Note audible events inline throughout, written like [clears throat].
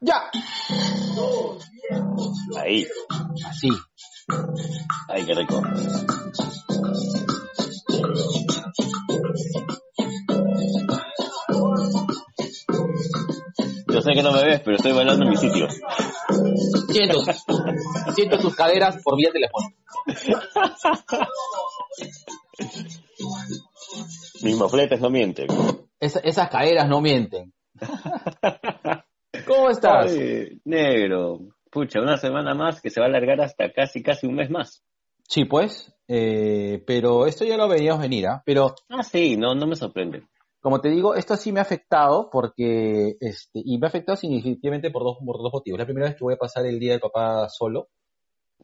Ya. Ahí. Así. Ay, qué rico. Yo sé que no me ves, pero estoy bailando en mi sitio. Siento, siento tus caderas por vía teléfono. Mis mofletes no mienten. Esa- esas caderas no mienten. [laughs] ¿Cómo estás? Ay, negro. Pucha, una semana más que se va a alargar hasta casi, casi un mes más. Sí, pues, eh, pero esto ya lo veíamos venir, ¿ah? Pero Ah, sí, no, no me sorprende. como te digo, esto sí me ha afectado porque, este, y me ha afectado significativamente por dos, por dos motivos. La primera vez que voy a pasar el día del papá solo.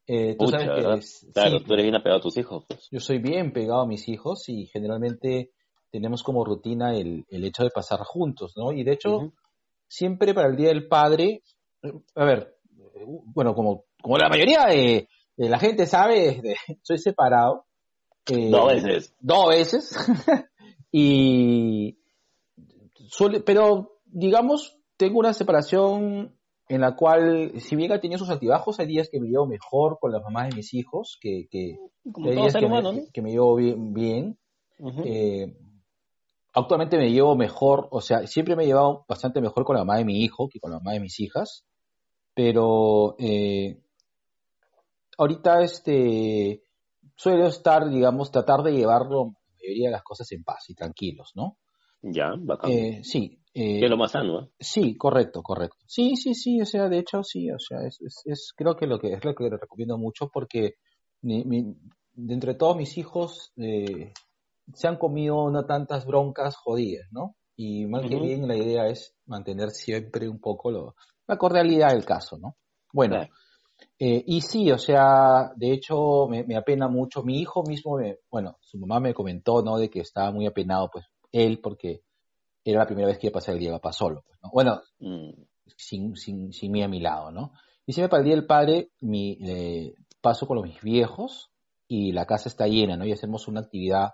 Eh, tú Pucha, sabes que ¿verdad? es- Claro, sí, tú eres bien apegado a tus hijos. pues. yo soy bien pegado a mis hijos y generalmente tenemos como rutina el, el hecho de pasar juntos, ¿no? Y de hecho, Ujú. Siempre para el Día del Padre, eh, a ver, bueno, como, como la mayoría de, de la gente sabe, [laughs] soy separado. eh, Dos veces. Dos veces. [laughs] y suele, pero digamos, tengo una separación en la cual, si bien ha tenido sus altibajos, hay días que me llevo mejor con las mamás de mis hijos, que, que, Como hay todo días ser que, humano, me, ¿no? que me llevo bien. bien. Eh, actualmente me llevo mejor, o sea, siempre me he llevado bastante mejor con la mamá de mi hijo que con la mamá de mis hijas, pero eh, ahorita este suelo estar, digamos, tratar de llevarlo la mayoría de las cosas en paz y tranquilos, ¿no? Ya, bacán. Eh, sí, eh, que es lo más sano, ¿eh? sí, correcto, correcto. Sí, sí, sí, o sea, de hecho sí, o sea, es, es, es- creo que lo que es lo que le recomiendo mucho porque mi- mi- de entre todos mis hijos eh, se han comido no tantas broncas jodidas, ¿no? Y mal que Ujú. bien la idea es mantener siempre un poco lo, la cordialidad del caso, ¿no? Bueno, Claro. eh, y sí, o sea, de hecho me, me apena mucho. Mi hijo mismo, me, bueno, su mamá me comentó, ¿no? De que estaba muy apenado, pues, él, porque era la primera vez que iba a pasar el día papá solo. pues, ¿no? Bueno, Mm, sin, sin, sin mí a mi lado, ¿no? Y siempre para el Día del Padre mi, eh, paso con los mis viejos y la casa está llena, ¿no? Y hacemos una actividad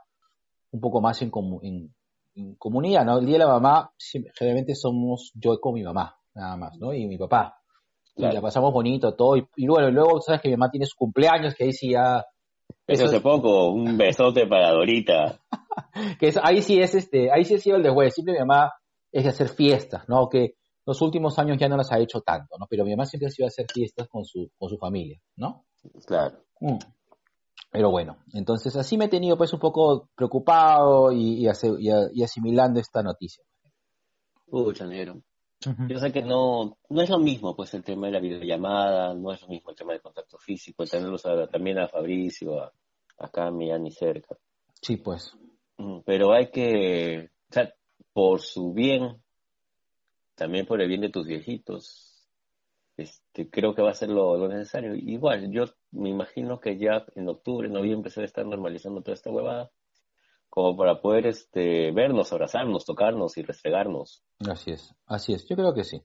un poco más en, comu- en, en comunidad, ¿no? El Día de la Mamá, generalmente somos yo con mi mamá, nada más, ¿no? Y mi papá. Y Claro. la pasamos bonito, todo. Y, y bueno, luego sabes que mi mamá tiene su cumpleaños, que ahí sí ya... Eso Eso hace es- poco, un [laughs] besote para Dorita. que es- ahí sí es este, ahí sí ha sido el de juez. Siempre mi mamá es de hacer fiestas, ¿no? Que los últimos años ya no las ha hecho tanto, ¿no? Pero mi mamá siempre ha sido de hacer fiestas con su, con su familia, ¿no? Claro. Mm. Pero bueno, entonces así me he tenido pues un poco preocupado y, y, ase- y a- y asimilando esta noticia. Pucha, negro. Yo sé que no, no es lo mismo, pues, el tema de la videollamada, no es lo mismo el tema del contacto físico, el tenerlos a- también a Fabricio, a, a Cami, a ni cerca. Sí, pues. Mm, Pero hay que, o sea, por su bien, también por el bien de tus viejitos, este, creo que va a ser lo, lo necesario. Igual, yo me imagino que ya en octubre, noviembre se va a estar normalizando toda esta huevada, como para poder este, vernos, abrazarnos, tocarnos y restregarnos. Así es, así es. Yo creo que sí.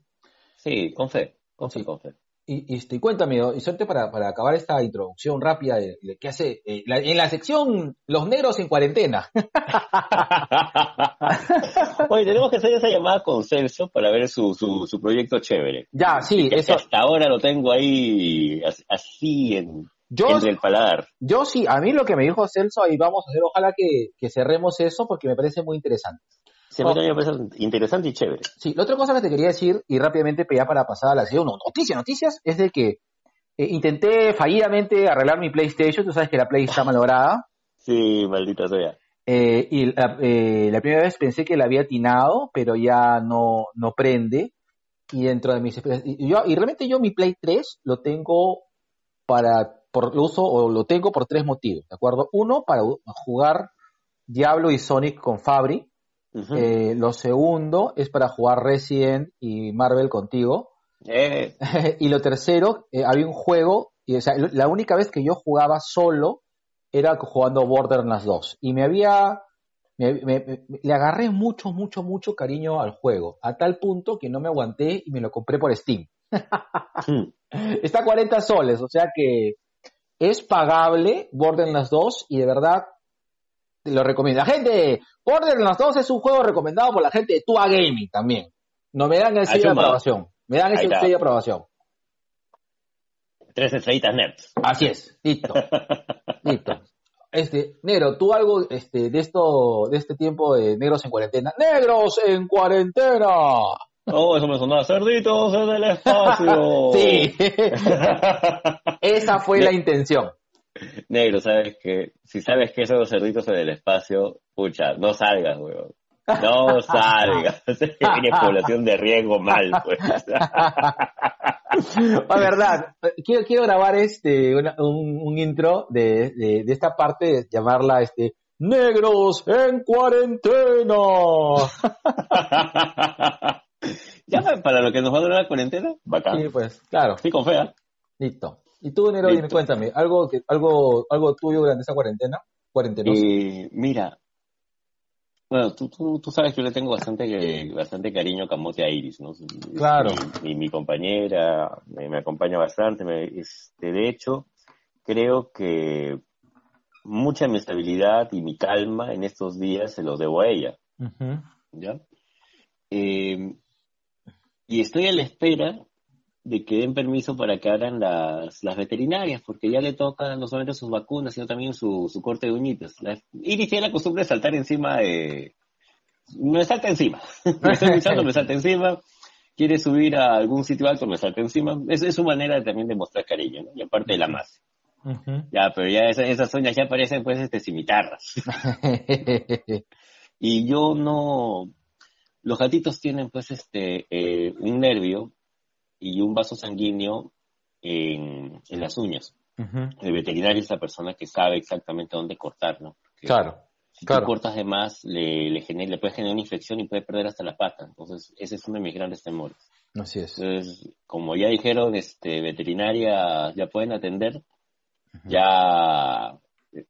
Sí, con fe, con fe, con fe. Y, y, este, cuéntame, y suerte para, para acabar esta introducción rápida de, de qué hace eh, la- en la sección Los negros en cuarentena. [laughs] Oye, tenemos que hacer esa llamada con Celso para ver su, su, su proyecto chévere. ya, sí, Que eso. hasta ahora lo tengo ahí as- así en, Yo, entre el paladar. yo sí, a mí lo que me dijo Celso, ahí vamos a hacer, ojalá que, que cerremos eso porque me parece muy interesante. Se me también me parece interesante y chévere. Sí, la otra cosa que te quería decir, y rápidamente ya para pasar a la sección, no, noticias, noticias, es de que eh, intenté fallidamente arreglar mi PlayStation, tú sabes que la Play está [laughs] malograda, Sí, maldita sea. eh, y la, eh, la primera vez pensé que la había atinado, pero ya no, no prende, y dentro de mis... Y, yo, y realmente yo mi Play 3 lo tengo para, por uso, o lo tengo por tres motivos, ¿de acuerdo? Uno, para jugar Diablo y Sonic con Fabri, Eh, lo segundo es para jugar Resident y Marvel contigo. Eh, [laughs] y lo tercero, eh, había un juego, y o sea, la única vez que yo jugaba solo era jugando Borderlands 2. Y me había, me- me- me- le agarré mucho, mucho, mucho cariño al juego, a tal punto que no me aguanté y me lo compré por Steam. hmm. [laughs] Está a 40 soles, o sea que es pagable Borderlands 2 y de verdad lo recomiendo. La gente, Borderlands 2 es un juego recomendado por la gente de Tua Gaming también. Novedad en el Ah, sello de aprobación. Me dan está. sello de aprobación. Tres estrellitas nerds. Así es, listo. [laughs] listo. Este, Negro, tú algo este, de esto, de este tiempo de negros en cuarentena. ¡Negros en cuarentena! Oh, eso me sonaba cerditos en el espacio. [laughs] Sí. [laughs] Esa fue la intención. Negro, sabes que, si sabes que esos cerditos en el espacio, pucha, no salgas, weón. No [laughs] salgas. [laughs] Tienes población de riesgo mal, pues. [laughs] La verdad, quiero, quiero grabar este una- un, un intro de, de, de esta parte, llamarla este Negros en cuarentena. ya pa- para lo que nos va a durar la cuarentena, bacán. Sí, pues, claro, Sí, con fea. listo. Y tú, Negro, dime, cuéntame, algo que, algo, algo tuyo durante esa cuarentena. Eh, mira, bueno, tú, tú, tú sabes que yo le tengo bastante, bastante cariño a Camote a Iris, ¿no? Claro. Mi, mi- mi compañera me, me acompaña bastante. me- este, de hecho, creo que mucha de mi estabilidad y mi calma en estos días se los debo a ella. ¿ya? Eh, y estoy a la espera de que den permiso para que abran las, las veterinarias, porque ya le toca no solamente sus vacunas, sino también su, su corte de uñitas. La, Iris tiene la costumbre de saltar encima de... Me salta encima. [laughs] me estoy duchando, me salta encima. Quiere subir a algún sitio alto, me salta encima. Es, es su manera también de mostrar cariño, ¿no? Y aparte de la más. Ya, pero ya esas, esas uñas ya parecen pues este cimitarras. [laughs] y yo no... Los gatitos tienen pues este eh, un nervio y un vaso sanguíneo en, en las uñas. El veterinario es la persona que sabe exactamente dónde cortar, ¿no? Porque Claro, si claro. tú cortas de más, le, le, genera- le puede generar una infección y puede perder hasta la pata. Entonces, ese es uno de mis grandes temores. así es. Entonces, como ya dijeron, este, veterinaria ya pueden atender, ya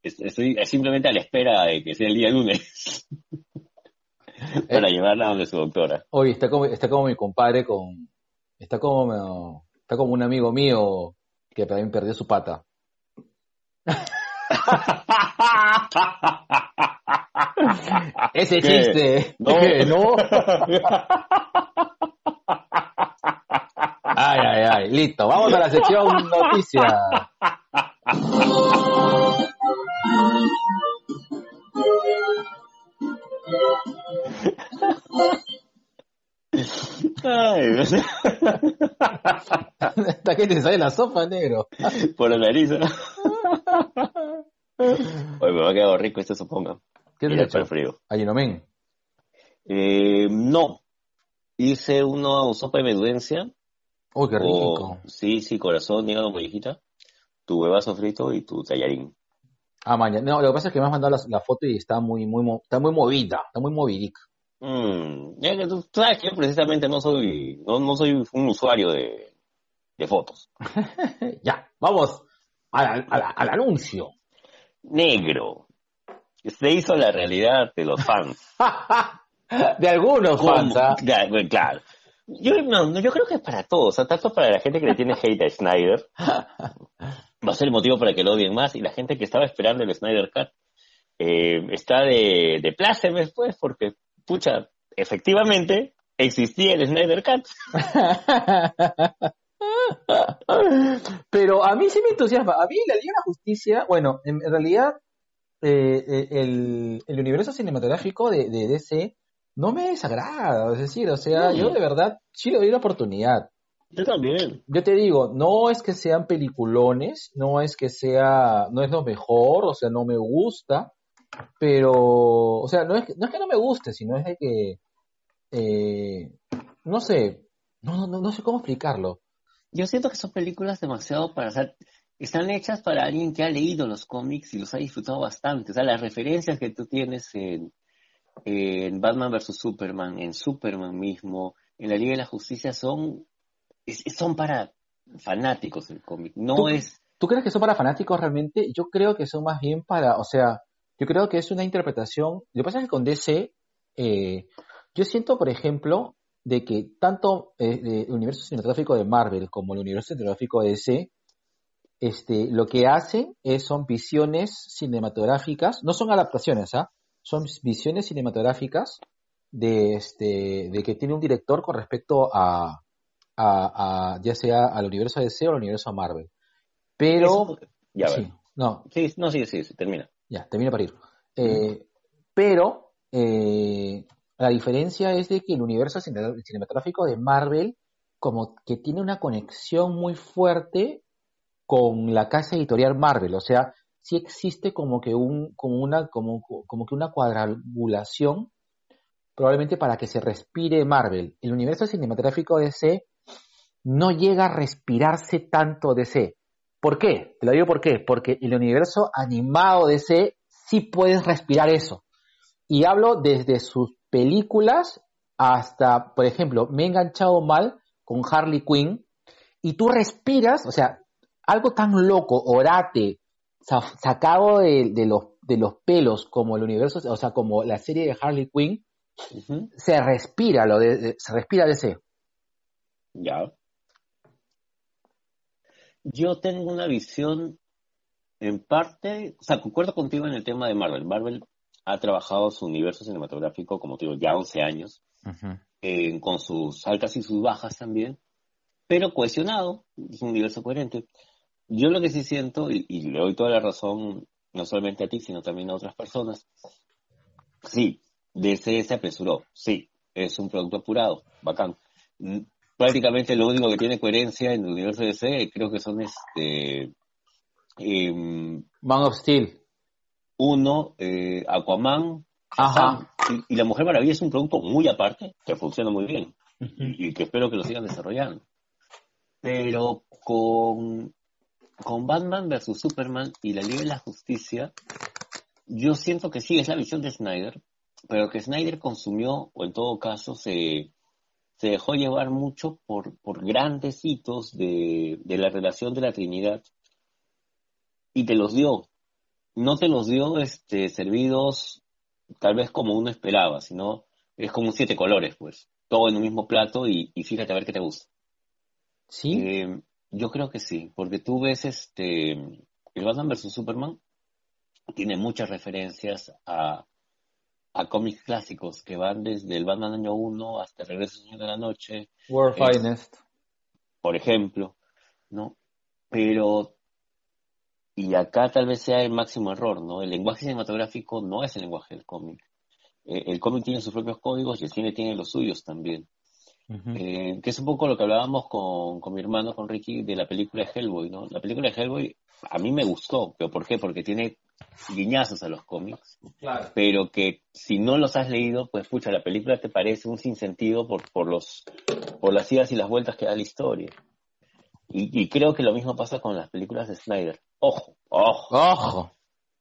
es- estoy simplemente a la espera de que sea el día lunes [laughs] para llevarla donde su doctora. Oye, está como, está como mi compadre con, está como, está como un amigo mío que también perdió su pata. [laughs] Ese ¿Qué? chiste. No. [laughs] ¿Qué? ¿No? [laughs] Ay, ay, ay. Listo. Vamos a la sección noticias. Hasta que te sale la sopa, negro. por la nariz. ¿no? Oye, me va a quedar rico este suponga. ¿Qué te hecho? frío. Ayunomen. Eh, no. Hice una sopa de medudencia. Uy, qué o- rico. sí, sí, corazón, hígado, mollejita. Tu huevazo frito y tu tallarín. Ah, mañana. No, lo que pasa es que me has mandado la, la foto y está muy, muy, está muy movida. Está muy movidica. Mm, ya que tú, sabes que yo precisamente no soy, no, no soy un usuario de, de fotos. [laughs] ya, vamos al, al- al anuncio. Negro. Se hizo la realidad de los fans. [laughs] de algunos fans. ¿ah? Bueno, claro. Yo, no, no, yo creo que es para todos, o sea, tanto para la gente que le tiene [laughs] hate a Snyder, va a ser el motivo para que lo odien más, y la gente que estaba esperando el Snyder Cut eh, está de, de plácemes, pues, porque, pucha, efectivamente existía el Snyder Cut. [laughs] Pero a mí sí me entusiasma. A mí la Liga de la Justicia, bueno, en, realidad eh, eh, el, el universo cinematográfico de, de DC no me desagrada. Es decir, o sea, yo de verdad sí le doy la oportunidad. Yo también. Yo te digo, no es que sean peliculones, no es que sea, no es lo mejor, o sea, no me gusta, pero, o sea, no es que no, es que no me guste, sino es de que, eh, no sé, no, no, no, sé cómo explicarlo. Yo siento que son películas demasiado para, o sea, están hechas para alguien que ha leído los cómics y los ha disfrutado bastante. O sea, las referencias que tú tienes en, en Batman vs. Superman, en Superman mismo, en la Liga de la Justicia son, es- son para fanáticos del cómic. No ¿Tú- es, ¿Tú crees que son para fanáticos realmente? Yo creo que son más bien para, o sea, yo creo que es una interpretación. Lo que pasa es que con DC, eh, yo siento, por ejemplo, de que tanto eh, de- el universo cinematográfico de Marvel como el universo cinematográfico de DC, este, lo que hacen es, son visiones cinematográficas, no son adaptaciones, ¿ah? Son visiones cinematográficas de, este, de que tiene un director con respecto a, a, ya sea al universo DC o al universo Marvel. Pero... ya sí, no. Sí, no, sí, sí, termina. Ya, termina para ir. Eh, pero eh, la diferencia es de que el universo cinematográfico de Marvel como que tiene una conexión muy fuerte con la casa editorial Marvel, o sea, sí existe como que un, como una, como, como que una cuadrangulación, probablemente para que se respire Marvel. El universo cinematográfico de DC no llega a respirarse tanto DC. ¿Por qué? Te lo digo por qué. Porque el universo animado de DC sí puedes respirar eso. Y hablo desde sus películas hasta, por ejemplo, me he enganchado mal con Harley Quinn y tú respiras, o sea, algo tan loco, orate, sacado de, los, de los pelos como el universo, o sea, como la serie de Harley Quinn, se respira, lo de, se respira de ese. Ya. Yo tengo una visión en parte, o sea, concuerdo contigo en el tema de Marvel. Marvel ha trabajado su universo cinematográfico, como te digo, ya 11 años, con sus altas y sus bajas también, pero cohesionado, es un universo coherente. Yo lo que sí siento, y, le doy toda la razón, no solamente a ti, sino también a otras personas, sí, DC se apresuró, sí, es un producto apurado, bacán. Prácticamente lo único que tiene coherencia en el universo de DC creo que son este... Em, Man of Steel. Uno, eh, Aquaman, Ajá. Y, La Mujer Maravilla es un producto muy aparte, que funciona muy bien, y, que espero que lo sigan desarrollando. Pero con, con Batman vs. Superman y la Liga de la Justicia, yo siento que sí, es la visión de Snyder, pero que Snyder consumió, o en todo caso se, se dejó llevar mucho por, por grandes hitos de, de la relación de la Trinidad y te los dio. No te los dio este, servidos tal vez como uno esperaba, sino es como siete colores, pues, todo en un mismo plato y, fíjate a ver qué te gusta. Sí. Eh, yo creo que sí, porque tú ves este, el Batman vs. Superman tiene muchas referencias a, a cómics clásicos que van desde el Batman año 1 hasta el Regreso del Señor de la Noche. World Finest. Por ejemplo, ¿no? Pero y acá tal vez sea el máximo error, ¿no? El lenguaje cinematográfico no es el lenguaje del cómic. Eh, el cómic tiene sus propios códigos y el cine tiene los suyos también. Eh, que es un poco lo que hablábamos con, con, mi hermano, con Ricky, de la película de Hellboy, ¿no? La película de Hellboy a mí me gustó, pero ¿por qué? Porque tiene guiñazos a los cómics, claro. pero que si no los has leído, pues pucha, la película te parece un sinsentido por, por, los, por las idas y las vueltas que da la historia. Y, creo que lo mismo pasa con las películas de Snyder. Ojo, ojo. Ojo.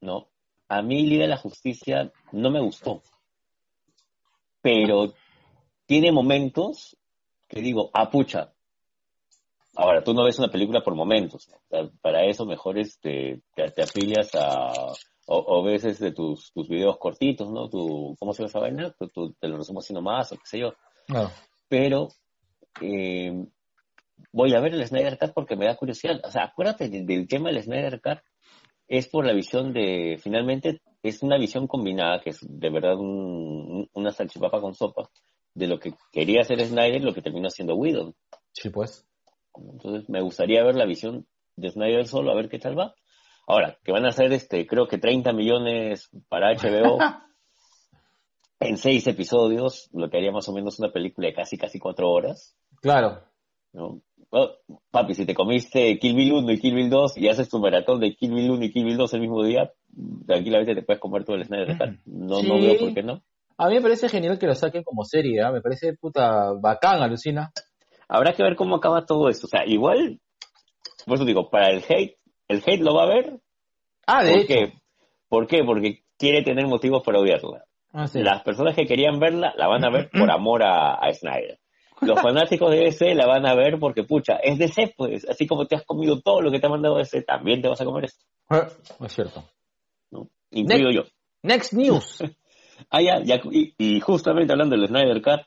No. A mí Liga de la Justicia no me gustó. Pero tiene momentos que digo, ah, pucha. Ahora, tú no ves una película por momentos. para eso mejor este, te, afilias a, o, ves de este, tus, tus videos cortitos, ¿no? Tu, ¿Cómo se llama esa vaina? Tú, te lo resumo así nomás, o qué sé yo. Pero eh, voy a ver el Snyder Cut porque me da curiosidad. O sea, acuérdate del, tema del Snyder Cut, es por la visión de, finalmente, es una visión combinada, que es de verdad una salchipapa con sopa, de lo que quería hacer Snyder y lo que terminó haciendo Widow. Sí, pues. Entonces, me gustaría ver la visión de Snyder solo, a ver qué tal va. Ahora, que van a ser, este, creo que 30 millones para HBO [laughs] en seis episodios, lo que haría más o menos una película de casi, casi cuatro horas. Claro. ¿no? Papi, si te comiste Kill Bill 1 y Kill Bill 2 y haces tu maratón de Kill Bill 1 y Kill Bill 2 el mismo día, tranquilamente te puedes comer todo el Snyder Cut. No, no veo por qué no. A mí me parece genial que lo saquen como serie, ¿eh? me parece puta bacán, alucina. Habrá que ver cómo acaba todo esto. O sea, igual, por eso digo, para el hate, el hate lo va a ver. Ah, de ¿Por hecho. Qué? ¿Por qué? Porque quiere tener motivos para odiarla. Ah, Las personas que querían verla la van a ver por amor a, a Snyder. Los [laughs] fanáticos de DC la van a ver porque, pucha, es DC, pues. Así como te has comido todo lo que te ha mandado DC, también te vas a comer esto. Ah, es cierto. ¿No? Incluyo yo. Next News. [laughs] ah, ya, ya y, justamente hablando del Snyder Cut,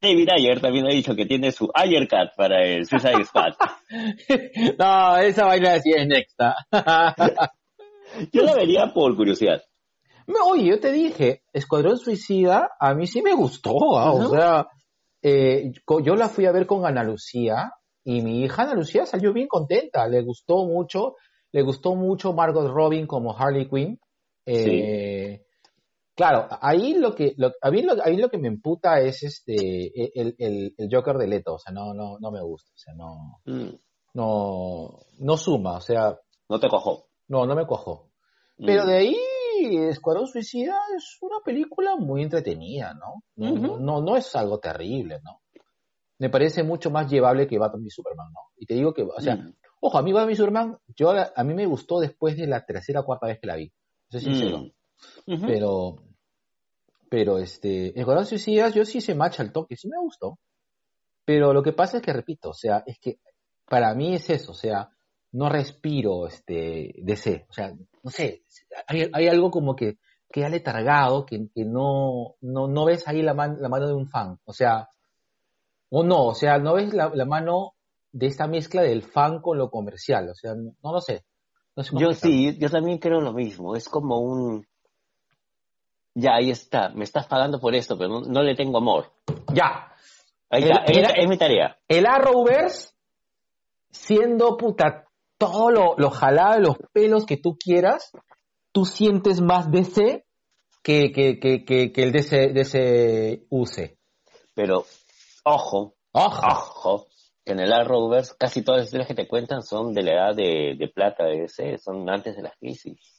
David Ayer también ha dicho que tiene su Ayer Cut para el Suicide Squad. [laughs] no, esa vaina sí es Next. ¿ah? [laughs] yo la vería por curiosidad. Oye, yo te dije, Escuadrón Suicida, a mí sí me gustó, ¿ah? o sea, eh, yo la fui a ver con Ana Lucía y mi hija Ana Lucía salió bien contenta, le gustó mucho, le gustó mucho Margot Robin como Harley Quinn. Eh, Claro, ahí lo que lo, a mí lo, ahí lo que me emputa es este el, el, el Joker de Leto, o sea, no no no me gusta, o sea, no Mm, no no suma, o sea, No te cojo. no no me. Pero Mm. de ahí, Escuadrón Suicida es una película muy entretenida, ¿no? No, no, no, no es algo terrible, ¿no? Me parece mucho más llevable que Batman y Superman, ¿no? Y te digo que, o sea, Mm. ojo, a mí Batman y Superman, yo, a mí me gustó después de la tercera o cuarta vez que la vi. Soy sincero. Mm. Pero, pero este, Escuadrón Suicida, yo sí se macha al toque, sí me gustó. Pero lo que pasa es que, repito, o sea, es que para mí es eso, o sea, no respiro este DC, o sea, no sé, hay, hay algo como que queda letargado, que, que no, no, no ves ahí la, man- la mano de un fan, o sea, o no, o sea, no ves la, la mano de esta mezcla del fan con lo comercial, o sea, no, no lo sé. No sé cómo Yo sí, yo también creo lo mismo. Es como un... Ya, ahí está. Me estás pagando por esto, pero no, no le tengo amor. Ya, Ahí El- está. Es, el- es mi tarea. el Arrowverse, siendo puta todo lo, lo jalado de los pelos que tú quieras, tú sientes más DC que, que, que, que, que el DC, DC UC. Pero, ojo, Ojo. ojo, que en el Arrowverse casi todas las historias que te cuentan son de la edad de, de plata de ese, son antes de la crisis.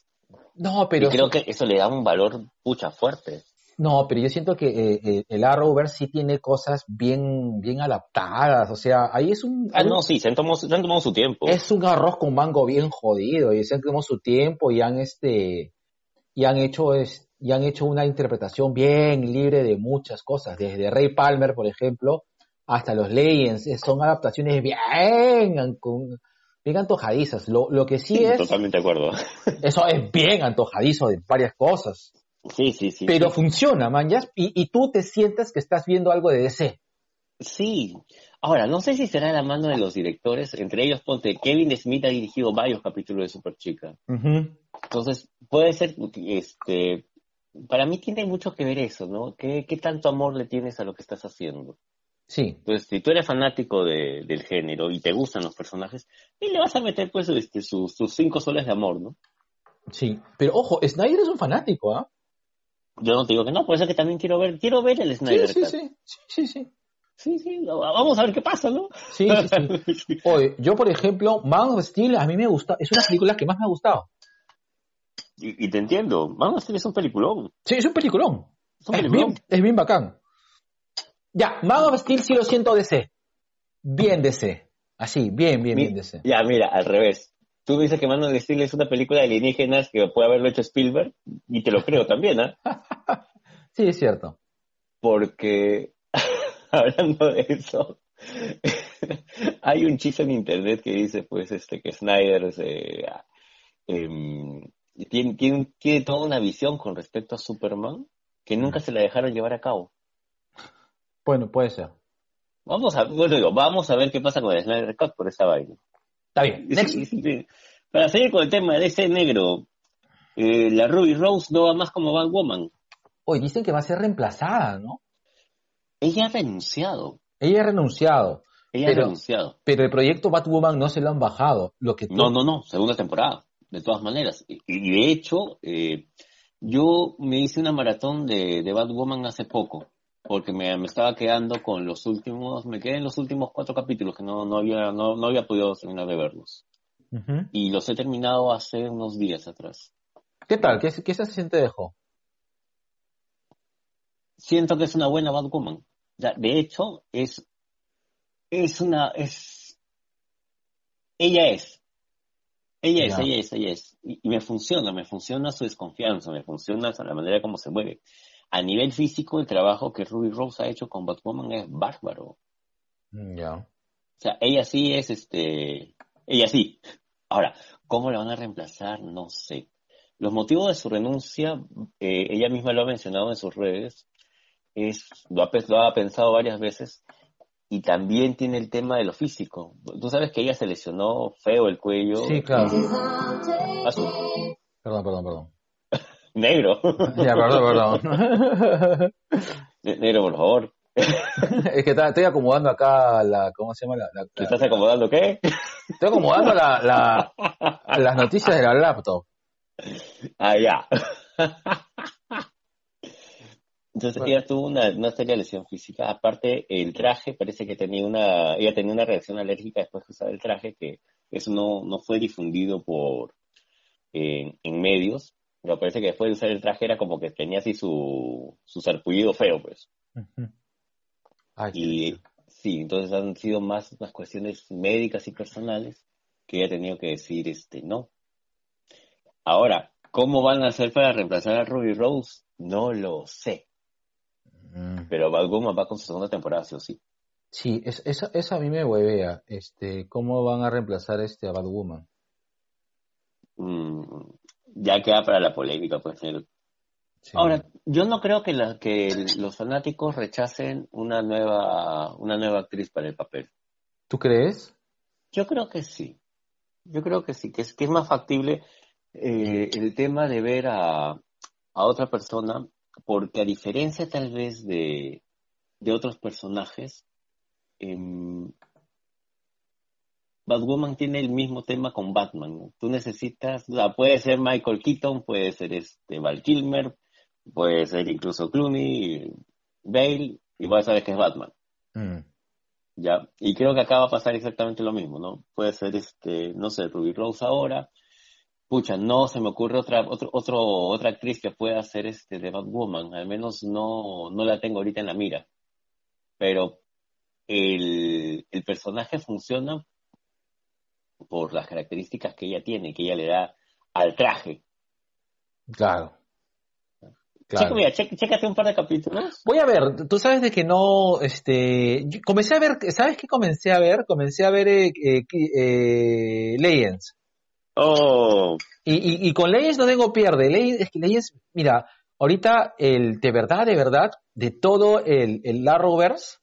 No, pero y creo que eso le da un valor pucha fuerte. no, pero yo siento que eh, eh, el Arrowverse sí tiene cosas bien, bien adaptadas. O sea, ahí es un, Ah, no, sí, se han tomado, se han tomado su tiempo. es un arroz con mango bien jodido y se han tomado su tiempo y han este y han hecho es, y han hecho una interpretación bien libre de muchas cosas desde Ray Palmer por ejemplo hasta los Legends eh, son adaptaciones bien con- bien antojadizas lo, lo que sí es Totalmente de acuerdo. [laughs] eso es bien antojadizo de varias cosas Sí, sí, sí. pero sí. funciona man ya, y, y tú te sientes que estás viendo algo de DC Sí. Ahora, no sé si será la mano de los directores, entre ellos ponte, Kevin Smith ha dirigido varios capítulos de Superchica. Ujú. Entonces, puede ser, este, para mí tiene mucho que ver eso, ¿no? ¿Qué, qué tanto amor le tienes a lo que estás haciendo? Sí Entonces, si tú eres fanático de- del género y te gustan los personajes, y le vas a meter, pues, este, sus, sus cinco soles de amor, ¿no? sí pero ojo Snyder es un fanático ¿ah? Yo no te digo que no, por eso que también quiero ver, quiero ver el Snyder sí, sí sí sí sí Sí, sí, vamos a ver qué pasa, ¿no? Sí, sí, sí. [laughs] Oye, yo por ejemplo, Man of Steel a mí me gusta, es una película que más me ha gustado. y, y te entiendo, vamos a hacer es un peliculón. Sí, es un peliculón. Es un Es peliculón. bien, es bien bacán. Ya, Man of Steel sí lo siento DC. Bien DC. Así, bien, bien, Mi- bien DC. Ya, mira, al revés. Tú dices que Man of Steel es una película de alienígenas que puede haberlo hecho Spielberg, y te lo creo también, ¿ah? [laughs] Sí, es cierto. Porque, [laughs] hablando de eso, [laughs] hay un chiste en internet que dice, pues, este, que Snyder se, em, tiene, tiene, tiene toda una visión con respecto a Superman que nunca se la dejaron llevar a cabo. Bueno, puede ser. Vamos a, bueno, digo, vamos a ver qué pasa con el Snyder Cut por esa vaina. Está bien. Sí, Next. sí, sí. Para seguir con el tema de ese negro, eh, la Ruby Rose no va más como Batwoman. Hoy dicen que va a ser reemplazada, ¿no? Ella ha renunciado. Ella ha renunciado, Ella Pero- ha renunciado. pero el proyecto Batwoman no se lo han bajado. Lo que No, no, no, segunda temporada, de todas maneras. Y, y de hecho, eh, yo me hice una maratón de, de Batwoman hace poco, porque me, me estaba quedando con los últimos, me quedé en los últimos cuatro capítulos que no, no había, no, no había podido terminar de verlos. Y los he terminado hace unos días atrás. ¿Qué tal? ¿Qué, qué sensación te dejó? siento que es una buena Batwoman. De hecho, es, es una, es, ella es. Ella es, ella es, ella es. Y, y me funciona, me funciona su desconfianza, me funciona la manera como se mueve. A nivel físico, el trabajo que Ruby Rose ha hecho con Batwoman es bárbaro. Mm, Ya. O sea, ella sí es, este, ella sí. Ahora, ¿cómo la van a reemplazar? No sé. Los motivos de su renuncia, eh, ella misma lo ha mencionado en sus redes, es, lo ha, lo ha pensado varias veces y también tiene el tema de lo físico. Tú sabes que ella se lesionó feo el cuello. Sí, claro. A su- Perdón, perdón, perdón. Negro. Ya, perdón, perdón. Ne- negro, por favor. [laughs] es que estoy acomodando acá la, ¿cómo se llama? La, la- ¿Te estás acomodando qué? estoy acomodando la, la- las noticias de la laptop. Ah, ya. Entonces Bueno. ella tuvo una, una seria lesión física. Aparte, el traje parece que tenía una, ella tenía una reacción alérgica después de usar el traje, que eso no, no fue difundido por en, en medios. Pero parece que después de usar el traje era como que tenía así su, su sarpullido feo, pues. Ay, Y sí, entonces han sido más unas cuestiones médicas y personales que ella ha tenido que decir este no. Ahora, ¿cómo van a hacer para reemplazar a Ruby Rose? No lo sé. Mm. Pero Batwoman va con su segunda temporada, sí o sí. Sí, es- eso, eso a mí me huevea. Este, ¿cómo van a reemplazar este a Batwoman? Mm, ya queda para la polémica, pues. el- Sí. Ahora, yo no creo que, la, que los fanáticos rechacen una nueva, una nueva actriz para el papel. ¿tú crees? Yo creo que sí. Yo creo que sí, que es, que es más factible eh, el tema de ver a, a otra persona, porque a diferencia tal vez de, de otros personajes, em, Batwoman tiene el mismo tema con Batman. ¿no? Tú necesitas, o sea, puede ser Michael Keaton, puede ser este Val Kilmer, puede ser incluso Clooney, Bale, igual sabes que es Batman. Mm. Ya, y creo que acá va a pasar exactamente lo mismo, ¿no? Puede ser este, no sé, Ruby Rose ahora. Pucha, no se me ocurre otra, otro, otro, otra actriz que pueda hacer este de Batwoman, al menos no, no la tengo ahorita en la mira. Pero el, el personaje funciona por las características que ella tiene, que ella le da al traje. Claro. Claro. mira, che- chécate un par de capítulos. Voy a ver, tú sabes de que no, este, yo comencé a ver, ¿sabes qué comencé a ver? Comencé a ver eh, eh, eh, Legends. Oh, Y, y, y con Legends no tengo pierde. Legends, es que Legends, mira, ahorita el de verdad, de verdad, de todo el, el Arrowverse,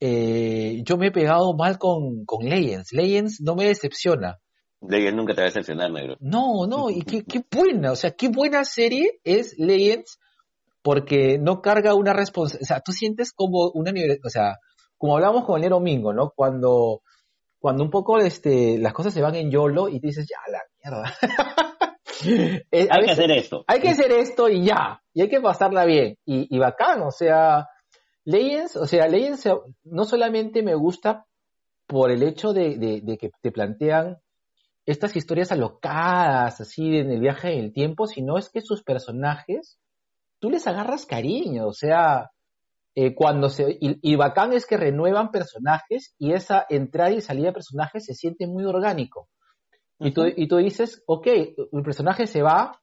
eh, yo me he pegado mal con, con Legends. Legends no me decepciona. de ella nunca te va a decepcionar, negro. No, no, y qué, [laughs] qué buena, o sea, qué buena serie es Legends porque no carga una responsabilidad, o sea, tú sientes como una nivel, o sea, como hablamos con el Nero Mingo, ¿no? Cuando, cuando un poco este, las cosas se van en YOLO y tú dices, ya, la mierda. [laughs] Eh, Hay que hacer esto. hay que hacer esto y ya, y hay que pasarla bien, y, y bacán, o sea, Legends, o sea, Legends no solamente me gusta por el hecho de, de- de que te plantean estas historias alocadas, así en el viaje del tiempo, sino es que sus personajes, tú les agarras cariño, o sea, eh, cuando se, y, y bacán es que renuevan personajes y esa entrada y salida de personajes se siente muy orgánico. Y tú, y tú dices, ok, el personaje se va,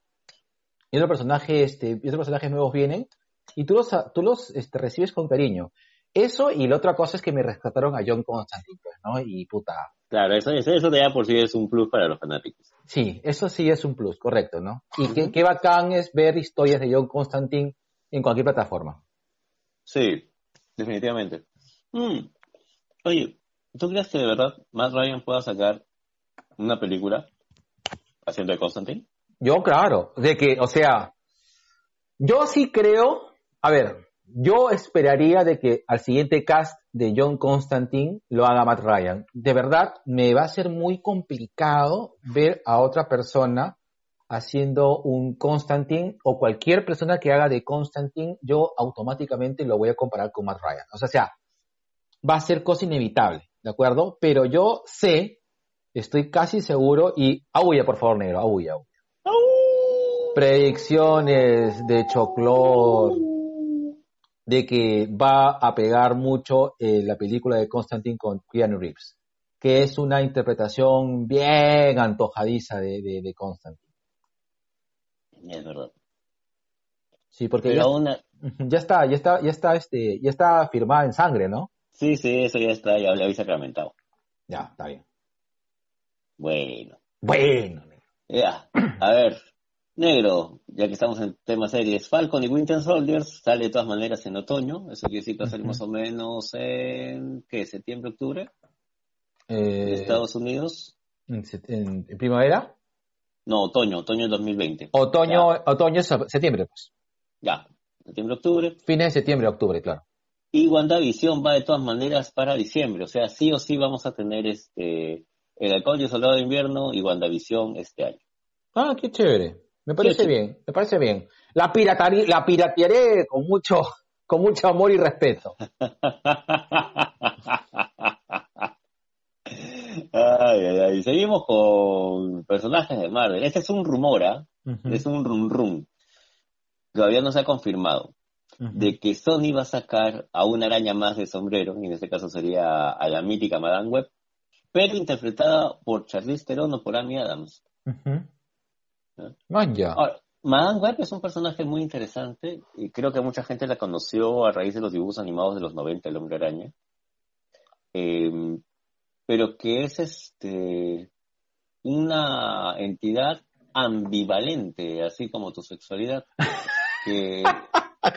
y otro personaje, este, y otros personajes nuevos vienen, y tú los, tú los este, recibes con cariño. Eso y la otra cosa es que me rescataron a John Constantine, pues, ¿no? Y puta, Claro, eso, eso, eso de ya por sí es un plus para los fanáticos. Sí, eso sí es un plus, correcto, ¿no? Y qué, qué bacán es ver historias de John Constantine en cualquier plataforma. Sí, definitivamente. Mm. Oye, ¿tú crees que de verdad Matt Ryan pueda sacar una película haciendo de Constantine? Yo, claro, de que, o sea, yo sí creo, a ver, yo esperaría de que al siguiente cast de John Constantine lo haga Matt Ryan. De verdad, me va a ser muy complicado ver a otra persona haciendo un Constantine o cualquier persona que haga de Constantine, yo automáticamente lo voy a comparar con Matt Ryan. O sea, sea, va a ser cosa inevitable, ¿de acuerdo? Pero yo sé, estoy casi seguro, y aúlla, por favor, negro, aúlla, aúlla. Predicciones de Choclor, de que va a pegar mucho eh, la película de Constantine con Keanu Reeves, que es una interpretación bien antojadiza de, de, de Constantine. Es verdad. Sí, porque Pero ya, una... [laughs] Ujú, ya está, ya está, ya está, este, ya está firmada en sangre, ¿no? Sí, sí, eso ya está, ya le habéis sacramentado. Ya, está bien. Bueno, Bueno, ya. A ver, negro, ya que estamos en temas series, Falcon y Winter Soldiers sale de todas maneras en otoño. Eso quiere decir que va a salir más o menos en, ¿qué? ¿Septiembre, octubre? En eh, Estados Unidos. en, set- en- en primavera, No, otoño, otoño del 2020. otoño, otoño, es septiembre, pues. Ya, septiembre, octubre. Fines de septiembre, octubre, claro. Y WandaVision va de todas maneras para diciembre, o sea, sí o sí vamos a tener este El Halcón y el Soldado de Invierno y WandaVision este año. Ah, qué chévere. Me parece bien, me parece bien. La piratearé, la piratearé con mucho, con mucho amor y respeto. [laughs] ay, ay, ay. Seguimos con personajes de Marvel. Este es un rumor, ¿ah? Es un rum rum. Todavía no se ha confirmado. De que Sony va a sacar a una araña más de sombrero, y en este caso sería a la mítica Madame Web, pero interpretada por Charlize Theron o por Amy Adams. Madame Web es un personaje muy interesante y creo que mucha gente la conoció a raíz de los dibujos animados de los 90, El Hombre Araña. Em, pero que es este una entidad ambivalente, así como tu sexualidad, que,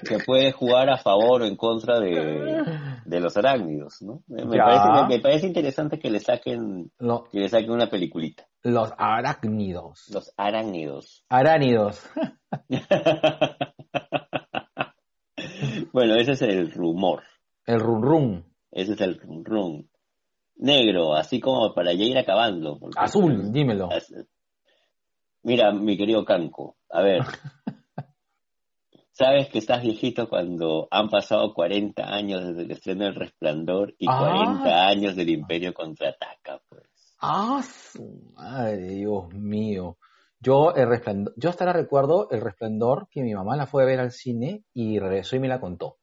que puede jugar a favor o en contra de, de los arácnidos, ¿no? Me parece, me, parece, interesante que le saquen que le saquen una peliculita. Los arácnidos. Los arácnidos. Aránidos. [laughs] bueno, ese es el rumor. El rum rum. Ese es el rum rum. Negro, así como para ya ir acabando. Azul, dímelo. Mira, mi querido Canco, a ver. [laughs] Sabes que estás viejito cuando han pasado 40 años desde el estreno del Resplandor y 40 ah. años del Imperio contraataca, pues. Ah, madre, Dios mío. Yo, el resplandor, yo hasta ahora recuerdo el resplandor que mi mamá la fue a ver al cine y regresó y me la contó.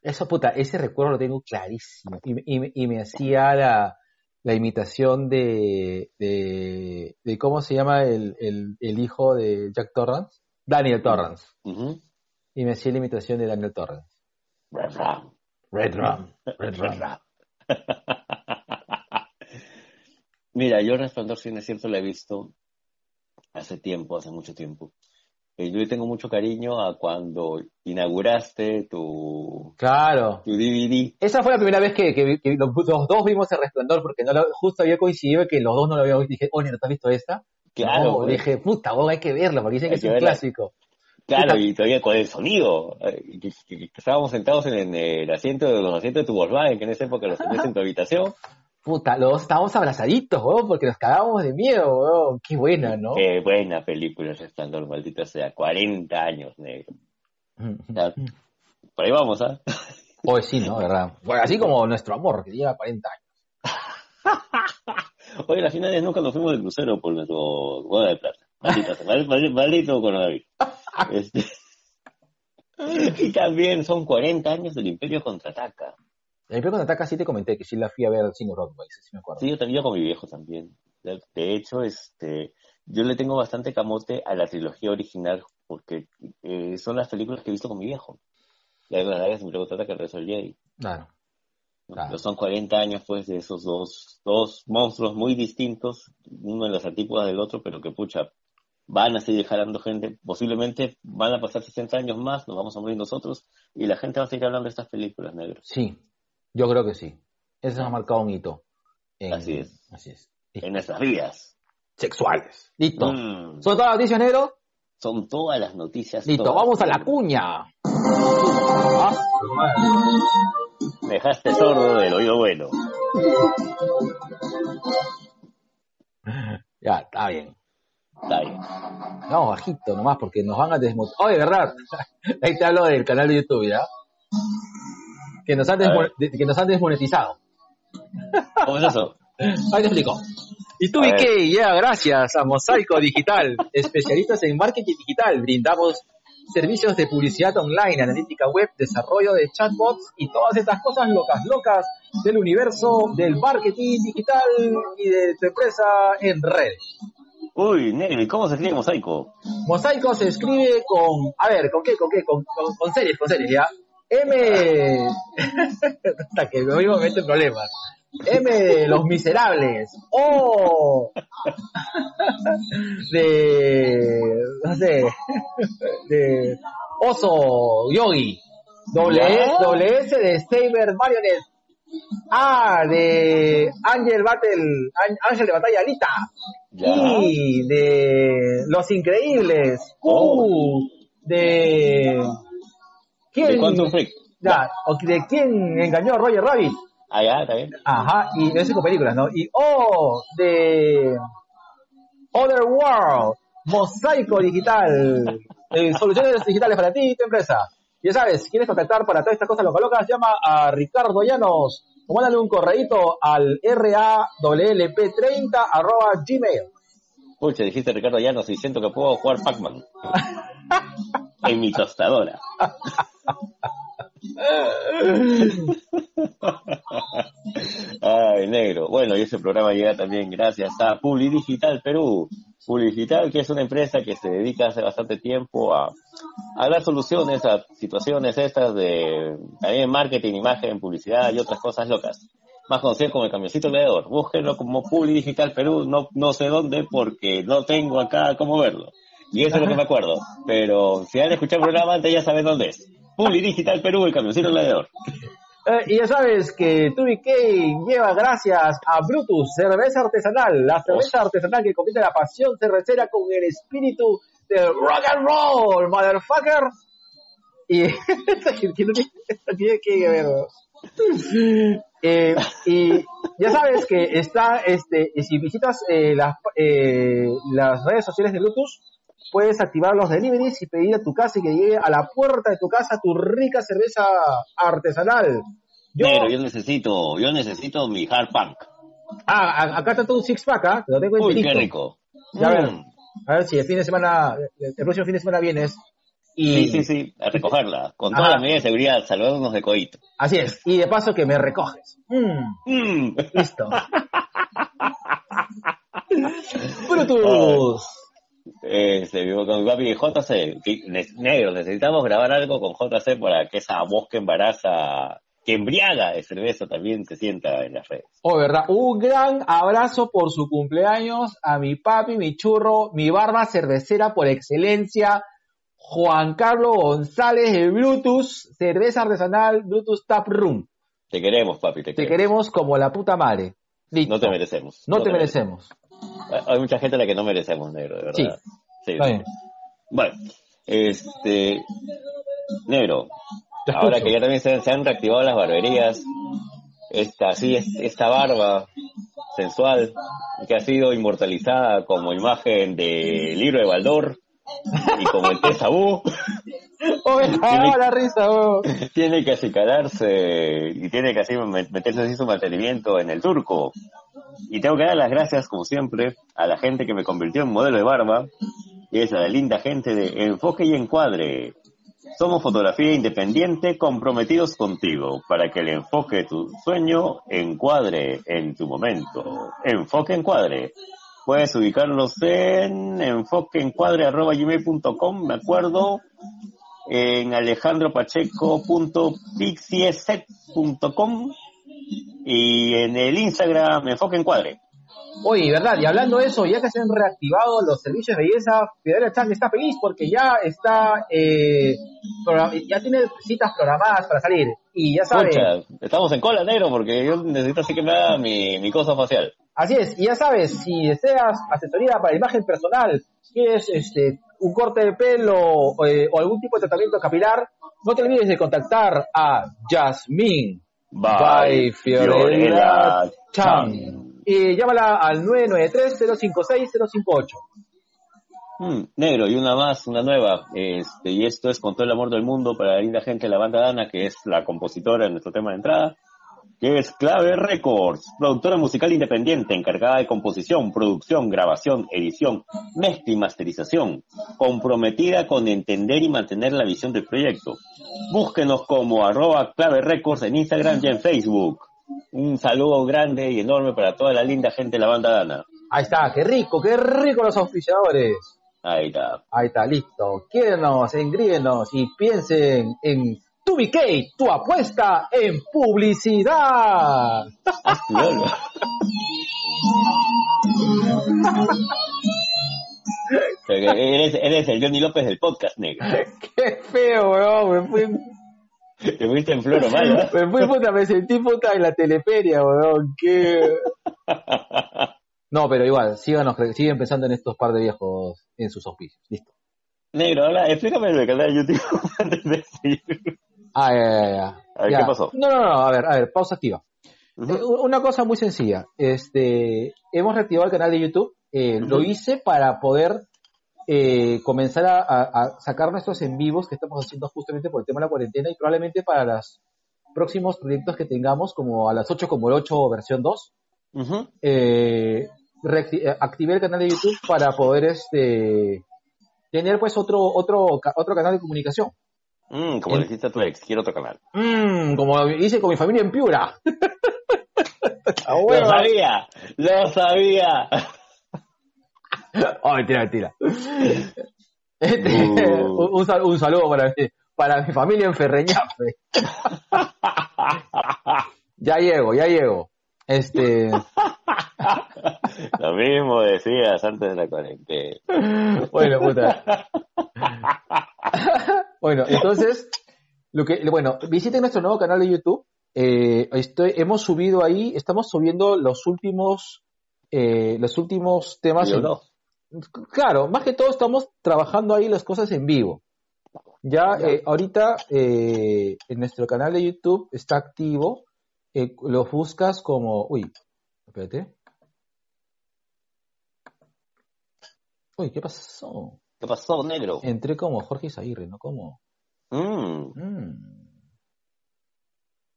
Eso, puta, ese recuerdo lo tengo clarísimo. Y, me hacía la, imitación de, de, ¿cómo se llama el, hijo de Jack Torrance? Daniel Torrance. Y me hacía la imitación de Daniel Torrance. Red Ram. Red Ram. [laughs] Red Ram. [laughs] Mira, yo el Resplandor, si es cierto, lo he visto hace tiempo, hace mucho tiempo. Eh, yo tengo mucho cariño a cuando inauguraste tu, claro. tu DVD. Esa fue la primera vez que, los, dos vimos el Resplandor, porque no justo había coincidido que los dos no lo habíamos visto. Dije, oye, ¿no te has visto esta? Claro. Pues. dije, puta, vos hay que verlo, porque dicen que es un clásico. Claro, y todavía con el sonido. Eh, estábamos sentados en el asiento de los asientos de tu Volkswagen, que en esa época los tenías en tu habitación. [laughs] Puta, los estábamos abrazaditos, weón, porque nos cagábamos de miedo, weón. Qué buena, ¿no? Qué buena película Resplandor, maldita sea. 40 años, negro. por ahí vamos, ¿ah? Pues sí, ¿no? ¿Verdad? Bueno, así como nuestro amor, que lleva 40 años. [laughs] Oye, las finales nunca nos fuimos de crucero por nuestro boda de plata. Maldito, maldito, maldito coronavirus. [laughs] Este... [laughs] y también son 40 años del Imperio Contraataca. El Imperio Contraataca sí te comenté que sí la fui a ver al cine Broadway, sí me acuerdo. Sí, yo también con mi viejo también. De, hecho, este, yo le tengo bastante camote a la trilogía original porque eh, son las películas que he visto con mi viejo. La de las Imperio Contraataca, el resto del Jedi. Claro. Claro. Son 40 años pues de esos dos, dos monstruos muy distintos, uno en las antípodas del otro, pero que pucha, van a seguir jalando gente, posiblemente van a pasar 60 años más, nos vamos a morir nosotros y la gente va a seguir hablando de estas películas negras. Sí, yo creo que sí. Eso ha marcado un hito. así es. Así es. En nuestras vidas. Sexuales. Listo. Mm. ¿Son todas las noticias, negro? Son todas las noticias. Listo, vamos a la cuña. Me dejaste sordo del oído bueno. Ya, está bien. Está bien. No, bajito nomás, porque nos van a desmonetizar. Oye, verdad. [laughs] Ahí te hablo del canal de YouTube, ¿ya? Que nos han, que nos han desmonetizado. ¿Cómo es eso? Ahí te explico. Y tú, qué? Ya, gracias a Mosaico Digital, [laughs] especialistas en marketing digital, brindamos servicios de publicidad online, analítica web, desarrollo de chatbots y todas estas cosas locas, locas del universo del marketing digital y de tu empresa en redes. Uy, negro, ¿y cómo se escribe mosaico? Mosaico se escribe con, a ver, ¿con qué? ¿Con qué? Con, con, series, con series, ¿ya? M, hasta que me mete problemas. M, Los Miserables. O, de, no sé, de Oso Yogi. Doble, S de Saber Marionette. A de Angel Battle, Ángel de Batalla Alita. Y de Los Increíbles. U de. ¿Quién? De Freak. Ya, o de quién engañó a Roger Rabbit. Ah, ya, está bien. Ajá, y eso es con películas, ¿no? Y oh, de Other World, Mosaico Digital, eh, soluciones digitales para ti y tu empresa. Ya sabes, quieres contactar para todas estas cosas locas locas, llama a Ricardo Llanos o mándale un correíto al rawlp30 arroba gmail. Pucha, dijiste Ricardo Llanos y siento que puedo jugar Pac-Man. [laughs] en mi tostadora. [laughs] Ay, negro. Bueno, y ese programa llega también gracias a Publi Digital Perú. Publi Digital, que es una empresa que se dedica hace bastante tiempo a, a dar soluciones a situaciones estas de también marketing, imagen, publicidad y otras cosas locas. Más conocido como el camioncito leedor. Búsquenlo como Publi Digital Perú, no, no sé dónde porque no tengo acá cómo verlo. Y eso es lo que me acuerdo. Pero si han escuchado el programa antes ya saben dónde es. Publi Digital Perú, el camioncito gladiador. Eh, y ya sabes que TubiK lleva gracias a Brutus, cerveza artesanal, la cerveza artesanal que combina la pasión cervecera con el espíritu del rock and roll, motherfucker. Y [laughs] tiene que ver. Eh, y ya sabes que está, este, si visitas eh, las, eh, las redes sociales de Brutus, puedes activar los deliveries y pedir a tu casa y que llegue a la puerta de tu casa tu rica cerveza artesanal. Yo, yo necesito, yo necesito mi hard punk. Ah, acá está todo un six pack, ¿ah? Lo tengo en Uy, qué rico. Ya, a ver, mm. a ver si el fin de semana, el próximo fin de semana vienes. Y... Sí, sí, sí, a recogerla. Con toda la medida de seguridad, saludándonos de coito. Así es. Y de paso que me recoges. Mm. Mm. Listo. [laughs] Brutus. Este, con mi papi JC, negro, necesitamos grabar algo con JC para que esa voz que embaraza, que embriaga de cerveza también se sienta en las redes. Oh, verdad. Un gran abrazo por su cumpleaños a mi papi, mi churro, mi barba cervecera por excelencia, Juan Carlos González de Brutus, cerveza artesanal Brutus Tap Room. Te queremos, papi, te, queremos. como la puta madre. No te merecemos. No, te, merecemos. Hay mucha gente a la que no merecemos, negro, de verdad. Sí. Bueno, este. Negro, ahora que ya también se, han reactivado las barberías, esta, sí, esta barba sensual que ha sido inmortalizada como imagen del libro de Baldor y como el Tesabú. [laughs] tiene, la risa, [laughs] tiene que acicalarse y tiene que así meterse así su mantenimiento en el turco. Y tengo que dar las gracias, como siempre, a la gente que me convirtió en modelo de barba, y es a la linda gente de Enfoque y Encuadre. Somos fotografía independiente comprometidos contigo para que el enfoque de tu sueño encuadre en tu momento. Enfoque Encuadre. Puedes ubicarlos en enfoqueencuadre.gmail.com, me acuerdo, en alejandropacheco.pixieset.com y en el Instagram Enfoque Encuadre. Oye, verdad, y hablando de eso, ya que se han reactivado los servicios de belleza, Fidel Chang está feliz porque ya está, eh, ya tiene citas programadas para salir. Y ya sabe. estamos en cola negro porque yo necesito así que me haga mi, mi cosa facial. Así es, y ya sabes, si deseas asesoría para imagen personal, quieres este, un corte de pelo eh, o algún tipo de tratamiento capilar, no te olvides de contactar a Jasmine by, Fiorella Chang y llámala al 993-056-058. Hmm, negro, y una más, una nueva. Este, y esto es con todo el amor del mundo para la linda gente de la banda Dana, que es la compositora de nuestro tema de entrada, que es Clave Records, productora musical independiente, encargada de composición, producción, grabación, edición, mezcla y masterización, comprometida con entender y mantener la visión del proyecto. Búsquenos como arroba Clave Records en Instagram y en Facebook. Un saludo grande y enorme para toda la linda gente de la banda Dana. Ahí está, qué rico, qué rico los auspiciadores. Ahí está. Ahí está, listo. Quédenos, engríenos y piensen en TubiK, tu apuesta en publicidad. eres, eres el Johnny López del podcast, negro. Qué feo, weón. Me fui te fuiste en flor o mal, ¿no? Me fui puta, me sentí puta en la teleferia, weón. Qué. No, pero igual, síganos, siguen pensando en estos par de viejos en sus auspicios. Listo. Negro, ahora explícame el canal de YouTube [laughs] antes de seguir. Ah, ya, ya, ya. A ver, Ya. ¿qué pasó? No, no, no, a ver, a ver, pausa activa. Eh, Una cosa muy sencilla. Este, hemos reactivado el canal de YouTube. Eh, Lo hice para poder eh, comenzar a, a- a sacar nuestros en vivos que estamos haciendo justamente por el tema de la cuarentena y probablemente para los próximos proyectos que tengamos, como a las 8 como el 8 versión 2, Ujú. eh, eh, activé el canal de YouTube para poder este tener pues otro otro otro canal de comunicación. Mm, como En- le dijiste a tu ex, quiero otro canal. Mm, como hice con mi familia en Piura. Ah, ¡Lo sabía! ¡Lo sabía! [laughs] Oh, mentira, mentira. Este, Uh. un, un sal- un saludo para, mi- para mi familia en Ferreñafe. [laughs] Ya llego, ya llego. Este, [laughs] Lo mismo decías antes de la cuarentena. bueno, puta. Bueno, entonces, lo que, bueno, visiten nuestro nuevo canal de YouTube. Eh, estoy, hemos subido ahí, estamos subiendo los últimos, eh, los últimos temas. Yo en- no. Claro, más que todo estamos trabajando ahí las cosas en vivo. Ya, Ya. eh, ahorita eh, en nuestro canal de YouTube está activo. Eh, lo buscas como. Uy, espérate. Uy, ¿qué pasó? ¿Qué pasó, negro? Entré como Jorge Isaguirre, no como. Mm, Mm.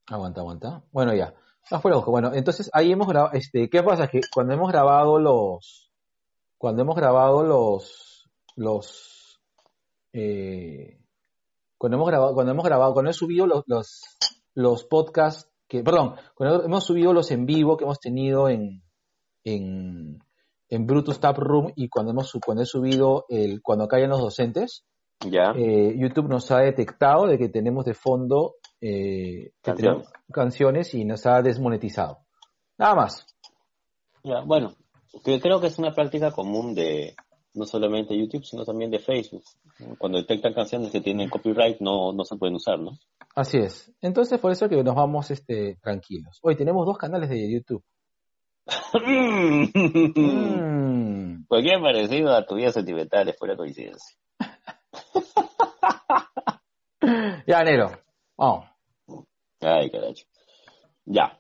Aguanta, aguanta. Bueno, ya. Ah, fuera, ojo. Bueno, entonces ahí hemos grabado. Este, ¿Qué pasa? Que cuando hemos grabado los. Cuando hemos grabado los. Los. eh, cuando hemos grabado, cuando hemos grabado, cuando he subido los, los, los podcasts que, perdón, cuando hemos subido los en vivo que hemos tenido en, en, en Brutus Tap Room y cuando hemos, cuando he subido el, cuando callan los docentes, ya. eh, YouTube nos ha detectado de que tenemos de fondo eh, que Canciones. tenemos canciones y nos ha desmonetizado. Nada más. Ya, bueno, que creo que es una práctica común de no solamente YouTube, sino también de Facebook. Cuando detectan canciones que tienen copyright, no, no se pueden usar, ¿no? Así es. Entonces, por eso que nos vamos este, tranquilos. Hoy tenemos dos canales de YouTube. [laughs] Mm. Cualquier parecido a tu vida sentimental es fuera coincidencia. [laughs] Ya, Nero. Vamos. Ay, carajo. Ya.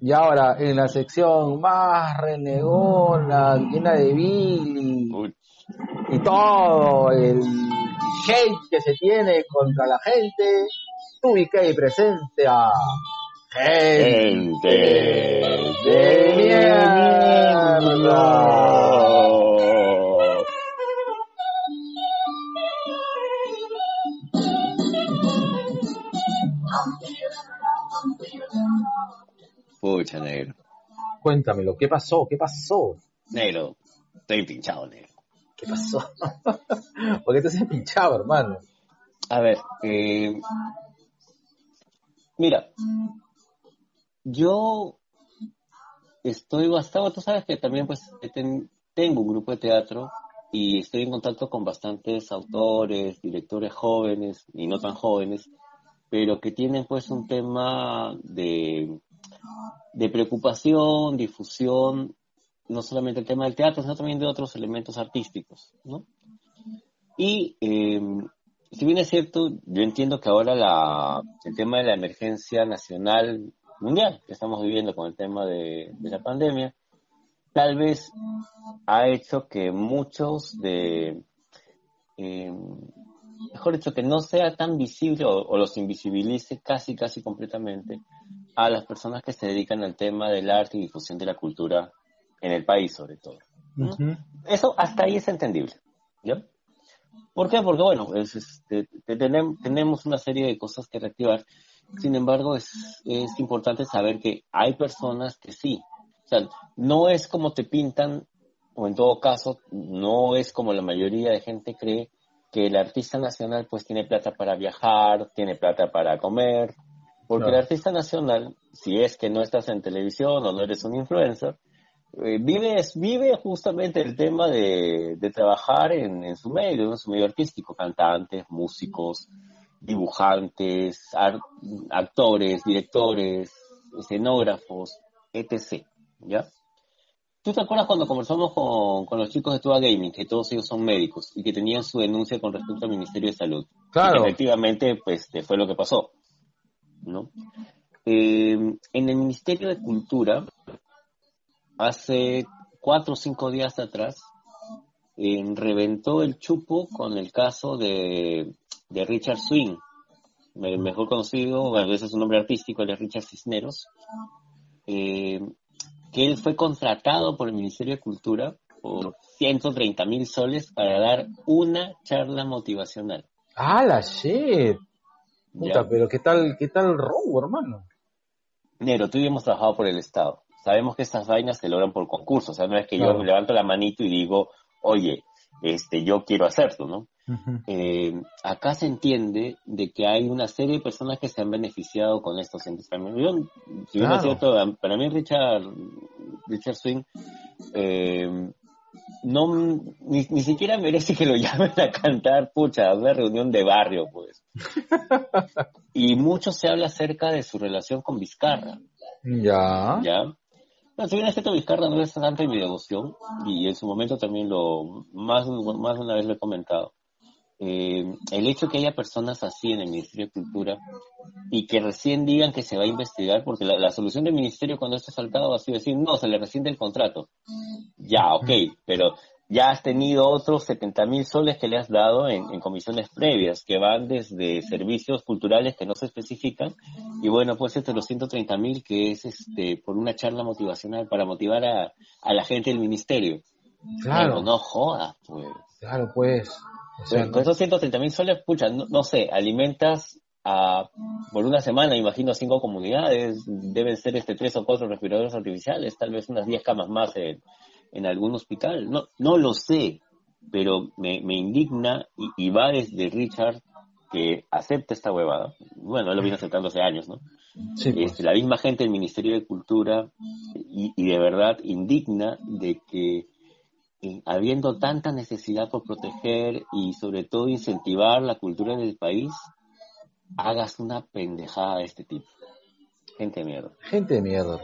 Y ahora, en la sección más renegona, llena de Billy Uy, y todo el hate que se tiene contra la gente, UBK presente a Gente Gente de mierda. Pucha, negro. Cuéntamelo, ¿qué pasó? ¿Qué pasó? Negro. Estoy pinchado, negro. ¿Qué pasó? [laughs] ¿Por qué te has pinchado, hermano? A ver, eh, mira, yo estoy bastante, tú sabes que también pues ten- tengo un grupo de teatro y estoy en contacto con bastantes autores, directores jóvenes y no tan jóvenes, pero que tienen pues un tema de, de preocupación, difusión, no solamente el tema del teatro, sino también de otros elementos artísticos, ¿no? Y eh, si bien es cierto, yo entiendo que ahora la, el tema de la emergencia nacional mundial que estamos viviendo con el tema de, la pandemia, tal vez ha hecho que muchos de, eh, mejor dicho, que no sea tan visible o los invisibilice casi, casi completamente a las personas que se dedican al tema del arte y difusión de la cultura en el país, sobre todo. ¿no? Eso hasta ahí es entendible. ¿ya? ¿Por qué? Porque, bueno, es, este, te- tenem- tenemos una serie de cosas que reactivar. Sin embargo, es, es importante saber que hay personas que sí. O sea, no es como te pintan, o en todo caso, no es como la mayoría de gente cree que el artista nacional pues tiene plata para viajar, tiene plata para comer, porque el artista nacional, si es que no estás en televisión o no eres un influencer, eh, vive, vive justamente el tema de, de trabajar en, en su medio, en su medio artístico, cantantes, músicos, dibujantes, actores, directores, escenógrafos, etc. ¿Ya? ¿Tú te acuerdas cuando conversamos con, con los chicos de Tuba Gaming, que todos ellos son médicos y que tenían su denuncia con respecto al Ministerio de Salud? Claro. efectivamente, pues, fue lo que pasó, ¿no? Eh, en el Ministerio de Cultura, hace cuatro o cinco días atrás, eh, reventó el chupo con el caso de, de Richard Swing, mejor conocido, a veces su nombre artístico, es Richard Cisneros, eh, que él fue contratado por el Ministerio de Cultura por 130 mil soles para dar una charla motivacional. ¡Ah, la shit! Puta, pero ¿qué tal, qué tal robo, hermano? Nero, tú y yo hemos trabajado por el Estado. Sabemos que estas vainas se logran por concurso. O sea, no es que yo levanto la manito y digo, oye, este, yo quiero hacerlo, ¿no? Eh, acá se entiende de que hay una serie de personas que se han beneficiado con estos entes. Mí, si cierto, para mí Richard, Richard Swing eh, no ni, ni, siquiera merece que lo [laughs] llamen a cantar, pucha, una reunión de barrio, pues. [laughs] y mucho se habla acerca de su relación con Vizcarra. Ya. Ya. No, si bien es cierto, Vizcarra no es tanto en mi devoción, y en su momento también lo, más, más de una vez lo he comentado. Eh, el hecho que haya personas así en el Ministerio de Cultura y que recién digan que se va a investigar, porque la, solución del Ministerio cuando esto ha saltado ha sido decir, no, se le rescinde el contrato. Ya, ok, pero ya has tenido otros 70 mil soles que le has dado en, comisiones previas, que van desde servicios culturales que no se especifican, y bueno, pues este los 130 mil que es este por una charla motivacional para motivar a, la gente del ministerio. Claro. no jodas, pues. Claro, pues con esos 130 mil soles, pucha, no, sé, alimentas a, por una semana, imagino, cinco comunidades, deben ser este tres o cuatro respiradores artificiales, tal vez unas diez camas más en, en algún hospital. No, no lo sé, pero me, me indigna y, va desde Richard que acepta esta huevada. Bueno, él lo viene aceptando hace años, ¿no? Sí, pues. este, la misma gente del Ministerio de Cultura y, y de verdad indigna de que habiendo tanta necesidad por proteger y sobre todo incentivar la cultura del país, hagas una pendejada de este tipo. Gente de mierda. Gente de mierda,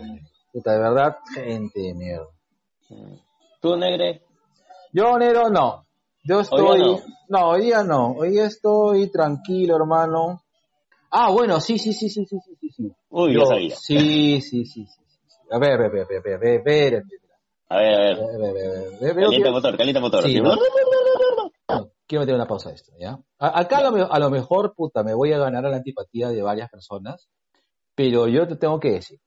Puta, de verdad, gente de mierda. ¿Tú, Negre? Yo, Negro, no. Yo estoy... no. hoy día no. Hoy día estoy tranquilo, hermano. Ah, bueno, sí, sí, sí, sí, sí, sí, sí. Uy, yo, sabía. Sí, sí, sí, sí. A ver, a ver, a ver, a ver, a ver, a ver, a ver, a ver. Calienta motor, calienta motor. Quiero meter una pausa a esto, ¿ya? acá a lo, mejor, puta, me voy a ganar a la antipatía de varias personas, pero yo te tengo que decir.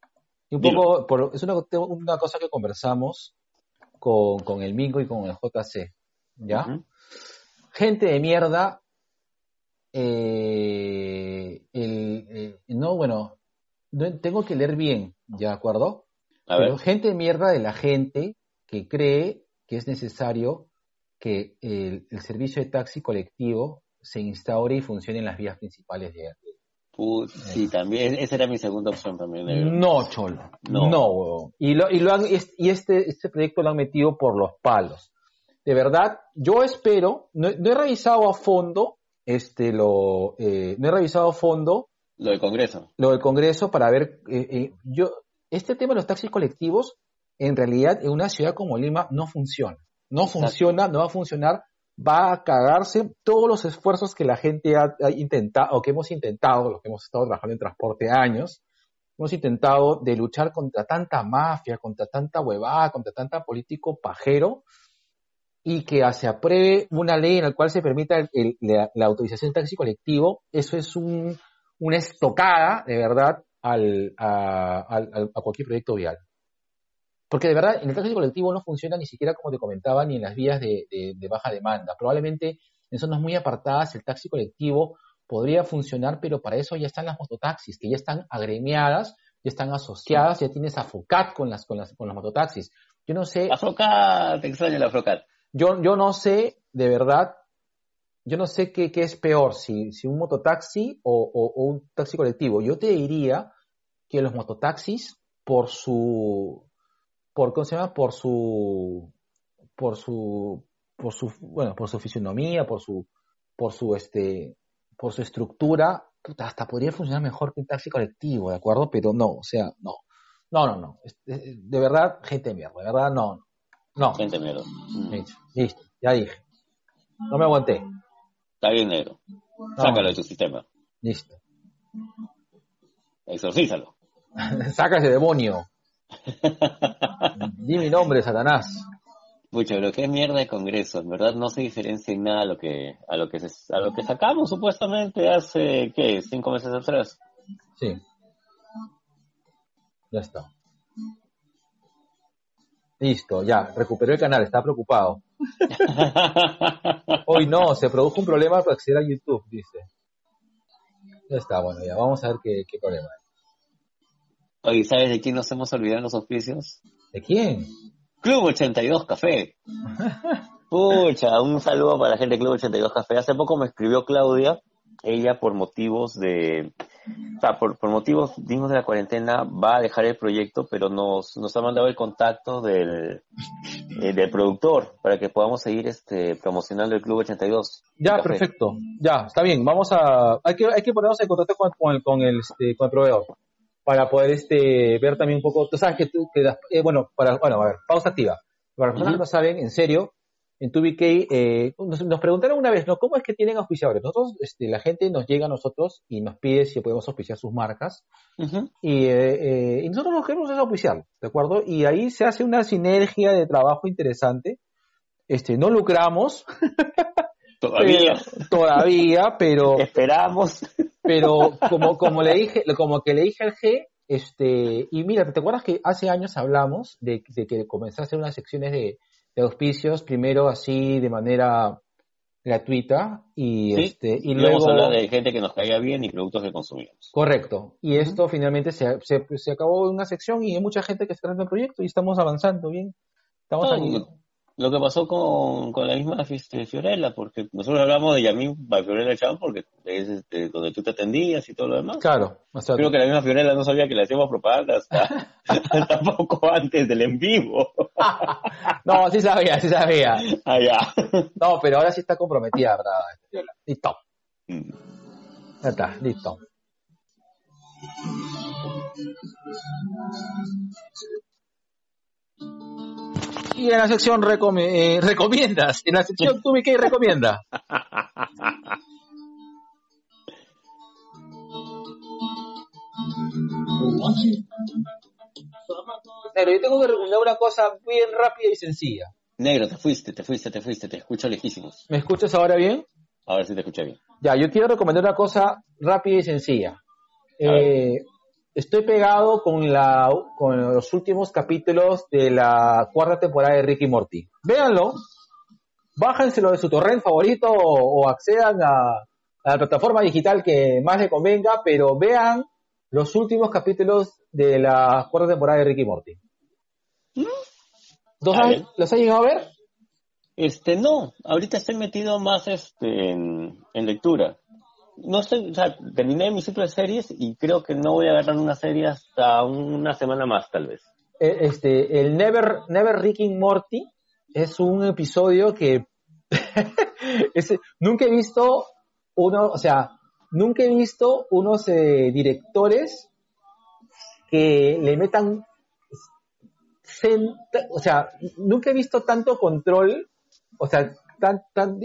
Un poco, es una, una, cosa que conversamos con, con, el Mingo y con el JC, ¿ya? Gente de mierda, eh, el, eh, no, bueno, tengo que leer bien, ¿ya de acuerdo? Pero gente de mierda de la gente que cree que es necesario que el, servicio de taxi colectivo se instaure y funcione en las vías principales de sí, también, esa era mi segunda opción también. No, Cholo. No, Y, lo, y, lo han, y este, este proyecto lo han metido por los palos. De verdad, yo espero, no, he revisado a fondo, este, lo, eh, no he revisado a fondo. Lo del Congreso. Lo del Congreso para ver, eh, eh, yo, este tema de los taxis colectivos, en realidad en una ciudad como Lima no funciona. No funciona, no va a funcionar, va a cagarse todos los esfuerzos que la gente ha, intentado, o que hemos intentado, los que hemos estado trabajando en transporte años, hemos intentado de luchar contra tanta mafia, contra tanta huevada, contra tanta político pajero, y que se apruebe una ley en la cual se permita la, autorización de taxi colectivo, eso es una estocada, de verdad, al, a, cualquier proyecto vial. Porque de verdad, en el taxi colectivo no funciona ni siquiera, como te comentaba, ni en las vías de, baja demanda. Probablemente en zonas muy apartadas el taxi colectivo podría funcionar, pero para eso ya están las mototaxis, que ya están agremiadas, ya están asociadas, ya tienes a FOCAT con las, con las, con las mototaxis. Yo no sé. La FOCAT, te extraño la FOCAT. Yo, yo no sé, de verdad, yo no sé qué, qué es peor, si, si un mototaxi o, o, un taxi colectivo. Yo te diría que los mototaxis, por su, por, ¿cómo se llama? Por su, por su, por su, bueno, por su fisionomía, por su, por su, este, por su estructura, hasta podría funcionar mejor que un taxi colectivo, ¿de acuerdo? Pero no, o sea, no. No, no, no. De verdad, gente de mierda. De verdad, no. No. Gente de mierda. Mm. Listo, listo, ya dije. No me aguanté. Está bien, negro. Sácalo de tu sistema. Listo. Exorcízalo. [laughs] Saca ese demonio. [laughs] Di mi nombre, Satanás. Pucha, pero qué mierda de congreso, en verdad no se diferencia en nada a lo que a lo que a lo que sacamos supuestamente hace qué, cinco meses atrás. Sí. Ya está. Listo, ya, recuperó el canal, está preocupado. [laughs] Hoy no, se produjo un problema para acceder a YouTube, dice. Ya está, bueno, ya vamos a ver qué, qué problema hay. Oye, ¿sabes de quién nos hemos olvidado en los auspicios? ¿De quién? Club 82 Café. [laughs] Pucha, un saludo para la gente de Club 82 Café. Hace poco me escribió Claudia, ella por motivos de, o sea, por, motivos dignos de la cuarentena va a dejar el proyecto, pero nos, nos ha mandado el contacto del, eh, del productor para que podamos seguir este promocionando el Club 82. Ya, perfecto. Ya, está bien. Vamos a, hay que, hay que ponernos en contacto con, con el, con el, este, con el proveedor para poder este ver también un poco, tú sabes que, tú, que eh, bueno, para, bueno, a ver, pausa activa. Para las personas que no saben, en serio, en 2BK, eh, nos, preguntaron una vez, ¿no? ¿Cómo es que tienen auspiciadores? Nosotros, este, la gente nos llega a nosotros y nos pide si podemos auspiciar sus marcas. y, eh, y, nosotros nos queremos es auspiciar, ¿de acuerdo? Y ahí se hace una sinergia de trabajo interesante. Este, no lucramos. [laughs] Todavía. todavía, pero. [laughs] Esperamos. Pero como, como le dije, como que le dije al G, este, y mira, ¿te acuerdas que hace años hablamos de, que comenzaste a hacer unas secciones de, auspicios, primero así de manera gratuita y este y luego hablar de gente que nos caiga bien y productos que consumimos. Correcto. Y esto finalmente se, se, acabó en una sección y hay mucha gente que está en el proyecto y estamos avanzando bien. Estamos lo que pasó con, con la misma este, Fiorella, porque nosotros hablamos de Yamín para Fiorella Chan porque es este, donde tú te atendías y todo lo demás. Claro. Creo que la misma Fiorella no sabía que le hacíamos propaganda hasta, [laughs] [laughs] hasta poco antes del en vivo. [laughs] no, sí sabía, sí sabía. Ah, ya. No, pero ahora sí está comprometida, ¿verdad? Listo. Mm. Ya está, listo. Y en la sección eh, [laughs] recomiendas, en la sección tú qué recomienda. Pero yo tengo que recomendar una cosa bien rápida y sencilla. Negro, te fuiste, te fuiste, te fuiste, te escucho lejísimos. ¿Me escuchas ahora bien? Ahora sí te escuché bien. Ya, yo quiero recomendar una cosa rápida y sencilla. Eh, estoy pegado con, la, con los últimos capítulos de la cuarta temporada de Ricky Morty. Véanlo, bájenselo de su torrent favorito o, accedan a, la plataforma digital que más le convenga, pero vean los últimos capítulos de la cuarta temporada de Ricky Morty. ¿Los, has, llegado a ver? Este, no, ahorita estoy metido más este, en lectura no sé, o sea, terminé mi ciclo de series y creo que no voy a agarrar una serie hasta una semana más, tal vez. Eh, este, el Never, Never Morty es un episodio que [laughs] nunca he visto uno, o sea, nunca he visto unos eh, directores que le metan, o sea, nunca he visto tanto control, o sea, tan, tan,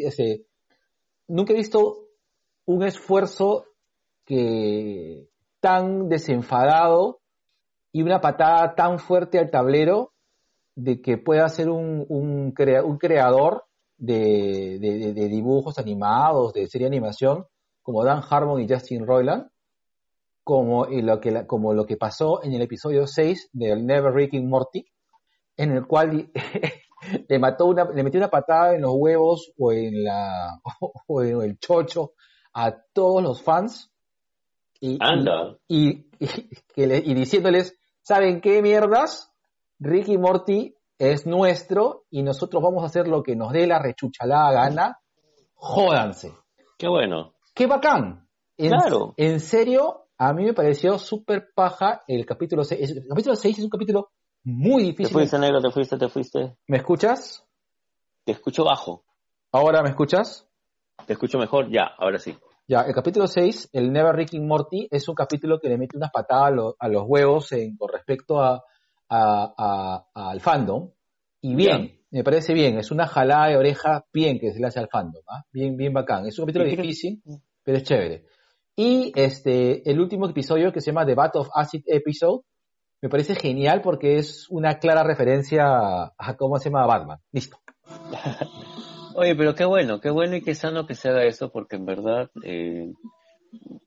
nunca he visto un esfuerzo que tan desenfadado y una patada tan fuerte al tablero de que pueda ser un, un, creador de, dibujos animados, de serie de animación, como Dan Harmon y Justin Roiland, como lo que, como lo que pasó en el episodio 6 del Never Breaking Morty, en el cual [laughs] le mató una, le metió una patada en los huevos o en la [laughs] o en el chocho a todos los fans y, y, y, diciéndoles, ¿saben qué mierdas? Ricky Morty es nuestro y nosotros vamos a hacer lo que nos dé la rechuchalada gana. Jódanse. Qué bueno. Qué bacán. En, claro. En serio, a mí me pareció súper paja el capítulo 6. El capítulo 6 es un capítulo muy difícil. Te fuiste, negro, te fuiste, te fuiste. ¿Me escuchas? Te escucho bajo. ¿Ahora me escuchas? Te escucho mejor, ya, ahora sí. Ya, el capítulo 6, el Never Rick and Morty, es un capítulo que le mete unas patadas a, lo- a los huevos en- con respecto a, a- al fandom. Y bien, me parece bien, es una jalada de oreja bien que se le hace al fandom, ¿ah? Bien, bien bacán. Es un capítulo difícil, pero es chévere. Y este, el último episodio que se llama The Bat of Acid Episode, me parece genial porque es una clara referencia a, a cómo se llama Batman. Listo. [laughs] Oye, pero qué bueno, qué bueno y qué sano que se haga eso, porque en verdad, eh,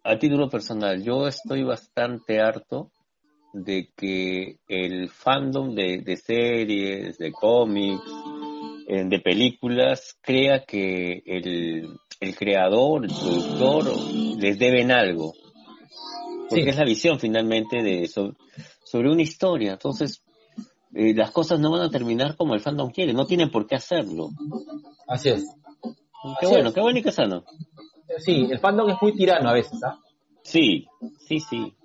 a título personal, yo estoy bastante harto de que el fandom de, de series, de cómics, eh, de películas, crea que el, el creador, el productor, les deben algo. Porque Sí. es la visión finalmente de so- sobre una historia. Entonces, eh, las cosas no van a terminar como el fandom quiere, no tienen por qué hacerlo. Así es. Qué Así bueno, es. qué bueno y qué sano. Sí, el fandom es muy tirano a veces, ¿ah? Sí, sí, sí.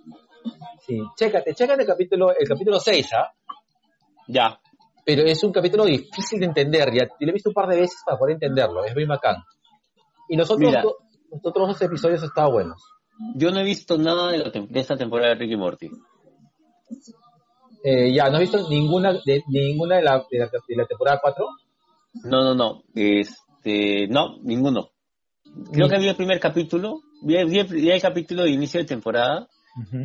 Sí, chécate, chécate el capítulo, el capítulo 6, ¿ah? Ya. Pero es un capítulo difícil de entender, ya. Lo he visto un par de veces para poder entenderlo, es muy bacán. Y nosotros, Mira. do- los otros dos episodios estado buenos. Yo no he visto nada de, la tem- de esta temporada de Ricky Morty. Eh, ya, ¿no has visto ninguna de, ninguna de la, de la, de la temporada 4? No, no, no. Este, no, ninguno. Creo que vi el primer capítulo, vi, vi el, vi el capítulo de inicio de temporada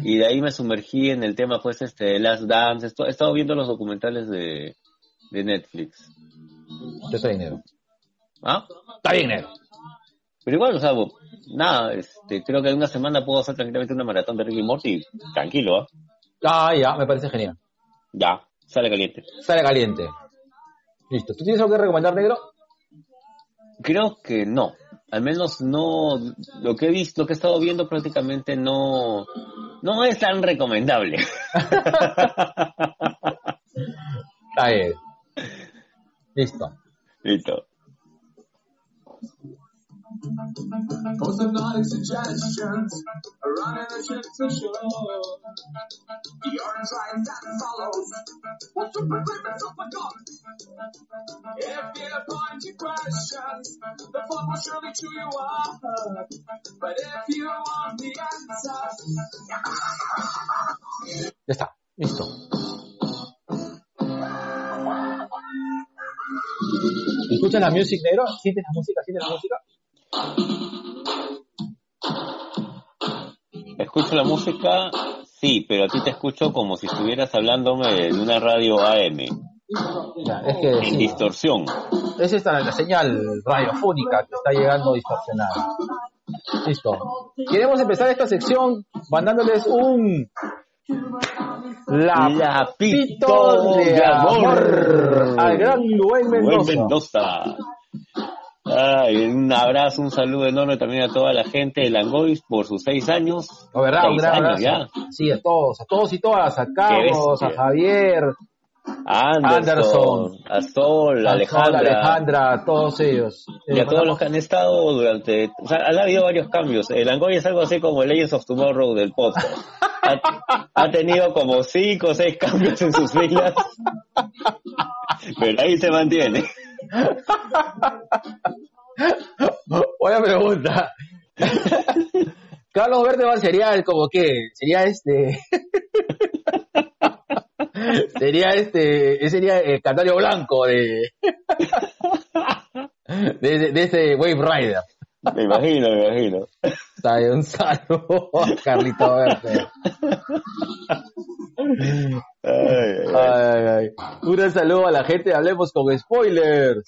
y de ahí me sumergí en el tema, pues, este, Last Dance. Esto- he estado viendo los documentales de, de Netflix. Yo estoy dinero. ¿Ah? Está bien, negro. Pero igual, o sea, bo- nada, este, creo que en una semana puedo hacer tranquilamente una maratón de Ricky Morty, tranquilo, ¿ah? Ah, ya, me parece genial. Ya, sale caliente. Sale caliente. Listo. ¿Tú tienes algo que recomendar, negro? Creo que no. Al menos no, lo que he visto, lo que he estado viendo prácticamente no, no es tan recomendable. [laughs] Está bien. Listo. Listo. Some naughty suggestions, running the ship to shore. The orange line that follows. What's up with limits of my? If you point your questions, the fun will surely chew you up. But if you want the answers, Ya está. Listo. ¿Escuchas la música, negro? ¿Sientes la música? ¿Sientes la música? Escucho la música, sí, pero a ti te escucho como si estuvieras hablándome de una radio AM, Ya, es que en sí. distorsión. Es esta la señal radiofónica que está llegando distorsionada. Listo. Queremos empezar esta sección mandándoles un lapito de amor al gran Buen Mendoza. Mendoza. Ay, un abrazo, un saludo enorme también a toda la gente de Langois por sus seis años. La verdad, un Seis gran años abrazo. Sí, a todos, a todos y todas, a Carlos, a. Javier, Anderson, Anderson. a Sol, a Alejandra, Alejandra, a todos ellos. y Eh, a todos los que han estado durante... O sea, han habido varios cambios. El Langoy es algo así como el Legends of Tomorrow del podcast. Ha, ha tenido como cinco o seis cambios en sus filas. Pero ahí se mantiene. [laughs] Buena pregunta. Carlos Verdeman sería como que, sería este, [laughs] sería este, sería el Canario Blanco de, de, ese- de ese Wave Rider. Me imagino, me imagino. Bien, un saludo a Carlito Verde. Ay, ay, ay. Un saludo a la gente, hablemos con spoilers.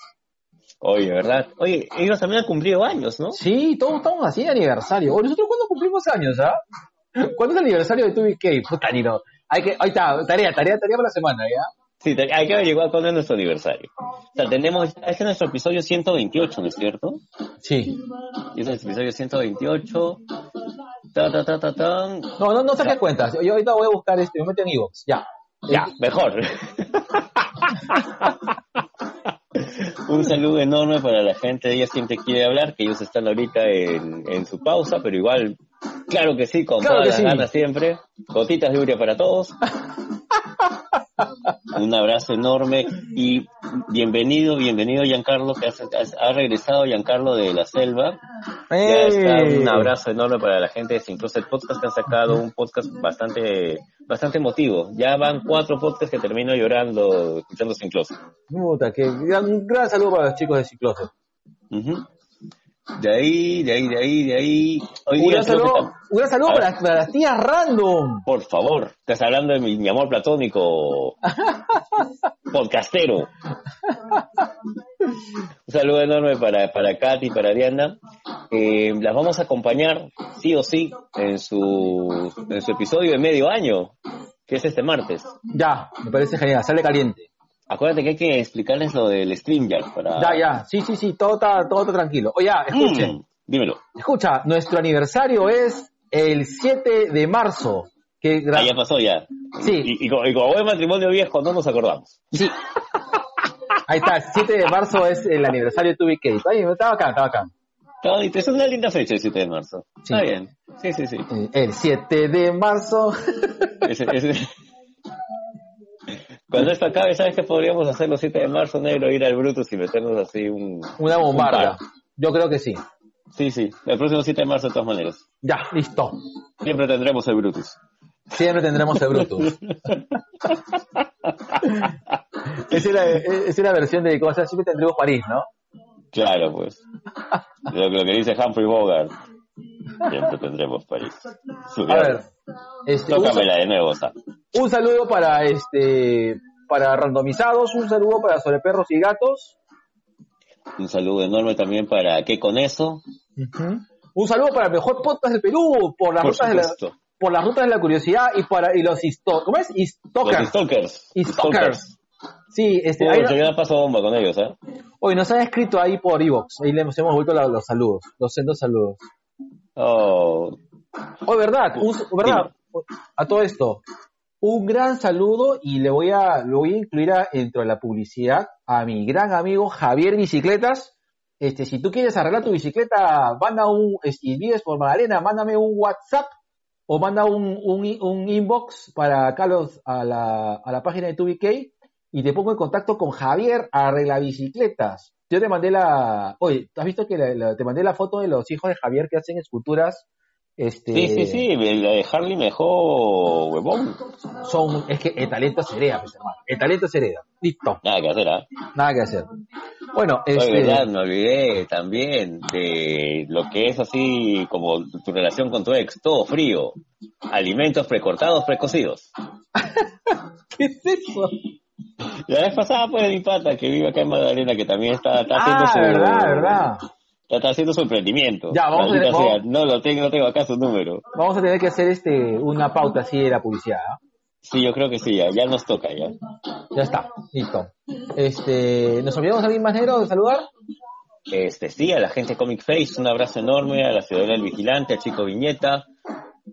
Oye, ¿verdad? Oye, ellos también han cumplido años, ¿no? Sí, todos estamos así de aniversario. Oye, ¿Nosotros cuándo cumplimos años, ah? ¿Cuándo es el aniversario de 2BK? Puta, ni no. Hay que, ahí está, tarea, tarea, tarea para la semana, ¿ya? Sí, hay que averiguar cuándo es nuestro aniversario. O sea, tenemos, este es nuestro episodio 128, ¿no es cierto? Sí. Y es el episodio 128. Ta, ta, ta, ta, tan. No, no, no saques cuentas. Yo ahorita voy a buscar este, me meto en Evox. Ya. Ya, mejor. Un saludo enorme para la gente Quien Te Quiere Hablar, que ellos están ahorita en, en su pausa, pero igual, claro que sí, con Claro todas las sí. ganas siempre. Gotitas de uria para todos. Un abrazo enorme y bienvenido, bienvenido Giancarlo, que has- has- ha regresado Giancarlo de la selva. Ya está, ¡Eh! un abrazo enorme para la gente de Sin Closet Podcast que han sacado un podcast bastante, bastante emotivo. Ya van cuatro podcasts que termino llorando escuchando Sin Closet. Puta, que gran- un gran saludo para los chicos de Cicloset. Ujú. De ahí, de ahí, de ahí, de ahí. Hoy Un saludo, un para, para las tías random. Por favor, estás hablando de mi, mi amor platónico. [laughs] Podcastero. Un saludo enorme para, para Katy y para Ariana. Eh, las vamos a acompañar, sí o sí, en su, en su episodio de medio año, que es este martes. Ya, me parece genial, sale caliente. Acuérdate que hay que explicarles lo del StreamYard para... Ya, ya, sí, sí, sí, todo está, todo está tranquilo. Oye, ya, escuchen, Mm, dímelo. escucha, nuestro aniversario es el 7 de marzo. Que gra- Ah, ya pasó ya. Sí. Y, y como, y como buen matrimonio viejo, no nos acordamos. Sí. Ahí está, el 7 de marzo es el aniversario de bien, está bacán, está bacán. Está bonito, es una linda fecha el 7 de marzo. Sí. Está bien. Sí, sí, sí. Eh, El 7 de marzo. Ese- ese- Cuando esto acabe, ¿sabes qué podríamos hacer los 7 de marzo, negro? Ir al Brutus y meternos así un... Una un bombarda. Yo creo que sí. Sí, sí. El próximo 7 de marzo, de todas maneras. Ya, listo. Siempre tendremos el Brutus. Siempre tendremos el Brutus. Esa [laughs] esa es la versión de cosas, siempre tendremos París, ¿no? Claro, pues. Lo, lo que dice Humphrey Bogart. Siempre tendremos París. A ver, este, un, Tócamela de nuevo, Sa. un saludo para este para randomizados, un saludo para sobre perros y gatos, Un saludo enorme también para ¿Qué con eso? un saludo para el mejor podcast del Perú por las Por rutas de la, supuesto. por las rutas de la curiosidad y para y los histo ¿cómo es? Los Stalkers. Stalkers. Y Stalkers. Sí, este, Uy, queda paso bomba con ellos, ¿eh? hoy nos han escrito ahí por Evox, ahí le hemos, hemos vuelto la- los saludos, los sendos saludos. Oh, Oh, verdad, un- verdad, a todo esto, un gran saludo y le voy a, lo voy a incluir a- dentro de la publicidad a mi gran amigo Javier Bicicletas. Este, si tú quieres arreglar tu bicicleta, manda un, si vives por Magdalena, mándame un WhatsApp o manda un, un, un inbox para acá los, a, la, a la página de TubiK y te pongo en contacto con Javier Arregla Bicicletas. Yo te mandé la, oye, ¿has visto que la- la- te mandé la foto de los hijos de Javier que hacen esculturas? Este, sí, sí, sí, la de Harley me dejó huevón. son, es que el talento se hereda, pues, hermano. El talento se hereda. Listo, Nada que hacer, ¿ah? nada que hacer. Bueno, Oye, este, verdad, me olvidé también de lo que es así como tu relación con tu ex, todo frío. Alimentos precortados, precocidos. [laughs] ¿qué es eso? La vez pasada pues mi pata que vive acá en Magdalena que también está, está haciendo Ah, su verdad, verdad. Está, está haciendo su emprendimiento. Ya, vamos a sea, no lo tengo, no tengo acá su número. Vamos a tener que hacer este, una pauta así de la publicidad, ¿ah? Sí, yo creo que sí, ya, ya nos toca ya. Ya está, listo. Este, ¿nos olvidamos de alguien más negro de saludar? Este, sí, a la gente Comic Face, un abrazo enorme, a la Ciudadela del Vigilante, a Chico Viñeta,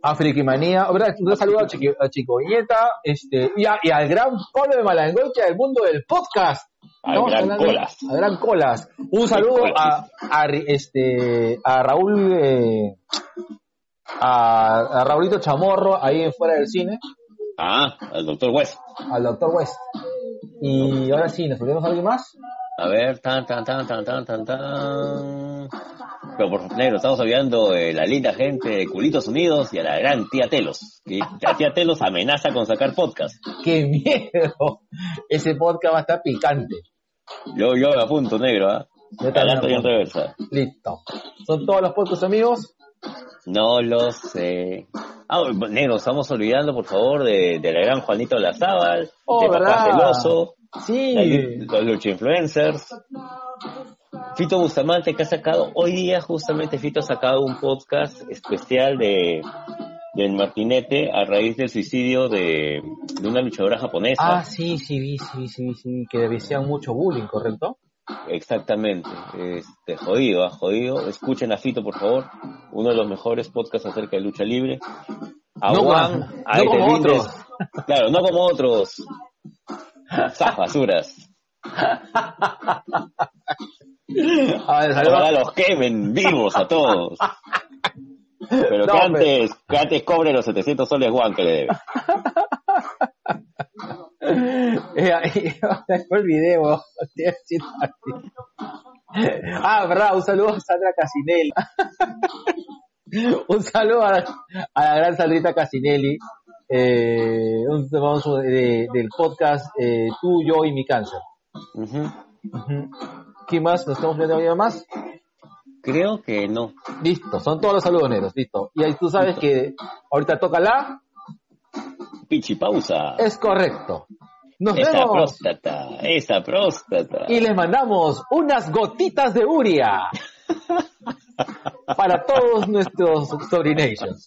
A Frikimanía, ¿verdad? Un saludo a Chico, a Chico Viñeta, este, y, a- y al gran Pablo de Malangoitia del mundo del podcast. al Gran hablando- Colas. A Gran Colas. Un saludo a, a, este, a Raúl, eh, a, a Raulito Chamorro, ahí en fuera del cine, Ah, al Doctor West. al Doctor West. Y ahora sí, ¿nos olvidamos de alguien más? A ver, tan, tan, tan, tan, tan, tan, tan. Pero por negro, estamos olvidando de la linda gente de Culitos Unidos y a la gran tía Telos. Que la tía Telos amenaza con sacar podcast. ¡Qué miedo! Ese podcast va a estar picante. Yo, yo me apunto, negro, ¿ah? También Adelanto y en reversa. Listo. ¿Son todos los podcasts amigos? No lo sé. Ah, negro, estamos olvidando, por favor, de, de la gran Juanito Lazábal, Oh, de Papá ¿verdad? Celoso, Sí. los Lucha Influencers. Fito Bustamante que ha sacado, hoy día justamente Fito ha sacado un podcast especial de del Martinete a raíz del suicidio de, de una luchadora japonesa. Ah, sí, sí, vi, sí, sí, sí, que decían mucho bullying, ¿correcto? Exactamente. Este, jodido, ah, jodido. Escuchen a Fito, por favor. Uno de los mejores podcasts acerca de lucha libre. A No Juan, a no Ete como otros. Claro, no como otros. Esas basuras. A ver, Ojalá saludos. los quemen vivos a todos. Pero No, que, pero- antes, que antes cobre los 700 soles Juan que le debe. [laughs] Eh, Después el video. estoy haciendo así. Ah, verdad, un saludo a Sandra Casinelli. [laughs] un saludo a, a la gran Sandrita Casinelli. Eh, un, de- del podcast eh, Tú, yo y mi cáncer. Ujú. ¿Qué más? ¿Nos estamos viendo algo más? Creo que no. Listo, son todos los saludos negros, listo. Y ahí tú sabes que ahorita toca la... Pichi pausa. Es correcto. Nos Esa vemos próstata, esa próstata. y les mandamos unas gotitas de uria [laughs] para todos nuestros sobrinations.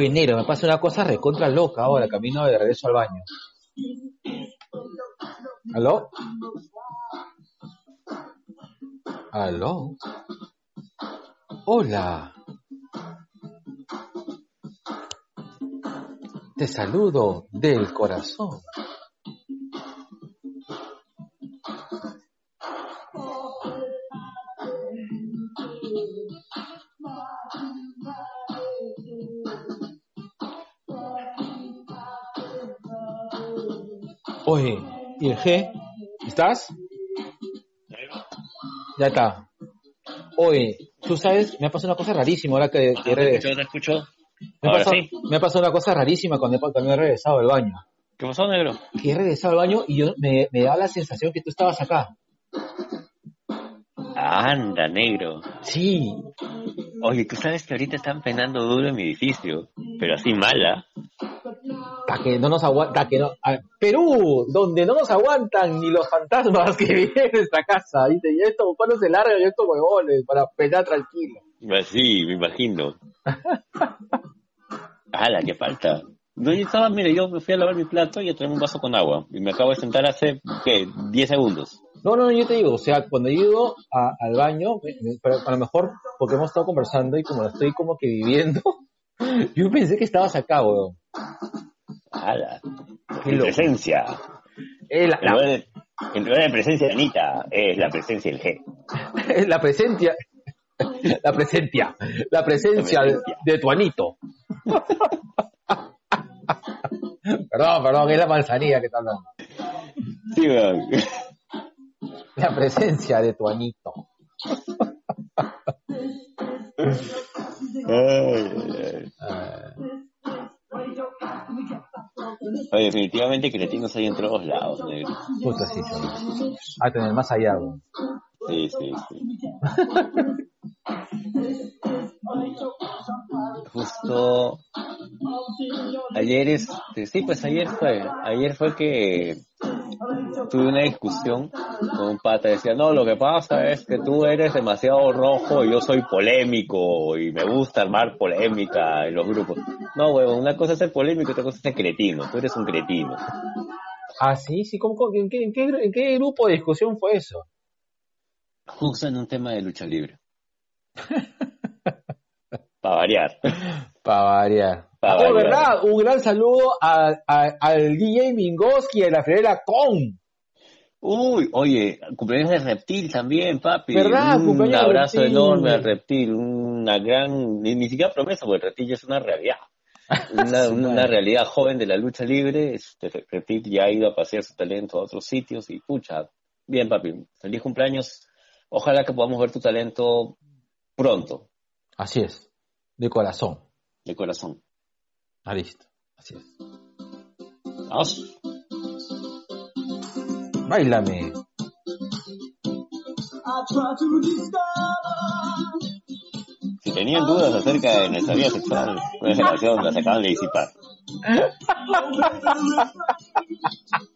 Oye, Nero, me pasa una cosa recontra loca ahora, camino de regreso al baño. ¿Aló? ¿Aló? Hola. Te saludo del corazón. Oye, ¿y el G? ¿Estás? Ya está. Oye, tú sabes, me ha pasado una cosa rarísima ahora que, que ¿Te escucho? ¿Te escucho? Me ha pasado, sí. me ha pasado una cosa rarísima cuando he, regresado del baño. ¿Qué pasó, negro? Que he regresado al baño y yo me, me da la sensación que tú estabas acá. Anda, negro. Sí, Oye, tú sabes que ahorita están penando duro en mi edificio, pero así mala. Para que no nos aguanta, que no, a- Perú, donde no nos aguantan ni los fantasmas [laughs] que viven en nuestra casa. Dice, y esto, ¿cuándo se larga y estos huevones para penar tranquilo? Así, me imagino. [laughs] ¡Hala, qué falta! No, yo estaba, mire, yo me fui a lavar mi plato y a traerme un vaso con agua. Y me acabo de sentar hace, ¿qué? 10 segundos. No, no, yo te digo, o sea, cuando he ido a- al baño, a lo mejor porque hemos estado conversando y como lo estoy como que viviendo, [laughs] yo pensé que estabas acá, weón. ¡Hala! Qué presencia. Eh, la, En lugar, de, en lugar de presencia de Anita, es la presencia del G. [laughs] [laughs] la presencia, la presencia, la presencia La de, presencia. de tu anito. perdón, perdón, es la manzanilla que está hablando. Sí, weón. La presencia de tu anito. Ay, ay, ay. Oye, definitivamente cretinos hay en todos lados, negro. puta, sí. A tener más allá, weón. Sí, sí, sí. Justo ayer este, sí, pues ayer fue, ayer fue que tuve una discusión con un pata, decía, no, lo que pasa es que tú eres demasiado rojo y yo soy polémico y me gusta armar polémica en los grupos. No, huevón, una cosa es ser polémico y otra cosa es ser cretino, tú eres un cretino. Ah, sí, sí, ¿cómo, cómo- en, qué, en, qué, ¿en qué grupo de discusión fue eso? Justo en un tema de lucha libre. [laughs] Para variar. Para variar. Pa' Oh. ¿verdad? Un gran saludo a- a- al DJ Mingoski de la Ferrera Con. Uy, oye, cumpleaños de Reptil también, papi. ¿Verdad? Un Cumpleaños abrazo enorme al Reptil, una gran, ni, ni siquiera promesa, porque el Reptil ya es una realidad. [laughs] Una, una realidad joven de la lucha libre. Este, Reptil ya ha ido a pasear su talento a otros sitios y pucha, bien papi, feliz cumpleaños. Ojalá que podamos ver tu talento pronto, Así es, de corazón. de corazón. Ah, listo. Así es. Vamos. Bailame. Si tenían dudas acerca de nuestra vida sexual, una generación las acaban de disipar. [laughs]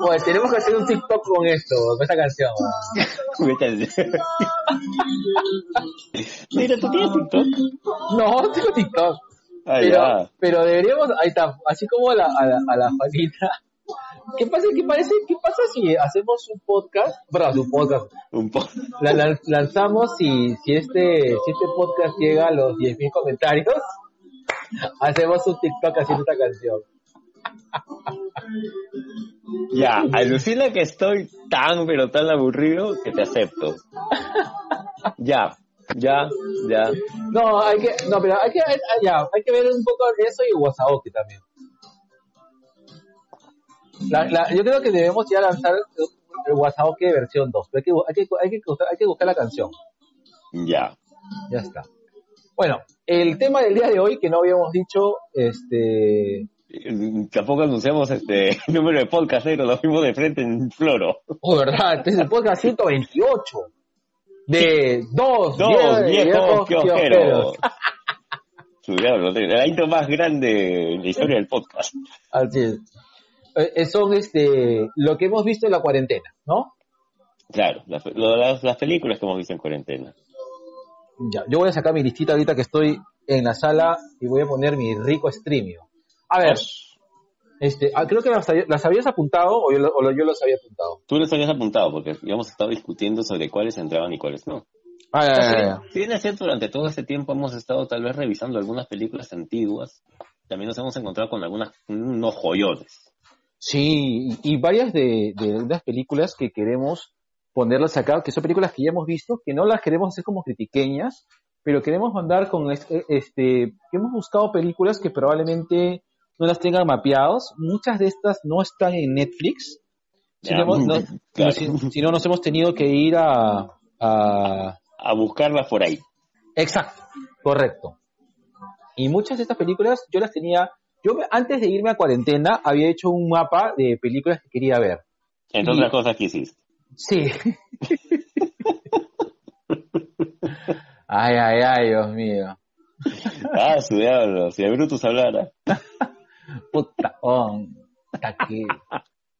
Oye, tenemos que hacer un TikTok con esto, con esta canción. [laughs] Mira, tú tienes TikTok. No, no tengo TikTok. Ah, Pero, ya. pero deberíamos, ahí está, así como a la, a la, a la Juanita. ¿Qué pasa, qué parece, qué pasa si hacemos un podcast? Perdón, un podcast. Un. La, lan- lanzamos si, si este, si este podcast llega a los 10.000 comentarios, [laughs] hacemos un TikTok haciendo esta canción. Ya, alucina que estoy tan, pero tan aburrido que te acepto. Ya, ya, ya. No, hay que, no, pero hay que, hay, ya, hay que ver un poco eso y Wasaoki también. La, la, yo creo que debemos ya lanzar el Wasaoki versión 2, pero hay que, hay que, hay que, buscar- hay que buscar la canción. Ya. Ya está. Bueno, el tema del día de hoy que no habíamos dicho, este, Tampoco anunciamos este el [laughs] número de podcast, pero lo vimos de frente en Floro. oh, verdad, este es el podcast 128 de dos, Dos vie- viejos diablo, La intro más grande en la historia del podcast. Así es. Eh, eh, son este, lo que hemos visto en la cuarentena, ¿no? Claro, las, las, las películas que hemos visto en cuarentena. Ya, yo voy a sacar mi listita ahorita que estoy en la sala y voy a poner mi rico streamio. A ver, este, ah, creo que las, había- las habías apuntado o yo, o yo los había apuntado. Tú les habías apuntado porque habíamos estado discutiendo sobre cuáles entraban y cuáles no. Ah, ya, ya, ya. Si bien es cierto, durante todo este tiempo hemos estado tal vez revisando algunas películas antiguas, también nos hemos encontrado con algunas, unos joyones. Sí, y, y varias de, de las películas que queremos ponerlas acá, que son películas que ya hemos visto, que no las queremos hacer como critiqueñas, pero queremos mandar con este, este que hemos buscado películas que probablemente no las tengan mapeados. Muchas de estas no están en Netflix, Ya, sino, no, claro. si, si no nos hemos tenido que ir a, a... A buscarlas por ahí. Exacto, correcto. Y muchas de estas películas yo las tenía, yo antes de irme a cuarentena había hecho un mapa de películas que quería ver. Entre otras cosas que hiciste. Sí. [laughs] ay, ay, ay, Dios mío. Ah, su diablo, si Brutus hablara. [laughs] Puta, oh, que-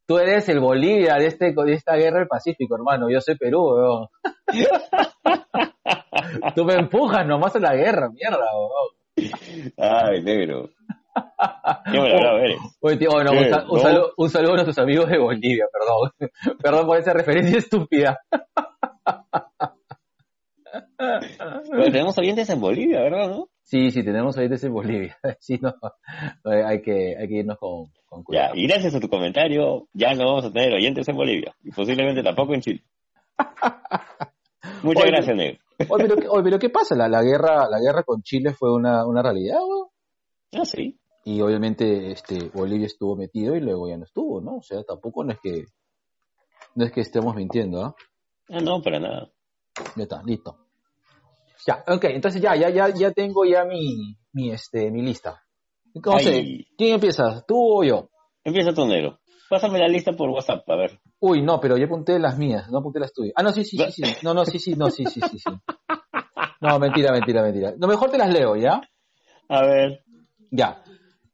Tú eres el Bolivia de, este, de esta guerra del Pacífico, hermano. Yo soy Perú, weón. [laughs] Tú me empujas nomás a la guerra, mierda, weón. Ay, negro. Qué bueno eres. Oye, tío, bueno, un, saludo, un saludo a nuestros amigos de Bolivia, perdón. [laughs] perdón por esa referencia estúpida. Pero tenemos oyentes en Bolivia, ¿verdad? ¿No? Sí, sí, tenemos oyentes en Bolivia. [laughs] Sí, no, eh, hay que, hay que irnos con, con Ya, cuidado. y gracias a tu comentario, ya no vamos a tener oyentes en Bolivia. Y posiblemente tampoco en Chile. [laughs] Muchas Oye, gracias, negro. Oye, pero, ¿qué- oye, pero ¿qué pasa? La, la guerra, la guerra con Chile fue una, una realidad, weón. Ah, sí. Y obviamente este Bolivia estuvo metido y luego ya no estuvo, ¿no? O sea, tampoco no es que no es que estemos mintiendo, ¿ah? Ah, no, para nada. Ya está, listo. Ya, ok, entonces ya, ya, ya, ya tengo ya mi, mi, este, mi lista. ¿Cómo sé? Ay. ¿Quién empieza? ¿Tú o yo? Empieza tu negro. Pásame la lista por WhatsApp, a ver. Uy, no, pero yo apunté las mías, no apunté las tuyas. Ah, no, sí, sí, sí, sí. [laughs] No, no, sí, sí, no, sí, sí, sí, sí. No, mentira, mentira, mentira. Lo mejor te las leo, ¿ya? A ver. Ya.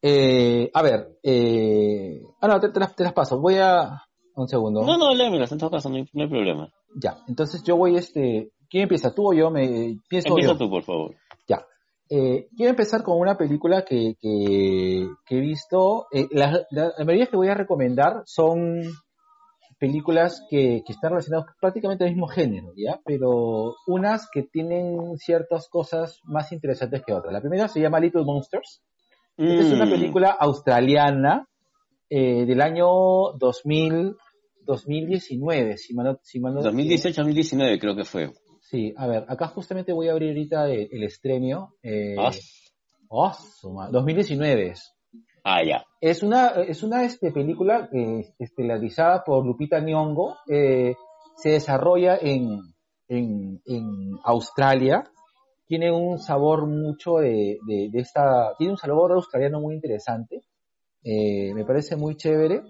Eh, a ver, eh... Ah, no, te, te las, te las paso. Voy a... Un segundo. No, no, léemelas, en todo caso, no hay, no hay problema. Ya, entonces yo voy, este... ¿Quién empieza? ¿Tú o yo? Me... Pienso Empieza yo. tú, por favor. Ya. Eh, quiero empezar con una película que, que, que he visto. Eh, las, la- la mayoría que voy a recomendar son películas que, que están relacionadas prácticamente al mismo género, ¿ya? Pero unas que tienen ciertas cosas más interesantes que otras. La primera se llama Little Monsters. Esta es una Mm. película australiana eh, del año 2000, 2019, si mal no- si mal no- 2018-2019 creo que fue. Sí, a ver, acá justamente voy a abrir ahorita el, el estreno. eh, Ah, oh, su ma- 2019 es. ah, ya. Es una, es una este, película eh, estelarizada por Lupita Nyong'o. eh, se desarrolla en, en, en Australia. Tiene un sabor mucho de, de, de esta... Tiene un sabor australiano muy interesante. eh, me parece muy chévere.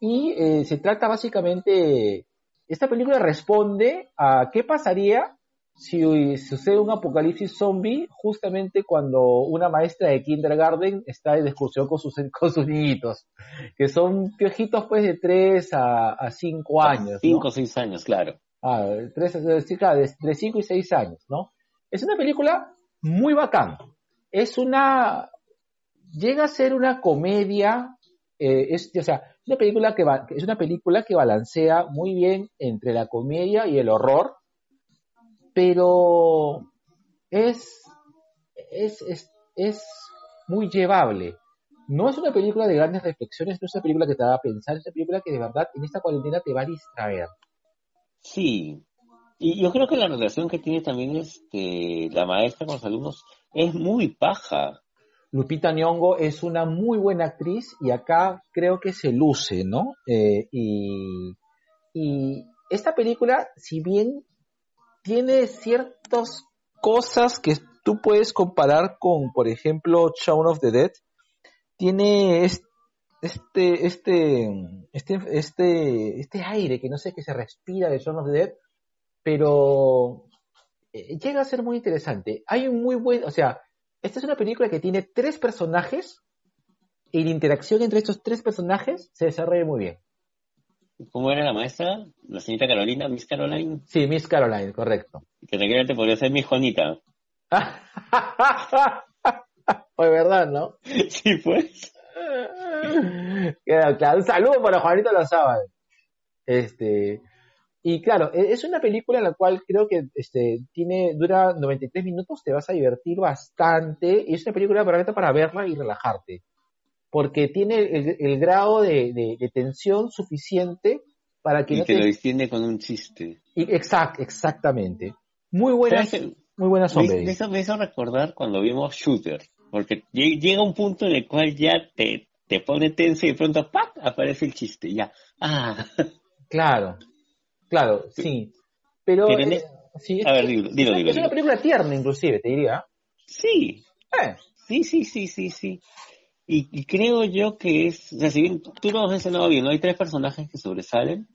Y eh, se trata básicamente... Esta película responde a qué pasaría si sucede un apocalipsis zombie justamente cuando una maestra de kindergarten está de excursión con sus, [laughs] con sus niñitos, que son piojitos pues de 3 a, a 5 años. ¿no? 5 o 6 años, claro. Ah, tres, eh, sí, claro, de, de 5 y 6 años, ¿no? Es una película muy bacán. Es una... Llega a ser una comedia, eh, es, o sea, una película que va, es una película que balancea muy bien entre la comedia y el horror, pero es, es, es, es muy llevable. No es una película de grandes reflexiones, no es una película que te va a pensar, es una película que de verdad en esta cuarentena te va a distraer. Sí. Y yo creo que la relación que tiene también este, la maestra con los alumnos es muy paja. Lupita Nyong'o es una muy buena actriz y acá creo que se luce, ¿no? Eh, y, y esta película, si bien tiene ciertas cosas que tú puedes comparar con, por ejemplo, Shaun of the Dead, tiene es- este, este, este, este, este aire que no sé que se respira de Shaun of the Dead, pero eh, llega a ser muy interesante. Hay un muy buen, o sea, esta es una película que tiene tres personajes y la interacción entre estos tres personajes se desarrolla muy bien. ¿Cómo era la maestra? La señorita Carolina, Miss Caroline, Sí, Miss Caroline, correcto. que tranquilamente podría ser mi Juanita. [laughs] Pues verdad, ¿no? [laughs] sí, pues. Claro, claro, un saludo para Juanito Lozábal. Este, y claro, e- es una película en la cual creo que este, tiene, dura 93 minutos, te vas a divertir bastante, y es una película perfecta para verla y relajarte, porque tiene el, el grado de, de- de tensión suficiente para que Y no te lo distiende con un chiste. y- exact, exactamente. Muy buenas, muy buenas Me, zombies. me hizo, recordar cuando vimos Shooter, porque lle- llega un punto en el cual ya te, te pone tenso y de pronto ¡pac! aparece el chiste, ya. Ah, Claro, claro, sí. Pero, eh, sí, a ver, dilo, dilo, es una película tierna, inclusive, te diría. sí, Eh, sí, sí, sí, sí, sí. Y, y creo yo que es, o sea, si bien tú lo has mencionado bien, ¿no? Hay tres personajes que sobresalen.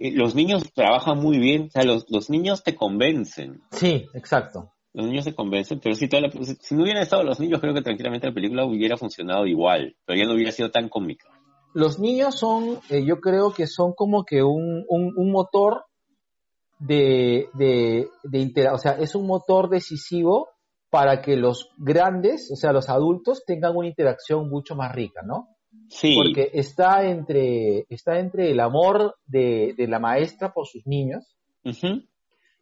Eh, los niños trabajan muy bien, o sea, los, los niños te convencen. sí, exacto. Los niños se convencen, pero si, toda la- si no hubieran estado los niños, creo que tranquilamente la película hubiera funcionado igual, pero ya no hubiera sido tan cómica. Los niños son, eh, yo creo que son como que un, un, un motor de, de, de o sea, es un motor decisivo para que los grandes, o sea, los adultos tengan una interacción mucho más rica, ¿no? Sí, Porque está entre, está entre el amor de, de la maestra por sus niños ujú.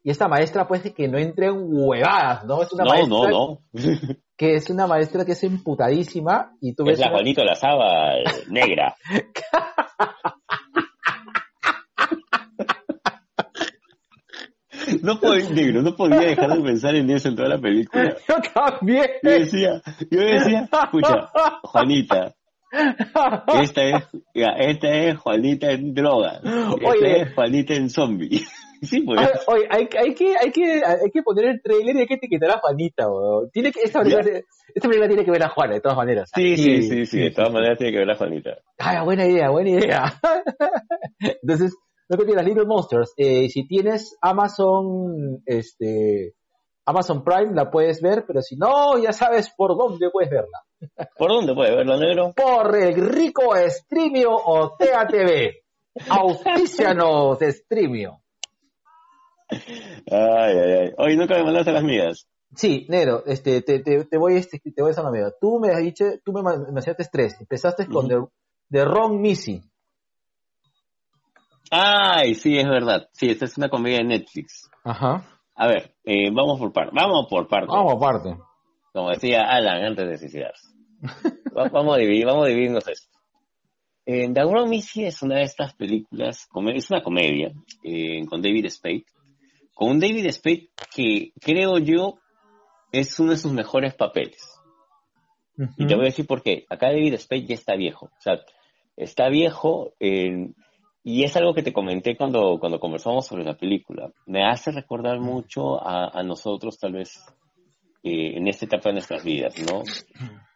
Y esta maestra pues que no entre en huevadas, ¿no? Es una no, maestra no, no. [laughs] que es una maestra que es emputadísima y tú ves Es la una- Juanito la Saba [laughs] negra. No podía, negro, no podía dejar de pensar en eso en toda la película. [laughs] Yo también. Yo decía, yo decía, escucha, Juanita, esta es, esta es Juanita en drogas, esta Oye. es Juanita en zombie. Sí, pues. Ay, Oye, hay, hay, que, hay, que, hay que poner el trailer y hay que etiquetar a Juanita, weón. Tiene que, esta, película, esta película tiene que ver a Juana, de todas maneras. Sí, sí, sí, sí, de todas maneras tiene que ver la Juanita. Ah, buena idea, buena idea. [laughs] Entonces, no te las Little Monsters. Eh, si tienes Amazon, este, Amazon Prime, la puedes ver, pero si no, ya sabes por dónde puedes verla. [laughs] ¿Por dónde puede verlo, negro? Por el rico Streamio o TATV. [laughs] Auspicianos Streamio. Ay, ay, ay. Hoy nunca me mandaste las mías. Sí, negro, este, te, te, te voy, este, te voy a hacer una amiga. Tú me has dicho, tú me mencionaste tres. Empezaste con Ujú. The, The Wrong Missy. Ay, sí, es verdad. Sí, esta es una comedia de Netflix. Ajá. A ver, eh, vamos por parte. Vamos por parte. Vamos aparte. Como decía Alan antes de suicidarse. Va- vamos, a dividir, vamos a dividirnos esto. Eh, The Wrong Missy es una de estas películas, es una comedia eh, con David Spade. Con un David Spade que creo yo es uno de sus mejores papeles. Y te voy a decir por qué. Acá David Spade ya está viejo. O sea, está viejo eh, y es algo que te comenté cuando, cuando conversamos sobre la película. Me hace recordar mucho a, a nosotros, tal vez, eh, en esta etapa de nuestras vidas, ¿no?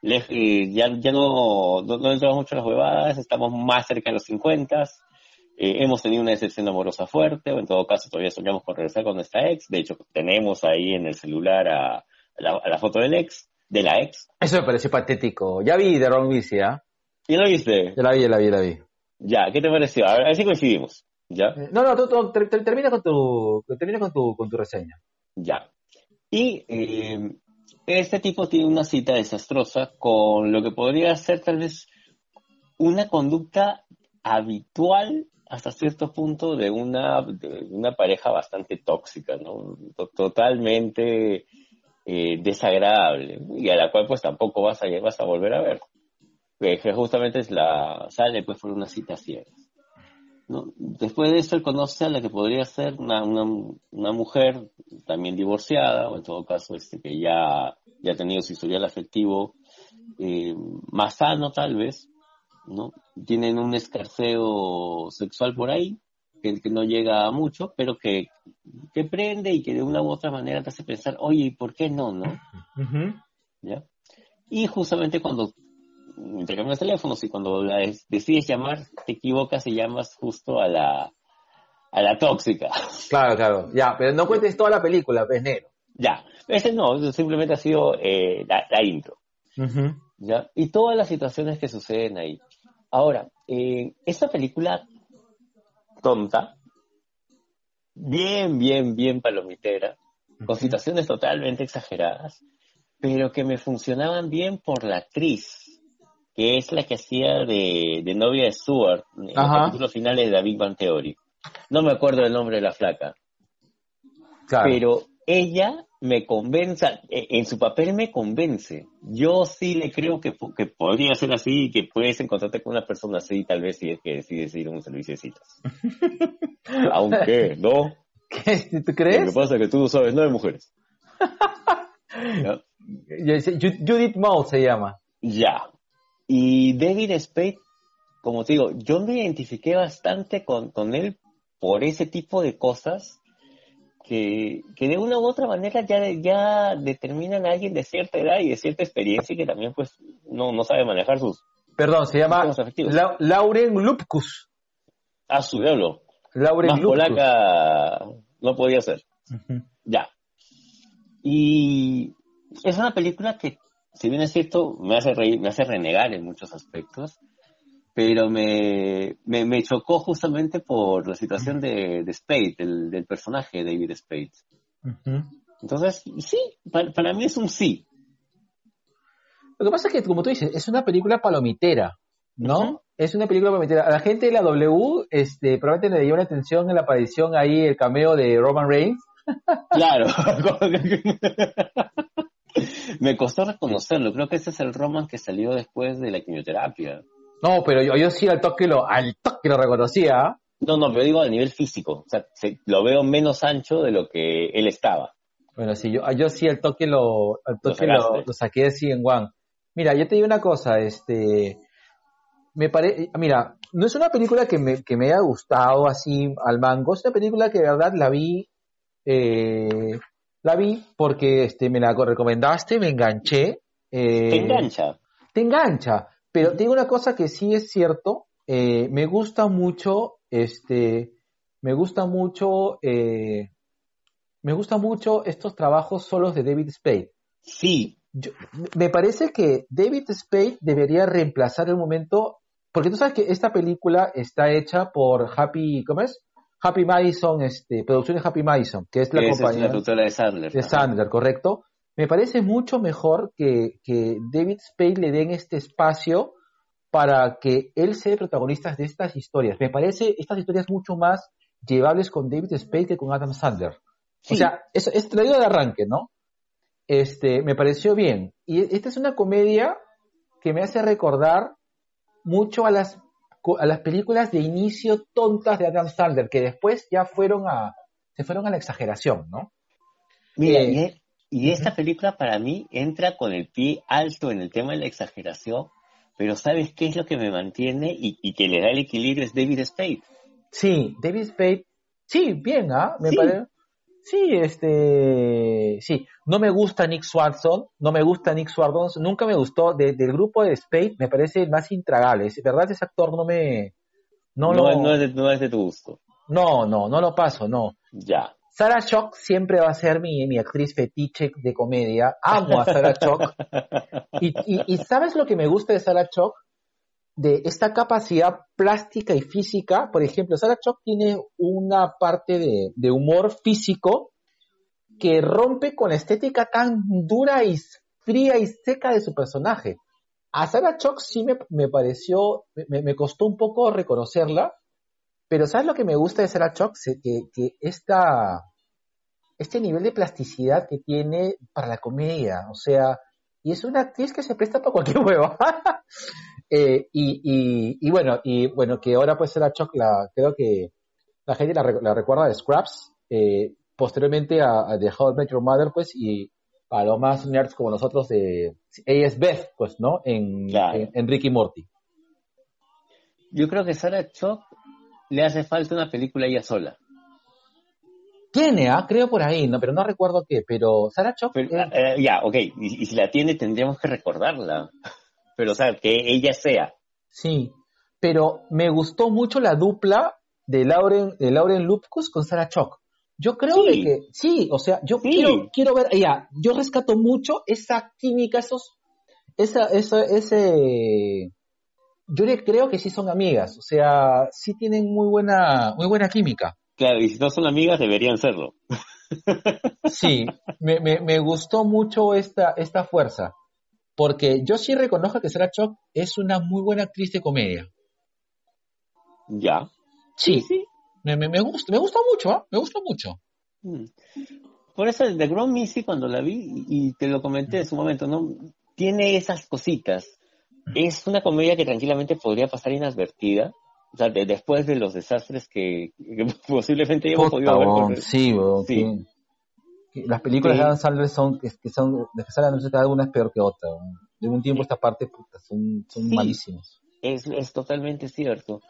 Le- eh, ya, ya no, no, no entramos mucho en las huevadas, estamos más cerca de los 50, eh, hemos tenido una decepción amorosa fuerte, o en todo caso todavía soñamos con regresar con nuestra ex. De hecho, tenemos ahí en el celular a, a la, a la foto del ex, de la ex. Eso me pareció patético. Ya vi The Wrong Missy, ¿ah? ¿Y lo viste? Ya la vi, ya la vi, ya la vi. Ya, ¿qué te pareció? A ver, a ver si coincidimos. ¿Ya? Eh, No, no, tú, tú, ter- ter- termina con tu, termina con tu, con tu reseña. Ya. Y eh, este tipo tiene una cita desastrosa con lo que podría ser tal vez una conducta habitual hasta cierto punto de una, de una pareja bastante tóxica, ¿no? To- Totalmente eh, desagradable y a la cual pues tampoco vas a, vas a volver a ver. Que justamente es la sale pues por una cita ciega. ¿no? Después de eso, él conoce a la que podría ser una, una, una mujer también divorciada, o en todo caso, este, que ya, ya ha tenido su historial afectivo eh, más sano, tal vez, ¿no? Tienen un escarceo sexual por ahí, que, que no llega a mucho, pero que, que prende y que de una u otra manera te hace pensar, oye, ¿y por qué no, no? ¿Ya? Y justamente cuando intercambias teléfonos y cuando la des- decides llamar, te equivocas y llamas justo a la, a la tóxica. Claro, claro. Ya, pero no cuentes toda la película, pues negro. ya, ese no, simplemente ha sido eh, la, la intro. ¿ya? Y todas las situaciones que suceden ahí. Ahora, eh, esta película tonta, bien, bien, bien palomitera, con situaciones totalmente exageradas, pero que me funcionaban bien por la actriz, que es la que hacía de, de novia de Stuart en los Ajá. capítulos finales de Big Bang Theory. No me acuerdo el nombre de la flaca, Claro. pero ella me convence, eh, en su papel me convence. Yo sí le creo que, que podría ser así y que puedes encontrarte con una persona así, tal vez si es que decides ir a un servicio de citas. [laughs] Aunque, ¿no? [laughs] ¿Qué? ¿Tú Lo crees? que pasa es que tú no sabes nada de mujeres. [laughs] Judith Moll se llama. Ya. Y David Spade, como te digo, yo me identifiqué bastante con, con él por ese tipo de cosas que, que de una u otra manera ya, ya determinan a alguien de cierta edad y de cierta experiencia y que también pues no, no sabe manejar sus... Perdón, se llama. La- Lauren Lupkus. A su diablo. Lauren Más Lupkus. polaca no podía ser. Ya. Y es una película que, si bien es cierto, me hace reír, me hace renegar en muchos aspectos, pero me, me, me chocó justamente por la situación de, de Spade, del, del personaje de David Spade. Entonces, sí, para, para mí es un sí. Lo que pasa es que, como tú dices, es una película palomitera, ¿no? Es una película palomitera. A la gente de la W, este, probablemente le dio una atención en la aparición ahí, el cameo de Roman Reigns. [laughs] Claro. [laughs] me costó reconocerlo. Creo que ese es el Roman que salió después de la quimioterapia. No, pero yo, yo sí al toque lo, al toque lo reconocía. No, no, pero digo a nivel físico. O sea, se- lo veo menos ancho de lo que él estaba. Bueno, sí, yo, yo sí al toque lo, al toque Lo lo, saqué así en One. Mira, yo te digo una cosa, este, me parece, mira, no es una película que me, que me haya gustado así al mango, es una película que de verdad la vi, eh, la vi porque este, me la recomendaste, me enganché. eh, Te engancha. te engancha. Pero digo una cosa que sí es cierto, eh, me gusta mucho, este, me gusta mucho, eh, me gusta mucho estos trabajos solos de David Spade. Sí, Yo- me parece que David Spade debería reemplazar el momento, porque tú sabes que esta película está hecha por Happy, ¿cómo es? Happy Madison, este, Producciones Happy Madison, que es la esa es compañía la de Sandler. de. Sandler, ¿correcto? Me parece mucho mejor que, que David Spade le den este espacio para que él sea protagonista de estas historias. Me parece estas historias mucho más llevables con David Spade que con Adam Sandler. Sí. O sea, es, es traído de arranque, ¿no? Este, me pareció bien. Y esta es una comedia que me hace recordar mucho a las, a las películas de inicio tontas de Adam Sandler, que después ya fueron a, se fueron a la exageración, ¿no? Mira, Eh, y, esta película para mí entra con el pie alto en el tema de la exageración, pero ¿sabes qué es lo que me mantiene y, y que le da el equilibrio? Es David Spade. Sí, David Spade, sí, bien, ¿ah? Me Sí. parece. Sí, este, sí, no me gusta Nick Swanson, no me gusta Nick Swanson, nunca me gustó, de- del grupo de Spade me parece el más intragable, es verdad ese actor no me, no, No, lo, no es de, no es de tu gusto. no, no, no lo paso, no. Ya. Sarah Shock siempre va a ser mi, mi actriz fetiche de comedia, amo a Sarah Shock, y, ¿sabes lo que me gusta de Sarah Shock? de esta capacidad plástica y física, por ejemplo, Sarah Shock tiene una parte de, humor físico que rompe con la estética tan dura y fría y seca de su personaje. A Sarah Shock sí me, me pareció, me, me costó un poco reconocerla, pero ¿sabes lo que me gusta de Sarah Shock? Se- Que, que esta, este nivel de plasticidad que tiene para la comedia, o sea, y es una actriz que se presta para cualquier [laughs] huevo. Eh, y, y, y bueno, y bueno, que ahora pues Sarah Shock, la, creo que la gente la, la recuerda de Scraps, eh, posteriormente a, a The How I Met Your Mother, pues, y a los más nerds como nosotros de ella es Beth, pues, ¿no? En, Claro. en, en Ricky Morty. Yo creo que Sarah Chock le hace falta una película ella sola. Tiene, ah, creo por ahí, no, pero no recuerdo qué, pero Pero, eh, eh, ya, ok. Y, y si la tiene, tendríamos que recordarla. Pero, o sea, que ella sea. sí, pero me gustó mucho la dupla de Lauren, de Lauren Lupkus con Sarah Shock. Yo creo Sí. de que, sí, o sea, yo Sí. quiero, quiero ver, ya, yo rescato mucho esa química, esos, esa, esa, ese, yo le creo que sí son amigas, o sea, sí tienen muy buena, muy buena química. Claro, y si no son amigas, deberían serlo. Sí, me, me, me gustó mucho esta, esta fuerza, porque yo sí reconozco que Sarah Shock es una muy buena actriz de comedia. Ya. Sí, sí. me, me, me gusta, me gustó mucho, ¿ah? me gustó mucho. Mm. Por eso The Grown Missy cuando la vi, y te lo comenté en su momento, ¿no? Tiene esas cositas. Es una comedia que tranquilamente podría pasar inadvertida. O sea, de- después de los desastres que, que [laughs] posiblemente hayamos podido ver. Por- sí, Sí. que- que las películas Sí. de Adam Sandler son, que, que son, de que salen, es peor que otra. weón. De un tiempo esta parte, puta, son, son Sí. malísimos. Es, es totalmente cierto.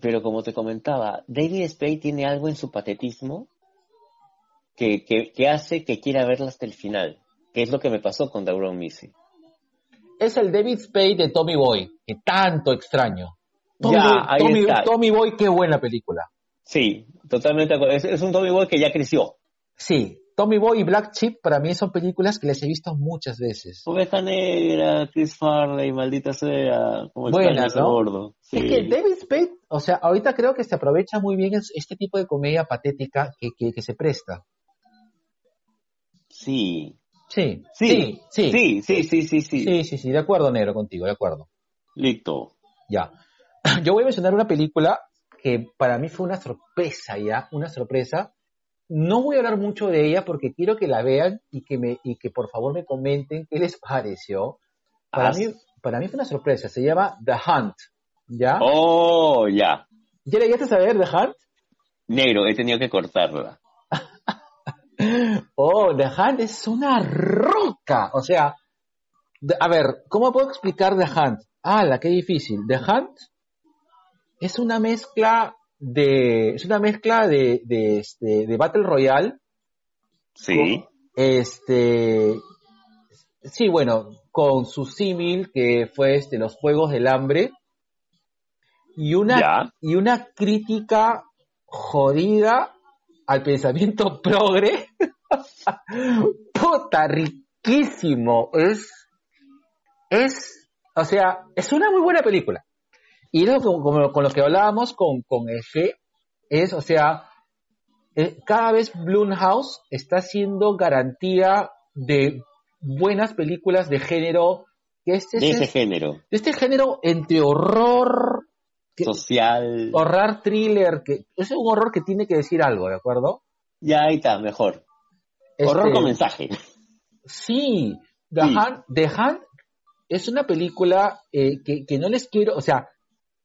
Pero como te comentaba, David Spade tiene algo en su patetismo que, que, que hace que quiera verla hasta el final. Que es lo que me pasó con The Missy. Es el David Spade de Tommy Boy, que tanto extraño. Tommy, Ya, Boy, ahí Tommy, está. Tommy Boy, qué buena película. Sí, totalmente. Es, es un Tommy Boy que ya creció. Sí, Tommy Boy y Black Chip para mí son películas que les he visto muchas veces. Oveja Negra, Chris Farley, maldita sea, como Buenas, ¿no? gordo. Sí. Es que David Spade, o sea, ahorita creo que se aprovecha muy bien es- este tipo de comedia patética que, que, que se presta. sí. Sí, Sí, sí, sí, sí, sí, sí, sí, sí. sí, sí, sí, de acuerdo, Negro, contigo, de acuerdo. Listo. Ya. [clears throat] Yo voy a mencionar una película que para mí fue una sorpresa, ya, una sorpresa. No voy a hablar mucho de ella porque quiero que la vean y que me y que por favor me comenten qué les pareció. Para Ah, mí para mí fue una sorpresa, se llama The Hunt. ¿Ya? Oh, ya. ¿Ya le llegaste a ver The Hunt? Negro, he tenido que cortarla. [laughs] Oh, The Hunt es una roca. O sea, a ver, ¿cómo puedo explicar The Hunt? Ah, la qué difícil. The Hunt es una mezcla de, es una mezcla de, de, este, de Battle Royale. Sí. Este, sí, bueno, con su símil que fue este, los Juegos del Hambre. Y una, Ya. y una crítica jodida al pensamiento [laughs] progre. Puta, riquísimo. Es, es, o sea, es una muy buena película. Y como, como- con lo que hablábamos con, con Efe, es, o sea, eh, cada vez Blumhouse está siendo garantía de buenas películas de género que este de es ese género, este género entre horror, que- social. horror thriller, que es un horror que tiene que decir algo, ¿de acuerdo? Ya ahí está, mejor. Horror Este, con mensaje. Sí, The, Sí. Hunt, The Hunt es una película eh, que, que no les quiero, o sea,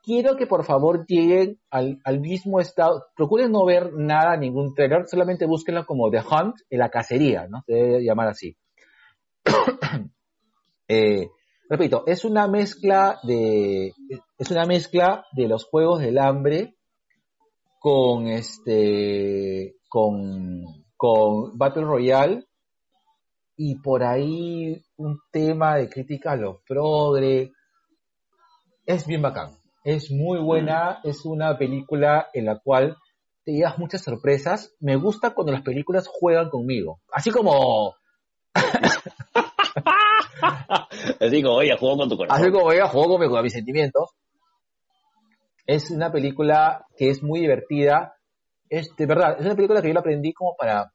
quiero que por favor lleguen al, mismo estado, procuren no ver nada, ningún trailer, solamente búsquenlo como The Hunt en la cacería, ¿no? Se debe llamar así. [coughs] Eh, repito, es una mezcla de, es una mezcla de los juegos del hambre con este, con, con Battle Royale y por ahí un tema de crítica a los progre. Es bien bacán. Es muy buena. Es una película en la cual te llevas muchas sorpresas. Me gusta cuando las películas juegan conmigo. Así como, [laughs] Así como, oye, juego con tu corazón. así como ella jugó conmigo, con mis sentimientos. Es una película que es muy divertida. Es, de verdad, es una película que yo la aprendí como para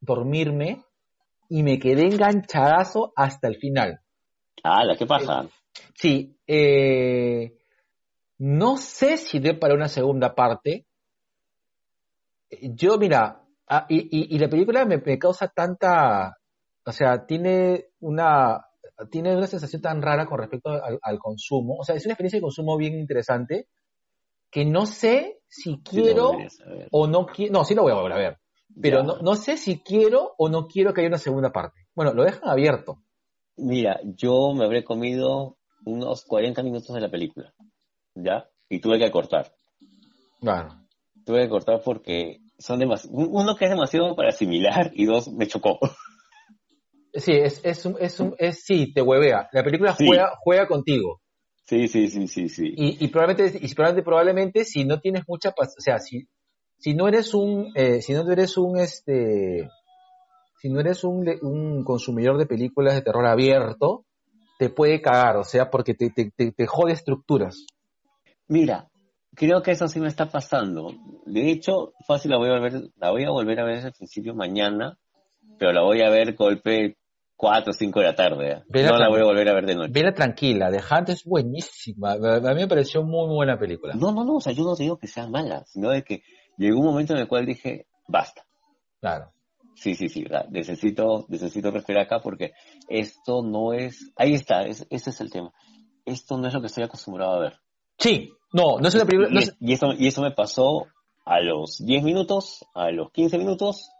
dormirme y me quedé enganchadazo hasta el final. Ala, ¿qué pasa? Sí, eh, no sé si dé para una segunda parte. Yo, mira, ah, y, y- y la película me, me causa tanta, o sea, tiene una, tiene una sensación tan rara con respecto al, al consumo. O sea, es una experiencia de consumo bien interesante que no sé si quiero o no quiero, no, sí lo voy a volver a ver, pero no, no sé si quiero o no quiero que haya una segunda parte. Bueno, lo dejan abierto. Mira, yo me habré comido unos 40 minutos de la película, ¿ya? Y tuve que cortar. Claro. Tuve que cortar porque son demasiado... Uno que es demasiado para asimilar y dos, me chocó. [laughs] Sí, es, es, un, es, un, es, sí, te huevea. La película Sí. juega, juega contigo. Sí, sí, sí, sí, sí. Y, y probablemente, y probablemente, probablemente, si no tienes mucha o sea, si, si no eres un, eh, si no eres un, este, si no eres un, un consumidor de películas de terror abierto, te puede cagar, o sea, porque te, te, te, te jode estructuras. Mira, creo que eso sí me está pasando. De hecho, fácil la voy a volver, la voy a volver a ver desde el principio mañana, pero la voy a ver golpe 4 o 5 de la tarde. ¿eh? Vela No la voy a volver a ver de noche. Vela tranquila, The Hunt es buenísima. A mí me pareció muy, muy buena película. No, no, no, o sea, yo no te digo que sea mala, sino de que llegó un momento en el cual dije, basta. Claro. Sí, sí, sí, ¿verdad? necesito, necesito respirar acá porque esto no es, ahí está, es- ese es el tema. Esto no es lo que estoy acostumbrado a ver. Sí, no, no es una película, no Y, es- y eso, y eso me pasó a los 10 minutos, a los 15 minutos,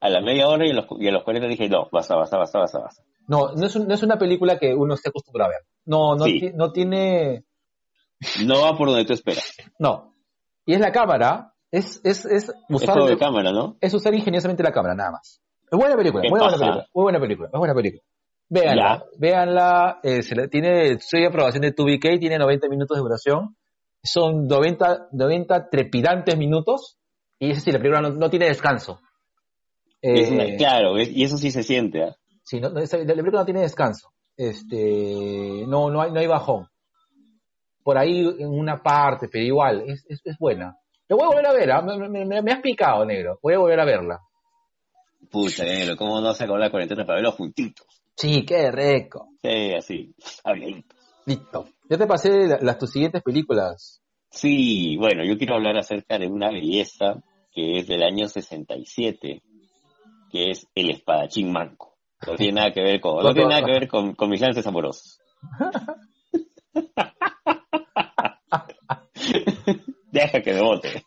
a la media hora y a los, y a los 40 dije, no, basta, basta, basta, basta, basta. no, no es, un- no es una película que uno esté acostumbrado a ver. No, no, Sí. no tiene, No va por donde tú esperas. No. Y es la cámara, es, es, es Es usar, de cámara, ¿no? es usar ingeniosamente la cámara, nada más. Es buena película, ¿Qué muy buena pasa? película, muy buena película, es buena película. Véanla, véanla, eh, se la- tiene, soy aprobación de 2BK, tiene 90 minutos de duración, son 90, 90 trepidantes minutos, y eso sí, la película no, no tiene descanso. Es Eh, una- claro, es- y eso sí se siente, ¿ah? Sí, no, no, la película no tiene descanso. Este, no, no hay, no hay bajón. Por ahí en una parte, pero igual, es, es, es buena. Lo voy a volver a ver, ¿ah? me, me- me- me has picado, negro. Voy a volver a verla. Pucha, negro, ¿cómo no se acabó la cuarentena para verlos juntitos? Sí, qué rico. Sí, así, habladitos. Listo. Ya te pasé la- las tus siguientes películas. Sí, bueno, yo quiero hablar acerca de una belleza que es del año 67, que es El Espadachín Manco. No tiene nada que ver con, no tiene nada que ver con, con mis lances amorosos. [laughs] Deja que me bote.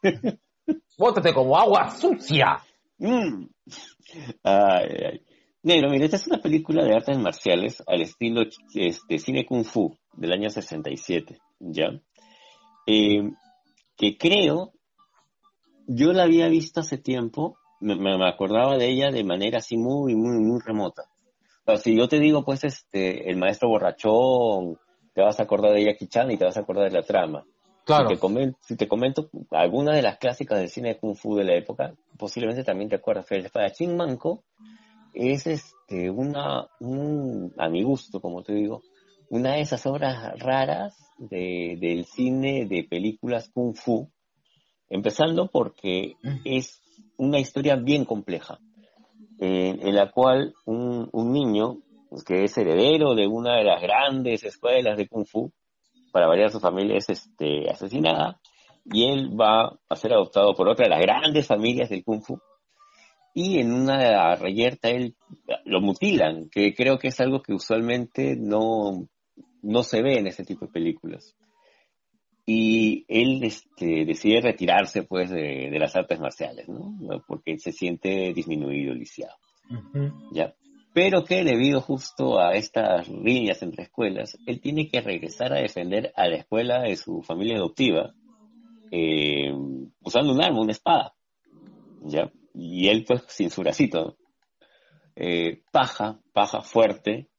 Bótate como agua sucia. Mm. Ay, ay. Negro, mira, esta es una película de artes marciales al estilo este, cine kung fu del año 67, ¿ya? Eh, que creo, yo la había visto hace tiempo, me, me acordaba de ella de manera así muy, muy, muy remota. O sea, si yo te digo, pues, este, el maestro borrachón, te vas a acordar de Jackie Chan y te vas a acordar de la trama. Claro. Si te, comen- si te comento alguna de las clásicas del cine de Kung Fu de la época, posiblemente también te acuerdas. El espadachín manco es este, una, un, a mi gusto, como te digo, una de esas obras raras de, del cine de películas Kung Fu. Empezando porque es una historia bien compleja, eh, en la cual un, un niño que es heredero de una de las grandes escuelas de Kung Fu, para variar su familia es este, asesinada, y él va a ser adoptado por otra de las grandes familias del Kung Fu, y en una reyerta él lo mutilan, que creo que es algo que usualmente no, no se ve en este tipo de películas. Y él este, decide retirarse pues de, las artes marciales, ¿no? Porque se siente disminuido, lisiado. ¿Ya? Pero que debido justo a estas riñas entre escuelas, él tiene que regresar a defender a la escuela de su familia adoptiva eh, usando un arma, una espada. ¿Ya? Y él pues sin su bracito. Eh, paja, paja fuerte,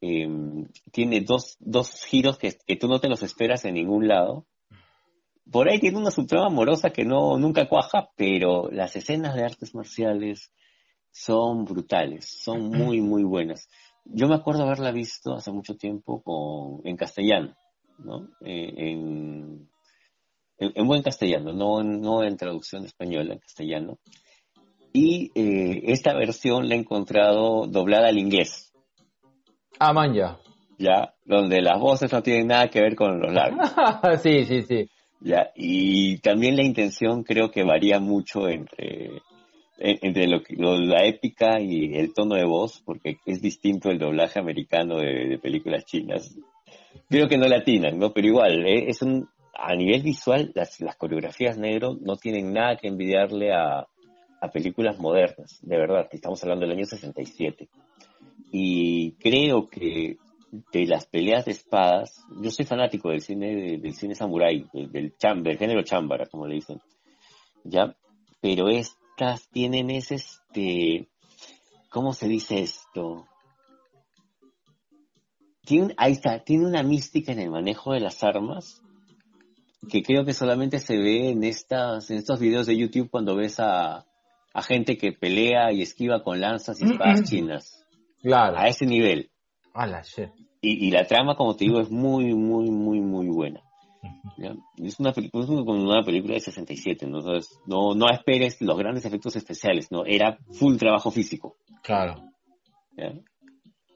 em, tiene dos, dos giros que, que, tú no te los esperas en ningún lado. Por ahí tiene una subtrama amorosa que no, nunca cuaja, pero las escenas de artes marciales son brutales, son muy, muy buenas. Yo me acuerdo haberla visto hace mucho tiempo con, en castellano, ¿no? Eh, en, en, buen castellano, no, no en traducción española, en castellano y eh, esta versión la he encontrado doblada al inglés. Ah, man, ya. Ya, donde las voces no tienen nada que ver con los labios. [laughs] sí, sí, sí. Ya, y también la intención creo que varía mucho entre, entre lo, la épica y el tono de voz, porque es distinto el doblaje americano de, películas chinas. Creo que no latinan, ¿no? Pero igual, eh, es un, a nivel visual, las, las coreografías negro no tienen nada que envidiarle a, a películas modernas, de verdad, estamos hablando del año 67. Y creo que de las peleas de espadas, yo soy fanático del cine del cine samurai, del, chamber, género chambara, como le dicen, ya, pero estas tienen ese, este, ¿cómo se dice esto? Tiene, ahí está, tiene una mística en el manejo de las armas que creo que solamente se ve en estas, en estos videos de YouTube cuando ves a, a gente que pelea y esquiva con lanzas y espadas chinas. Claro. A ese nivel. A la shit. Y, la trama, como te digo, es muy, muy, muy, muy buena. Es una, película, una película de 67, ¿no? no, no esperes los grandes efectos especiales, ¿no? Era full trabajo físico. Claro.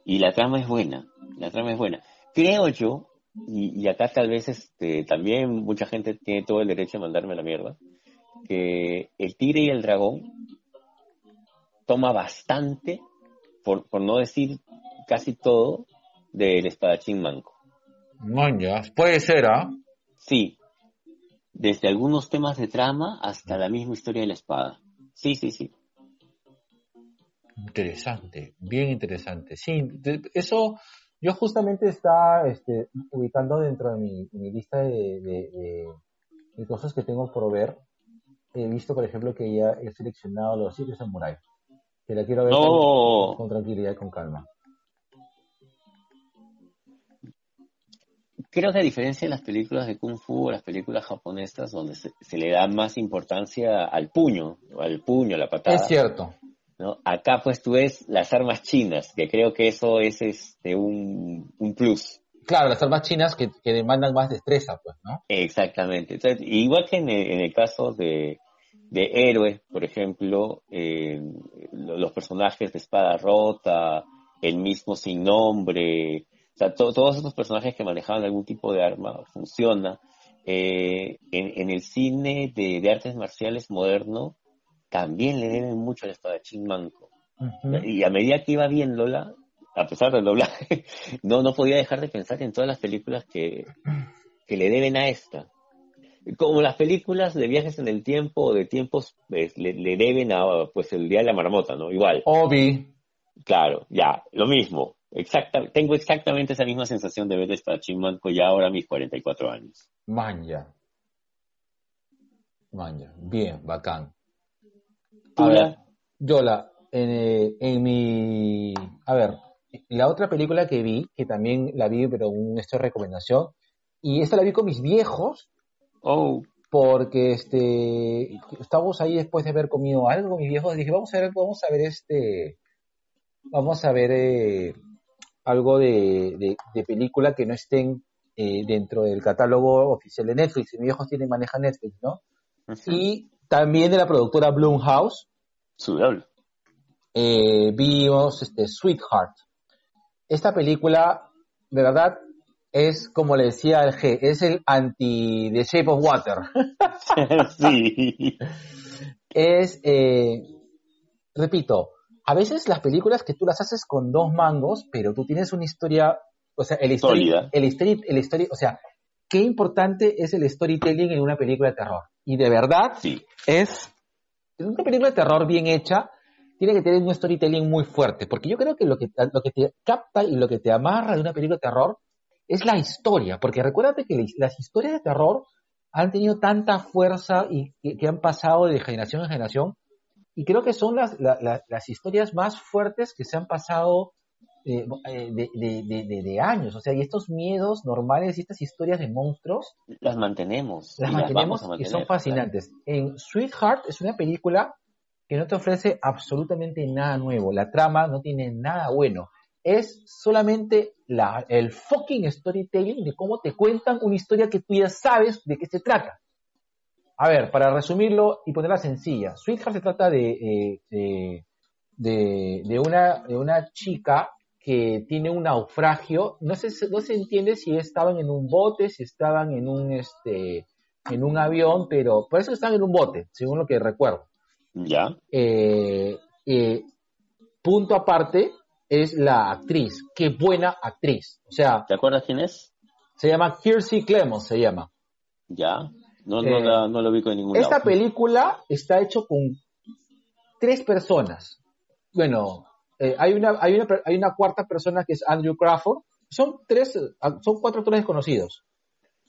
Y la trama es buena, la trama es buena. Creo yo, y, y acá tal vez este, también mucha gente tiene todo el derecho a mandarme la mierda, que el tigre y el dragón toma bastante, por, por no decir casi todo, del espadachín manco. Mañas, puede ser, ¿ah? Sí, desde algunos temas de trama hasta la misma historia de la espada. Sí, sí, sí. Interesante, bien interesante. Sí, eso yo justamente está este, ubicando dentro de mi, lista de, de, cosas que tengo por ver he visto, por ejemplo, que ya he seleccionado los siete samuráis. Que la quiero ver con, tranquilidad y con calma. Creo que a diferencia de las películas de Kung Fu o las películas japonesas, donde se, le da más importancia al puño, al puño, a la patada. Es cierto. ¿no? Acá pues tú ves las armas chinas, que creo que eso es este un, un plus. Claro, las armas chinas que, demandan más destreza, pues, ¿no? Exactamente. Entonces, igual que en el, caso de, de héroes, por ejemplo, eh, los personajes de Espada Rota, el mismo sin nombre, o sea, todos esos personajes que manejaban algún tipo de arma funciona. Eh, en, el cine de, artes marciales moderno también le deben mucho al espadachín manco. Y a medida que iba viéndola, a pesar del doblaje, [laughs] no, no podía dejar de pensar en todas las películas que, le deben a esta. Como las películas de viajes en el tiempo o de tiempos pues, le, deben a pues el día de la marmota, ¿no? Igual. Obi. Claro, ya, lo mismo. Exacta, tengo exactamente esa misma sensación de ver esta Chimanco ya ahora a mis 44 años. Manja. Manja. Bien, bacán. Ahora, Yola, en, eh, en mi... A ver, la otra película que vi, que también la vi, pero un esto de recomendación, y esta la vi con mis viejos. Oh. Porque este estábamos ahí después de haber comido algo con mis viejos, dije, vamos a ver, vamos a ver este, vamos a ver eh, algo de, de, película que no estén eh, dentro del catálogo oficial de Netflix. Mis viejos tienen, maneja Netflix, ¿no? Y también de la productora Blumhouse. Su eh, vimos este, Sweetheart, esta película, de verdad, es como le decía el G, es el anti The Shape of Water. [laughs] sí. es, eh, repito, a veces las películas que tú las haces con dos mangos, pero tú tienes una historia, o sea, el story, el story, el story, o sea, qué importante es el storytelling en una película de terror. Y de verdad Sí. es una película de terror bien hecha tiene que tener un storytelling muy fuerte, porque yo creo que lo que lo que te capta y lo que te amarra de una película de terror es la historia, porque recuérdate que las historias de terror han tenido tanta fuerza y que, que han pasado de generación en generación y creo que son las, la- la- las historias más fuertes que se han pasado eh, eh, de, de- de- de- años. O sea, y estos miedos normales y estas historias de monstruos Las mantenemos. las mantenemos a y son fascinantes. En Sweetheart es una película que no te ofrece absolutamente nada nuevo. La trama no tiene nada bueno. Es solamente la, el fucking storytelling de cómo te cuentan una historia que tú ya sabes de qué se trata. A ver, para resumirlo y ponerla sencilla, Sweetheart se trata de, eh, de, de- de una, de una chica que tiene un naufragio. No se, no se entiende si estaban en un bote, si estaban en un, este, en un avión, pero por eso están en un bote, según lo que recuerdo. ¿Ya? Eh, eh, punto aparte es la actriz. Qué buena actriz. O sea, ¿Te acuerdas quién es? se llama Kiersey Clemons, se llama. ¿Ya? No, no, Eh, la- no lo vi con ningún Esta lado. película está hecho con tres personas. Bueno, hay, una, hay, una, hay una cuarta persona que es Andrew Crawford. Son tres, son cuatro actores desconocidos.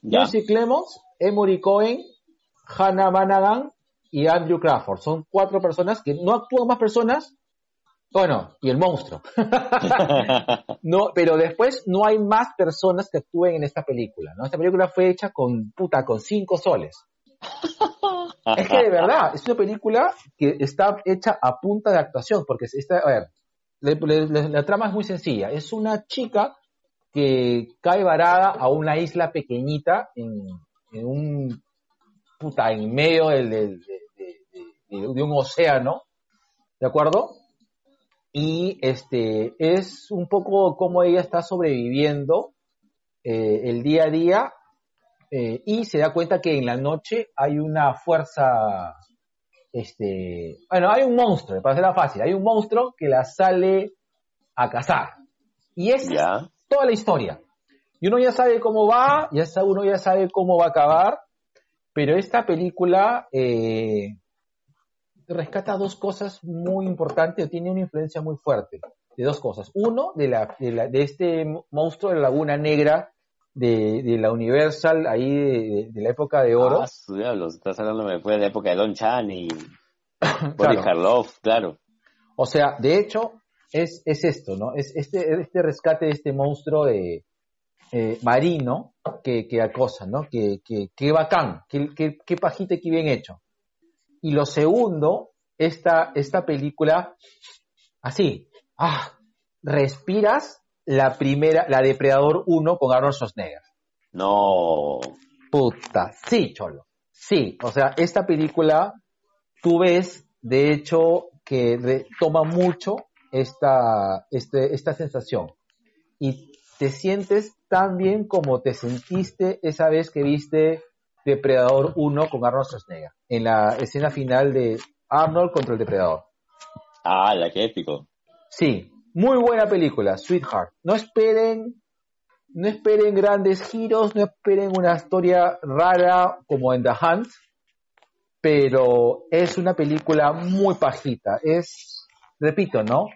¿Ya? Kiersey Clemons, Emory Cohen, Hannah Managan y Andrew Crawford. Son cuatro personas que no actúan más personas. Bueno, y el monstruo. [laughs] No, pero después no hay más personas que actúen en esta película, ¿no? Esta película fue hecha con, puta, con cinco soles. [laughs] Es que de verdad, es una película que está hecha a punta de actuación, porque esta, a ver, le- le- le- la trama es muy sencilla. Es una chica que cae varada a una isla pequeñita en, en un, puta, en medio del- del- de, de- un océano, ¿de acuerdo? Y este, es un poco como ella está sobreviviendo eh, el día a día eh, y se da cuenta que en la noche hay una fuerza, este, bueno, hay un monstruo, para hacerla fácil, hay un monstruo que la sale a cazar. Y esa es toda la historia. Y uno ya sabe cómo va, ya sa- uno ya sabe cómo va a acabar, pero esta película eh, rescata dos cosas muy importantes, o tiene una influencia muy fuerte de dos cosas. Uno, de, la, de, la- de este monstruo de la Laguna Negra de, de la Universal, ahí de, de la época de oro. Ah, su diablo, estás hablando después de la época de Don Chan y [coughs] Boris Claro. Karloff, claro. O sea, de hecho, es, es esto, ¿no? Es este, este rescate de este monstruo de, eh, marino que, que acosa, ¿no? Que, que, que bacán, que, que, que pajita que bien hecho. Y lo segundo, esta, esta película, así, ah, respiras la primera, la Depredador 1 con Arnold Schwarzenegger. No, Puta, sí, cholo. Sí, o sea, esta película, tú ves, de hecho, que re- toma mucho esta, este, esta sensación. Y te sientes tan bien como te sentiste esa vez que viste Depredador 1 con Arnold Schwarzenegger, en la escena final de Arnold contra el Depredador. ah, la que épico. Sí, muy buena película, Sweetheart. No esperen, no esperen grandes giros, no esperen una historia rara como en The Hunt, pero es una película muy pajita. Es, repito, ¿no?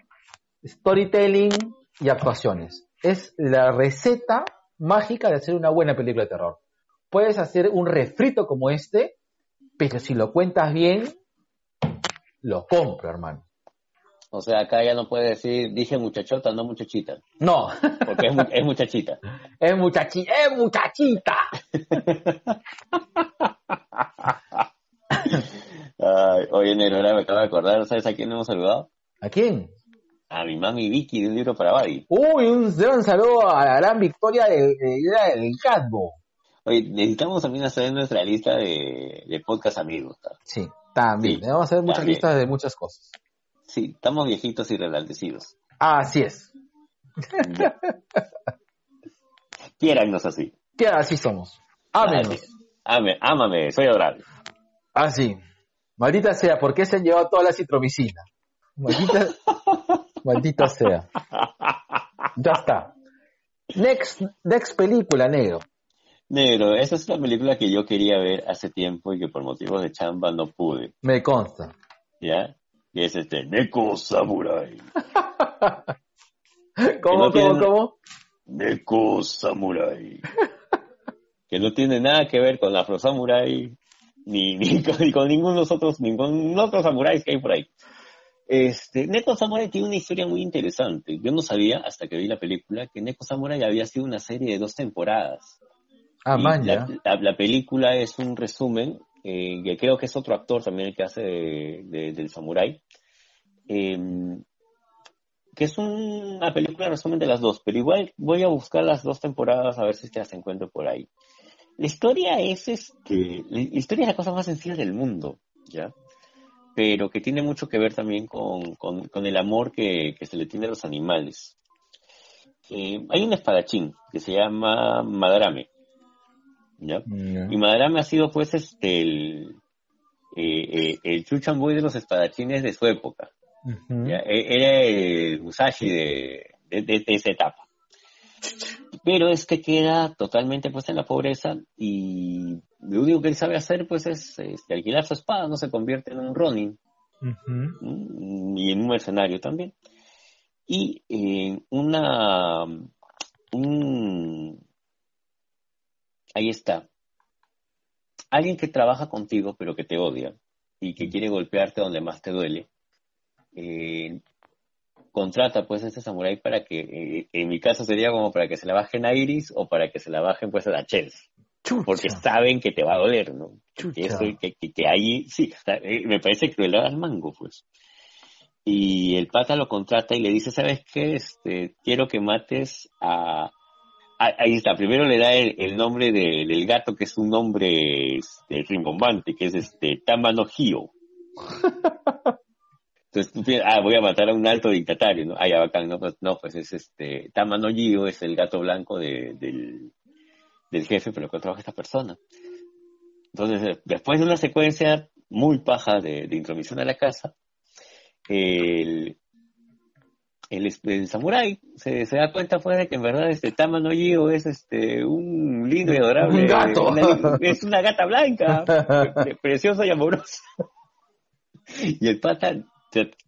Storytelling y actuaciones. Es la receta mágica de hacer una buena película de terror. Puedes hacer un refrito como este, pero si lo cuentas bien, lo compro, hermano. O sea, acá ya no puede decir, dije muchachota, no muchachita, No, porque es, mu- es muchachita. [laughs] Es muchachi, es muchachita. Ay, oye, Nero, ahora me acabo de acordar, ¿sabes a quién hemos saludado? ¿A quién? A mi mami Vicky de un libro para Buddy. Uy, un gran saludo a la gran victoria del, del, del Catbo. Oye, necesitamos también hacer nuestra lista de, de podcast amigos. ¿tá? Sí, también. Sí, Vamos a hacer muchas también. listas de muchas cosas. Sí, estamos viejitos y relantecidos. Así es. Quiérannos así. ¿Qué así somos? Ámenos. Ámame, soy adorable. Así. Maldita sea, ¿por qué se han llevado toda la citromicina? Maldita, [laughs] maldita sea. Ya está. Next, next película, negro. Negro, esa es una película que yo quería ver hace tiempo y que por motivos de chamba no pude, Me consta. ¿ya? Y es este, Neko Samurai. [laughs] ¿Cómo, no cómo, tiene- cómo? Neko Samurai. que no tiene nada que ver con Afro Samurai, ni, ni, [laughs] con, ni con ninguno de los otros, ningún otro samuráis que hay por ahí. Este, Neko Samurai tiene una historia muy interesante. Yo no sabía, hasta que vi la película, que Neko Samurai había sido una serie de dos temporadas. Ah, man, la, ya. la- la película es un resumen, eh, que creo que es otro actor también el que hace de- de- del samurái, eh, que es un- una película resumen de las dos, pero igual voy a buscar las dos temporadas a ver si es que las encuentro por ahí. La historia es este, la historia es la cosa más sencilla del mundo, ¿ya? Pero que tiene mucho que ver también con, con- con el amor que, que se le tiene a los animales. Eh, hay un espadachín que se llama Madarame, ¿ya? Ya. Y Madarame ha sido pues este el, eh, eh, el chuchamboy de los espadachines de su época. Ujú. ¿ya? E- Era el Musashi de, de, de- de esa etapa. Pero es que queda totalmente pues en la pobreza y lo único que él sabe hacer pues es este, alquilar su espada, no se convierte en un Ronin Ujú. ¿m? y en un mercenario también. Y en una... un- ahí está. Alguien que trabaja contigo pero que te odia y que quiere golpearte donde más te duele, eh, contrata pues a este samurái para que, eh, en mi caso sería como para que se la bajen a Iris o para que se la bajen pues a la Chelsea, Chucha. porque saben que te va a doler, ¿no? Que, Chucha. eso- que, que- que ahí, sí, o sea, eh, me parece crueldad al mango, pues. Y el pata lo contrata y le dice, ¿sabes qué? Este, quiero que mates a... a- ahí está, primero le da el, el nombre de- del gato, que es un nombre este, rimbombante, que es este, Tamano Hio. [laughs] Entonces tú piensas, ah, voy a matar a un alto dictatario, ¿no? Ah, ya bacán, no, pues, no, pues es este, Tamano Hio es el gato blanco de- del, del jefe, pero que trabaja esta persona. Entonces, eh, después de una secuencia muy paja de, de intromisión a la casa, el, el, el samurái se, se da cuenta pues de que en verdad este Tama no Gio es este un lindo y adorable Un gato. una- es una gata blanca [laughs] pre- preciosa y amorosa [laughs] y el pata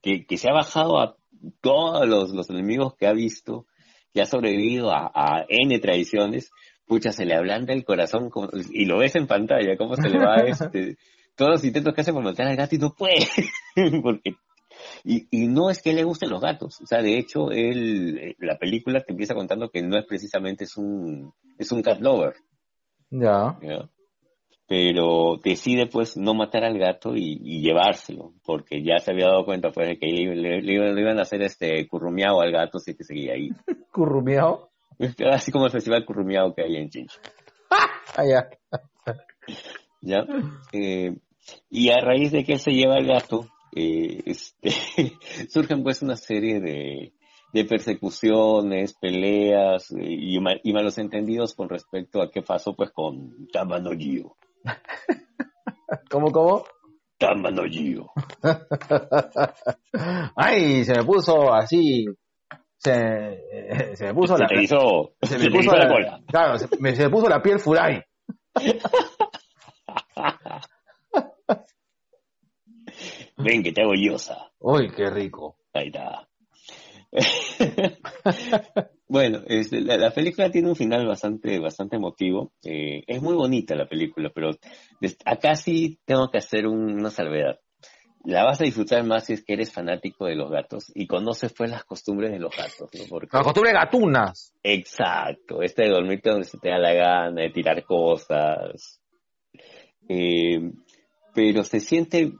que, que se ha bajado a todos los, los enemigos que ha visto que ha sobrevivido a, a N tradiciones pucha se le ablanda el corazón como- y lo ves en pantalla cómo se le va [laughs] este todos los intentos que hace por matar al gato y no puede porque y, y no es que le gusten los gatos, o sea, de hecho, él, eh, la película te empieza contando que no es precisamente es un, es un cat lover, Ya. ¿ya? pero decide pues no matar al gato y, y llevárselo, porque ya se había dado cuenta pues de que le, le- le- le iban a hacer este currumiao al gato si que seguía ahí. [laughs] Currumiao. [laughs] Así como el festival currumiao que hay en Chincha. [laughs] Ah, ya. ¿ya? Eh, y a raíz de que él se lleva al gato, eh, este, [laughs] surgen pues una serie de, de persecuciones, peleas eh, y, ma- y malos entendidos con respecto a qué pasó pues con Tamano Gio. [laughs] ¿Cómo, cómo? Tamano Gio. [laughs] Ay, se me puso así. Se, eh, se me puso Se la, hizo, se me puso hizo la la, cola. claro, se me, se me puso la piel furay. Ven que te hago yosa. Uy, qué rico. Ahí está. [laughs] bueno, este, la, la película tiene un final bastante, bastante emotivo. Eh, es muy bonita la película, pero acá sí tengo que hacer un- una salvedad. La vas a disfrutar más si es que eres fanático de los gatos y conoces pues las costumbres de los gatos, ¿no? Porque, La costumbre de gatunas. exacto, este de dormirte donde se te da la gana, de tirar cosas. Eh, pero se siente,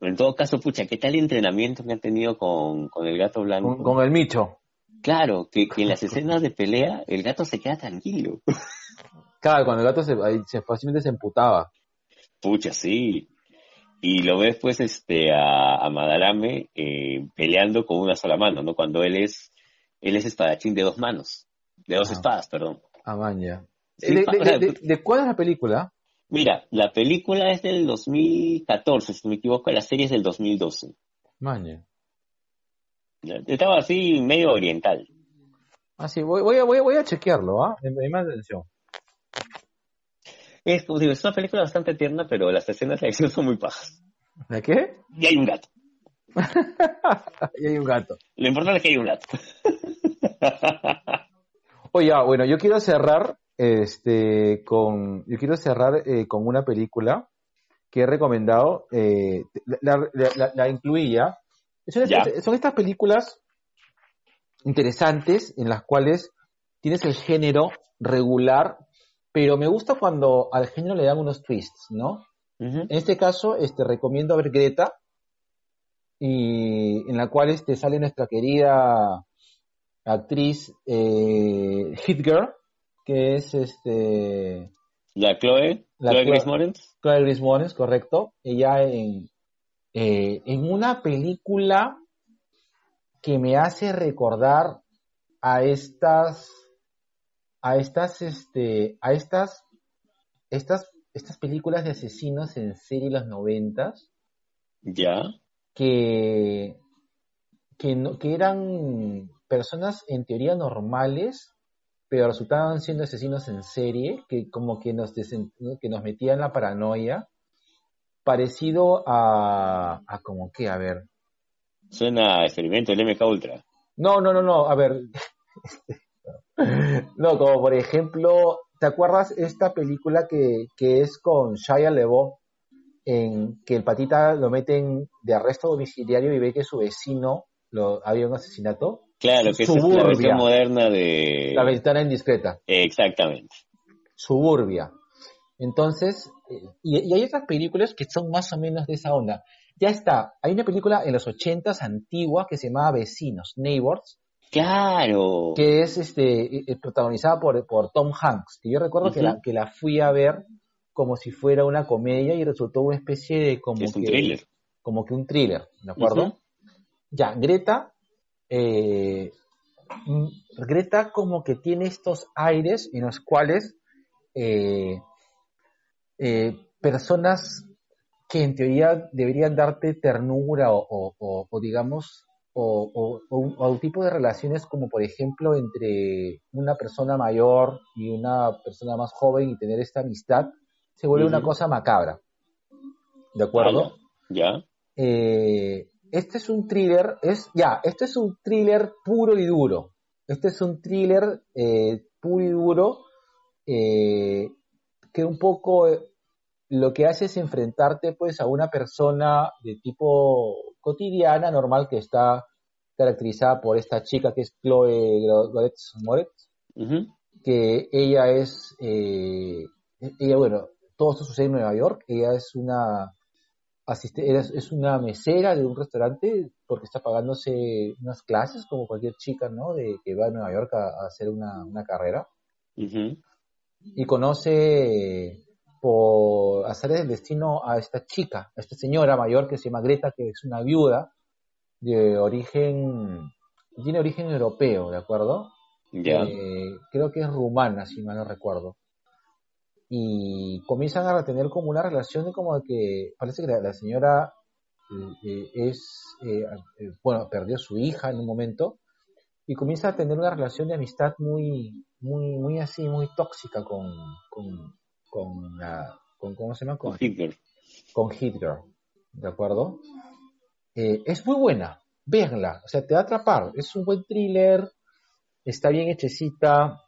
en todo caso, pucha, ¿qué tal el entrenamiento que han tenido con, con el gato blanco? Con, con el micho. Claro, que, que en las escenas de pelea el gato se queda tranquilo. [laughs] Claro, cuando el gato se, ahí se fácilmente se emputaba. Pucha, sí. Y lo ves pues este a, a Madarame eh, peleando con una sola mano, ¿no? Cuando él es Él es espadachín de dos manos, de dos Ah. espadas, perdón. Ah, man, ya. Sí, ¿De, de- de- de cuál es la película? Mira, la película es del 2014, si no me equivoco, la serie es del 2012. Man, ya. ¿ya? Estaba así medio oriental. Ah, sí, voy, voy, a, voy, a, voy a chequearlo, ¿ah? Me, me llama la atención. Es, como digo, es una película bastante tierna, pero las escenas de acción son muy pajas. ¿De qué? Y hay un gato. [laughs] y hay un gato. Lo importante es que hay un gato. Oye, ah, bueno, yo quiero cerrar este con yo quiero cerrar eh, con una película que he recomendado eh, la, la, la- la incluí ya. Son estas, son estas películas interesantes en las cuales tienes el género regular, pero me gusta cuando al género le dan unos twists, ¿no? En este caso, este, recomiendo ver Greta, y en la cual este, sale nuestra querida actriz eh, Hit Girl, que es este, La Chloe, La Chloe Chloe. Grace Moretz. Chloe Grace Moretz, correcto. Ella en, eh, en una película que me hace recordar a estas, a estas, este, a estas, estas, estas películas de asesinos en serie de los noventas. Ya. que, que, no- que eran personas en teoría normales, pero resultaban siendo asesinos en serie, que como que nos, desen- que nos metían la paranoia, parecido a, a como que, a ver, Suena a experimento del MK Ultra. no, no, no, no, a ver, [laughs] no, como por ejemplo, ¿te acuerdas esta película que, que es con Shia LeBeouf? en que el patita lo meten de arresto domiciliario y ve que su vecino lo, había un asesinato. Claro, que esa es la Suburbia. versión moderna de... La ventana indiscreta. Exactamente. Suburbia. Entonces, eh, y, y hay otras películas que son más o menos de esa onda. Ya está, hay una película en los ochentas antigua que se llamaba Vecinos, Neighbors, Claro. que es este eh, protagonizada por, por Tom Hanks, que yo recuerdo que, Ujú. la, que la fui a ver como si fuera una comedia y resultó una especie de como es un que, thriller. como que un thriller, ¿de acuerdo? Ujú. Ya, Greta, eh, Greta como que tiene estos aires en los cuales eh, eh, personas que en teoría deberían darte ternura o, o- o- o digamos, o, un, tipo de relaciones como por ejemplo entre una persona mayor y una persona más joven y tener esta amistad, se vuelve una cosa macabra. ¿De acuerdo? Ya. Eh, este es un thriller, es, ya, este es un thriller puro y duro. Este es un thriller eh, puro y duro eh, que un poco eh, lo que hace es enfrentarte pues a una persona de tipo cotidiana, normal, que está caracterizada por esta chica que es Chloe Goretz Moretz, que ella es, eh, ella, bueno, todo esto sucede en Nueva York, ella es una asiste, es, una mesera de un restaurante porque está pagándose unas clases como cualquier chica, ¿no? De que va a Nueva York a, a hacer una, una carrera y conoce por hacer el destino a esta chica, a esta señora mayor que se llama Greta, que es una viuda de origen, tiene origen europeo, ¿de acuerdo? Eh, creo que es rumana, si mal no recuerdo. Y comienzan a tener como una relación de como de que parece que la, la señora eh, eh, es, eh, bueno, perdió a su hija en un momento y comienza a tener una relación de amistad muy, muy, muy así, muy tóxica con, con, con, la, con ¿cómo se llama? Con, Hitler. con Hitler, ¿de acuerdo? Eh, es muy buena, véanla, o sea, te va a atrapar, es un buen thriller, está bien hechecita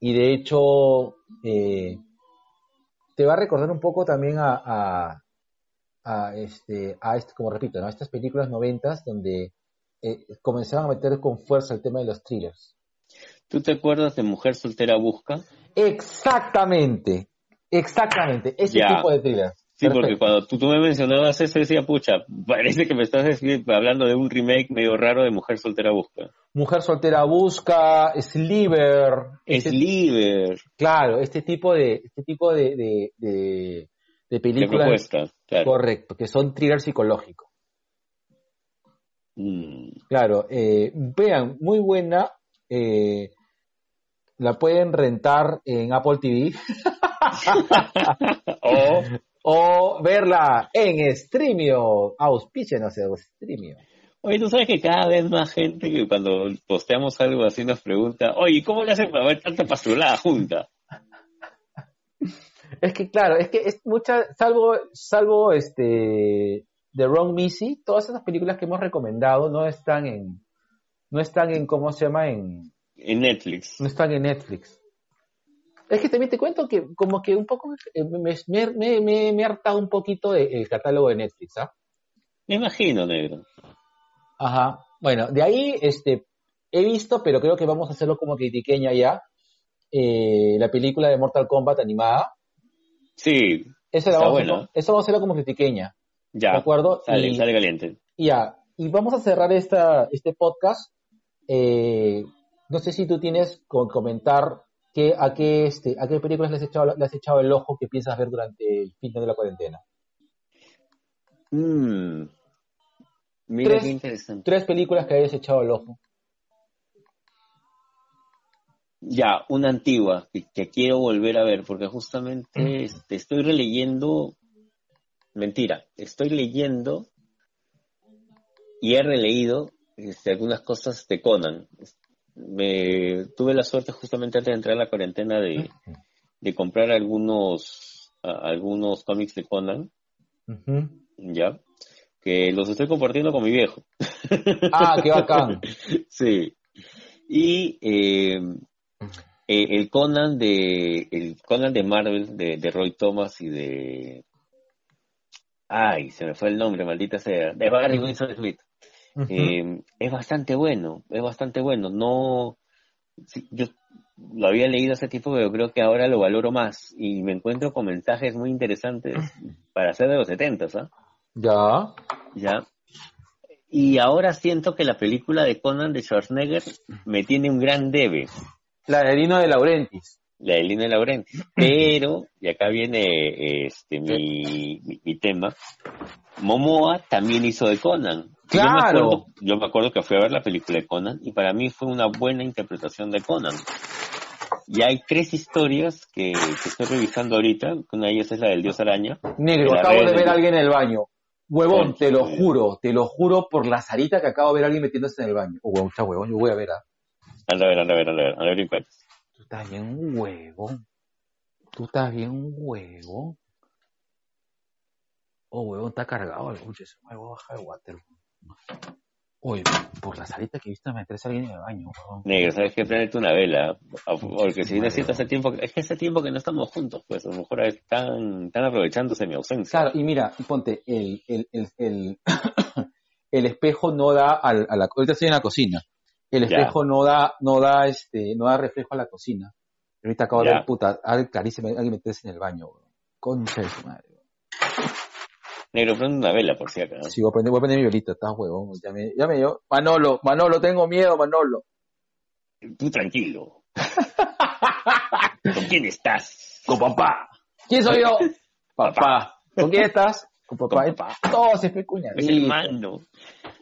y de hecho eh, te va a recordar un poco también a, a, a este, a este, como repito, ¿no? a estas películas noventas donde eh, comenzaron a meter con fuerza el tema de los thrillers. ¿Tú te acuerdas de Mujer Soltera Busca? Exactamente, exactamente, ese Ya. tipo de thriller. Sí, porque cuando tú, tú me mencionabas eso, decía, pucha, parece que me estás hablando de un remake medio raro de Mujer Soltera Busca. Mujer soltera busca, Sliver, Es este- Liber, claro, este tipo de, este tipo de, de, de, de de películas claro. correcto, que son thriller psicológico. Mm. Claro, eh, vean, muy buena. eh, la pueden rentar en Apple TV [laughs] O o verla en Streamio. Auspícianos en Streamio. Oye, tú sabes que cada vez más gente que cuando posteamos algo así nos pregunta, oye, ¿cómo le hacen para ver tanta pastrulada junta? [laughs] Es que claro, es que es mucha, salvo, salvo este The Wrong Missy, todas esas películas que hemos recomendado no están en, no están en, ¿cómo se llama? En, En Netflix. no están en Netflix. Es que también te cuento que como que un poco eh, me, me, me, he hartado un poquito del catálogo de Netflix, ¿ah? Me imagino, negro. Ajá. Bueno, de ahí este he visto, pero creo que vamos a hacerlo como critiqueña ya, eh, la película de Mortal Kombat animada. Sí, Esa Está vamos a- buena. eso vamos a hacerlo como critiqueña, ya. ¿de acuerdo? Sale, Y- sale caliente. Ya, y vamos a cerrar esta, este podcast. Eh, no sé si tú tienes con comentar qué, a, qué, este, a qué películas le has, echado, le has echado el ojo que piensas ver durante el fin de la cuarentena. Mm. Mira Tres. qué interesante. Tres películas que hayas echado el ojo. Ya, una antigua que, que quiero volver a ver, porque justamente este, estoy releyendo, mentira, estoy leyendo y he releído este, algunas cosas de Conan. Me tuve la suerte justamente antes de entrar a la cuarentena de, de comprar algunos, a- algunos cómics de Conan, ya, que los estoy compartiendo con mi viejo. Ah, qué bacán. [laughs] Sí. Y eh, eh, el Conan de el Conan de Marvel de, de Roy Thomas y de ay se me fue el nombre maldita sea de Barry Winsor Smith Eh, es bastante bueno es bastante bueno no sí, yo lo había leído hace tiempo pero creo que ahora lo valoro más y me encuentro con mensajes muy interesantes para ser de los 70 ¿ah? Ya. ¿ya? Y ahora siento que la película de Conan de Schwarzenegger me tiene un gran debe, La de Dino de Laurentiis. la de Lina Laurenti. [clears throat] Pero, y acá viene este mi, mi, mi tema, Momoa también hizo de Conan. Yo me, Claro. acuerdo, yo me acuerdo que fui a ver la película de Conan y para mí fue una buena interpretación de Conan. Y hay tres historias que, que estoy revisando ahorita, una de ellas es la del dios araña. Negro, acabo de de- ver a alguien en el baño. Huevón, Concha, te lo huevón. juro, te lo juro por la zarita que acabo de ver a alguien metiéndose en el baño. Oh, huevón, está huevón, yo voy a ver, ¿ah? Anda a ver, anda a ver, anda a ver, anda a ver. Tú estás bien huevón. Tú estás bien huevón. Oh, huevón, está cargado el buche. Ese huevón baja el water. Oye, por la salita que viste meterse a alguien en el baño. Negro, ¿sabes qué? Prendete una vela. Porque si necesito hace tiempo, es que hace tiempo que no estamos juntos, pues a lo mejor están, están aprovechándose mi ausencia. Claro, y mira, ponte, el, el, el, el, [coughs] el espejo no da al, a la, ahorita estoy en la cocina. El Ya. espejo no da, no da este, no da reflejo a la cocina. Ahorita acabo de ver, puta, alguien carísimo, alguien meterse en el baño, huevón. Concha de su madre. Negro, prende una vela por si acaso. Sí, voy a prender, voy a prender mi velita, estás huevón. Ya me, ya me dio. Manolo, Manolo, tengo miedo, Manolo. Tú tranquilo. [laughs] ¿Con quién estás? Con papá. ¿Quién soy yo? papá. ¿Con quién estás? Con papá. Con papá. Todos es. Es el mando.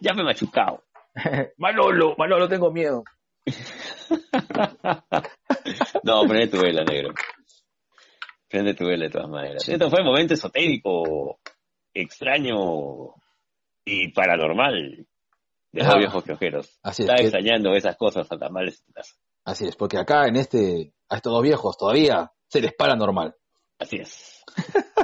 Ya me he machucado. [laughs] Manolo, Manolo, tengo miedo. [laughs] No, prende tu vela, negro. Prende tu vela de todas maneras. Esto fue un momento esotérico, extraño y paranormal de los viejos piojeros. así es, Estaba que- extrañando esas cosas casa. Así es, porque acá en este, a estos dos viejos todavía se les para normal. Así es.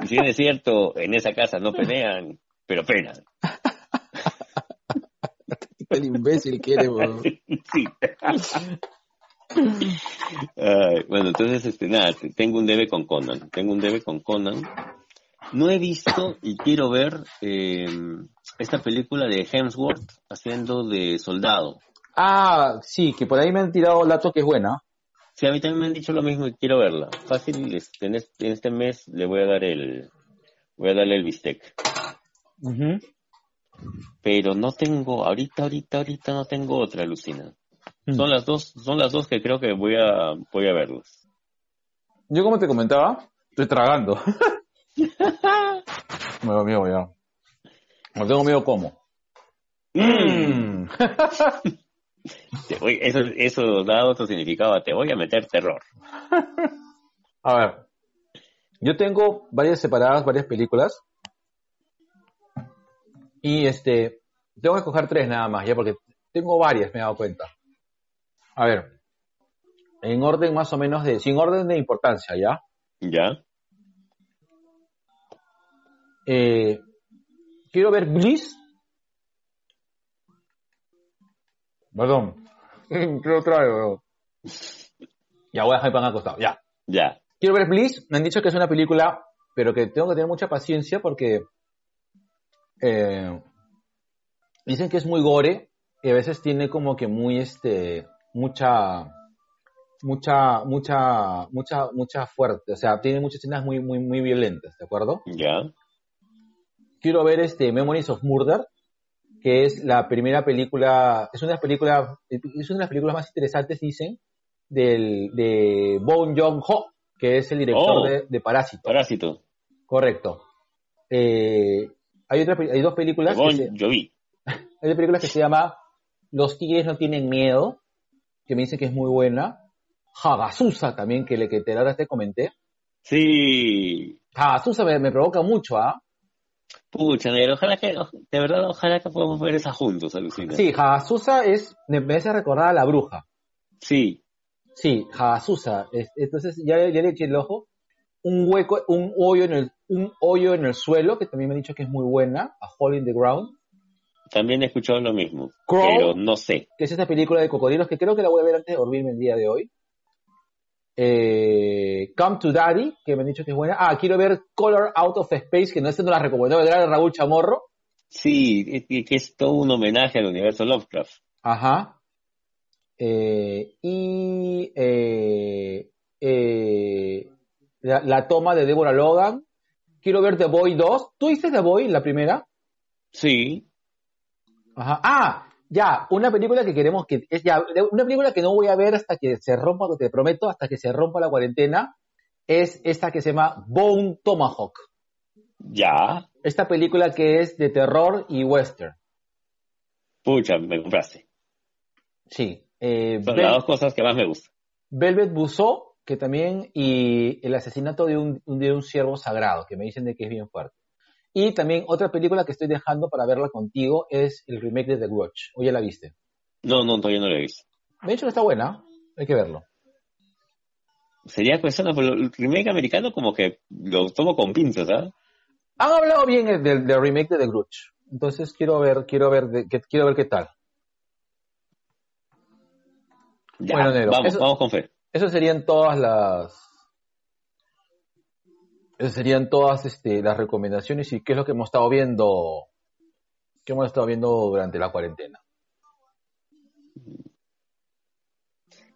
Y si bien es cierto, en esa casa no pelean, pero penan. [laughs] El imbécil quiere, weón. [laughs] Sí. Ay, bueno, entonces, este, nada, te- tengo un debe con Conan. Tengo un debe con Conan. No he visto y quiero ver eh, esta película de Hemsworth haciendo de soldado. Ah, sí, que por ahí me han tirado el dato que es buena. Sí, a mí también me han dicho lo mismo y quiero verla. Fácil, este, en, este, en este mes le voy a dar el, voy a darle el bistec. Pero no tengo, ahorita, ahorita, ahorita no tengo otra, Lucina. Mm. Son las dos, son las dos que creo que voy a, voy a verlas. Yo como te comentaba, estoy tragando. [laughs] me da miedo ya. No tengo miedo cómo. Mm. [laughs] Eso, eso da otro significado. Te voy a meter terror. A ver, yo tengo varias separadas, varias películas. Y este, tengo que escoger tres nada más, ya, porque tengo varias, me he dado cuenta. A ver, en orden más o menos de, sin orden de importancia, ¿ya? ¿Ya? Eh, quiero ver Bliss. Perdón. [laughs] Quiero traigo. Ya voy a dejar el pan acostado. Ya. Ya. Quiero ver Bliss. Me han dicho que es una película, pero que tengo que tener mucha paciencia porque eh, dicen que es muy gore y a veces tiene como que muy este mucha mucha mucha mucha mucha fuerte, o sea, tiene muchas escenas muy muy muy violentas, ¿de acuerdo? Ya. Quiero ver este Memories of Murder, que es la primera película, es una película, es una de las películas más interesantes, dicen, del, de Bong Joon-ho, que es el director Oh. de, de Parásito. Parásito. Correcto. Eh, hay, otra, hay dos películas, Bon se, Jovi. [laughs] hay dos películas que se llama Los tigres no tienen miedo, que me dicen que es muy buena. Hagazusa también, que, le, que te, ahora te comenté. Sí. Hagazusa me, me provoca mucho, ¿ah? Pucha, negro. Ojalá que, de verdad, ojalá que podamos ver esa juntos, alucina. Sí, Hagazusa es, me, hace recordar a la bruja. Sí. Sí, Hagazusa. Es- Entonces ya, ya le eché el ojo. Un hueco, un hoyo en el, un hoyo en el suelo, que también me han dicho que es muy buena, A Hole in the Ground, También he escuchado lo mismo. Pero no sé. que es esta película de cocodrilos que creo que la voy a ver antes de dormirme el día de hoy. Eh, Come to Daddy, que me han dicho que es buena. Ah, quiero ver Color Out of Space, que no esta no la recomendó, era Raúl Chamorro. Sí, que es todo un homenaje al universo Lovecraft. Ajá. Eh, y eh, eh, la, la toma de Deborah Logan. Quiero ver The Boy 2. ¿Tú dices The Boy, la primera? Sí. Ajá. Ah, ya, una película que queremos que es ya una película que no voy a ver hasta que se rompa, te prometo, hasta que se rompa la cuarentena, es esta que se llama Bone Tomahawk. Ya. Esta película que es de terror y western. Pucha, me compraste. Sí. Eh, Son Vel- las dos cosas que más me gustan. Velvet Buzzsaw, que también, y el asesinato de un, de un ciervo sagrado, que me dicen de que es bien fuerte. Y también otra película que estoy dejando para verla contigo es el remake de The Grudge. ¿O ya la viste? No, no, todavía no lo he visto. De hecho, está buena. Hay que verlo. Sería cuestión, pero el remake americano como que lo tomo con pinzas, ¿ah? Han hablado bien del, del remake de The Grudge. Entonces quiero ver, quiero ver, de- que- quiero ver qué tal. Ya, Bueno, vamos, eso- vamos con fe. Esas serían todas las. Esas serían todas este, las recomendaciones y qué es lo que hemos estado viendo. ¿Qué hemos estado viendo durante la cuarentena?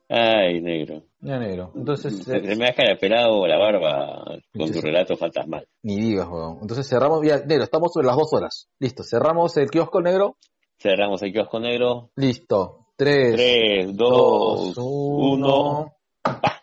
Ay, negro. Ya, negro. Entonces, Se eh, me ha carapelado la barba con tu relato fantasmal. ni digas, weón. Entonces cerramos, ya, negro, estamos sobre las dos horas. Listo, cerramos el kiosco negro. Cerramos el kiosco negro. Listo. Tres, 3, 2, dos, 1. uno. Pa.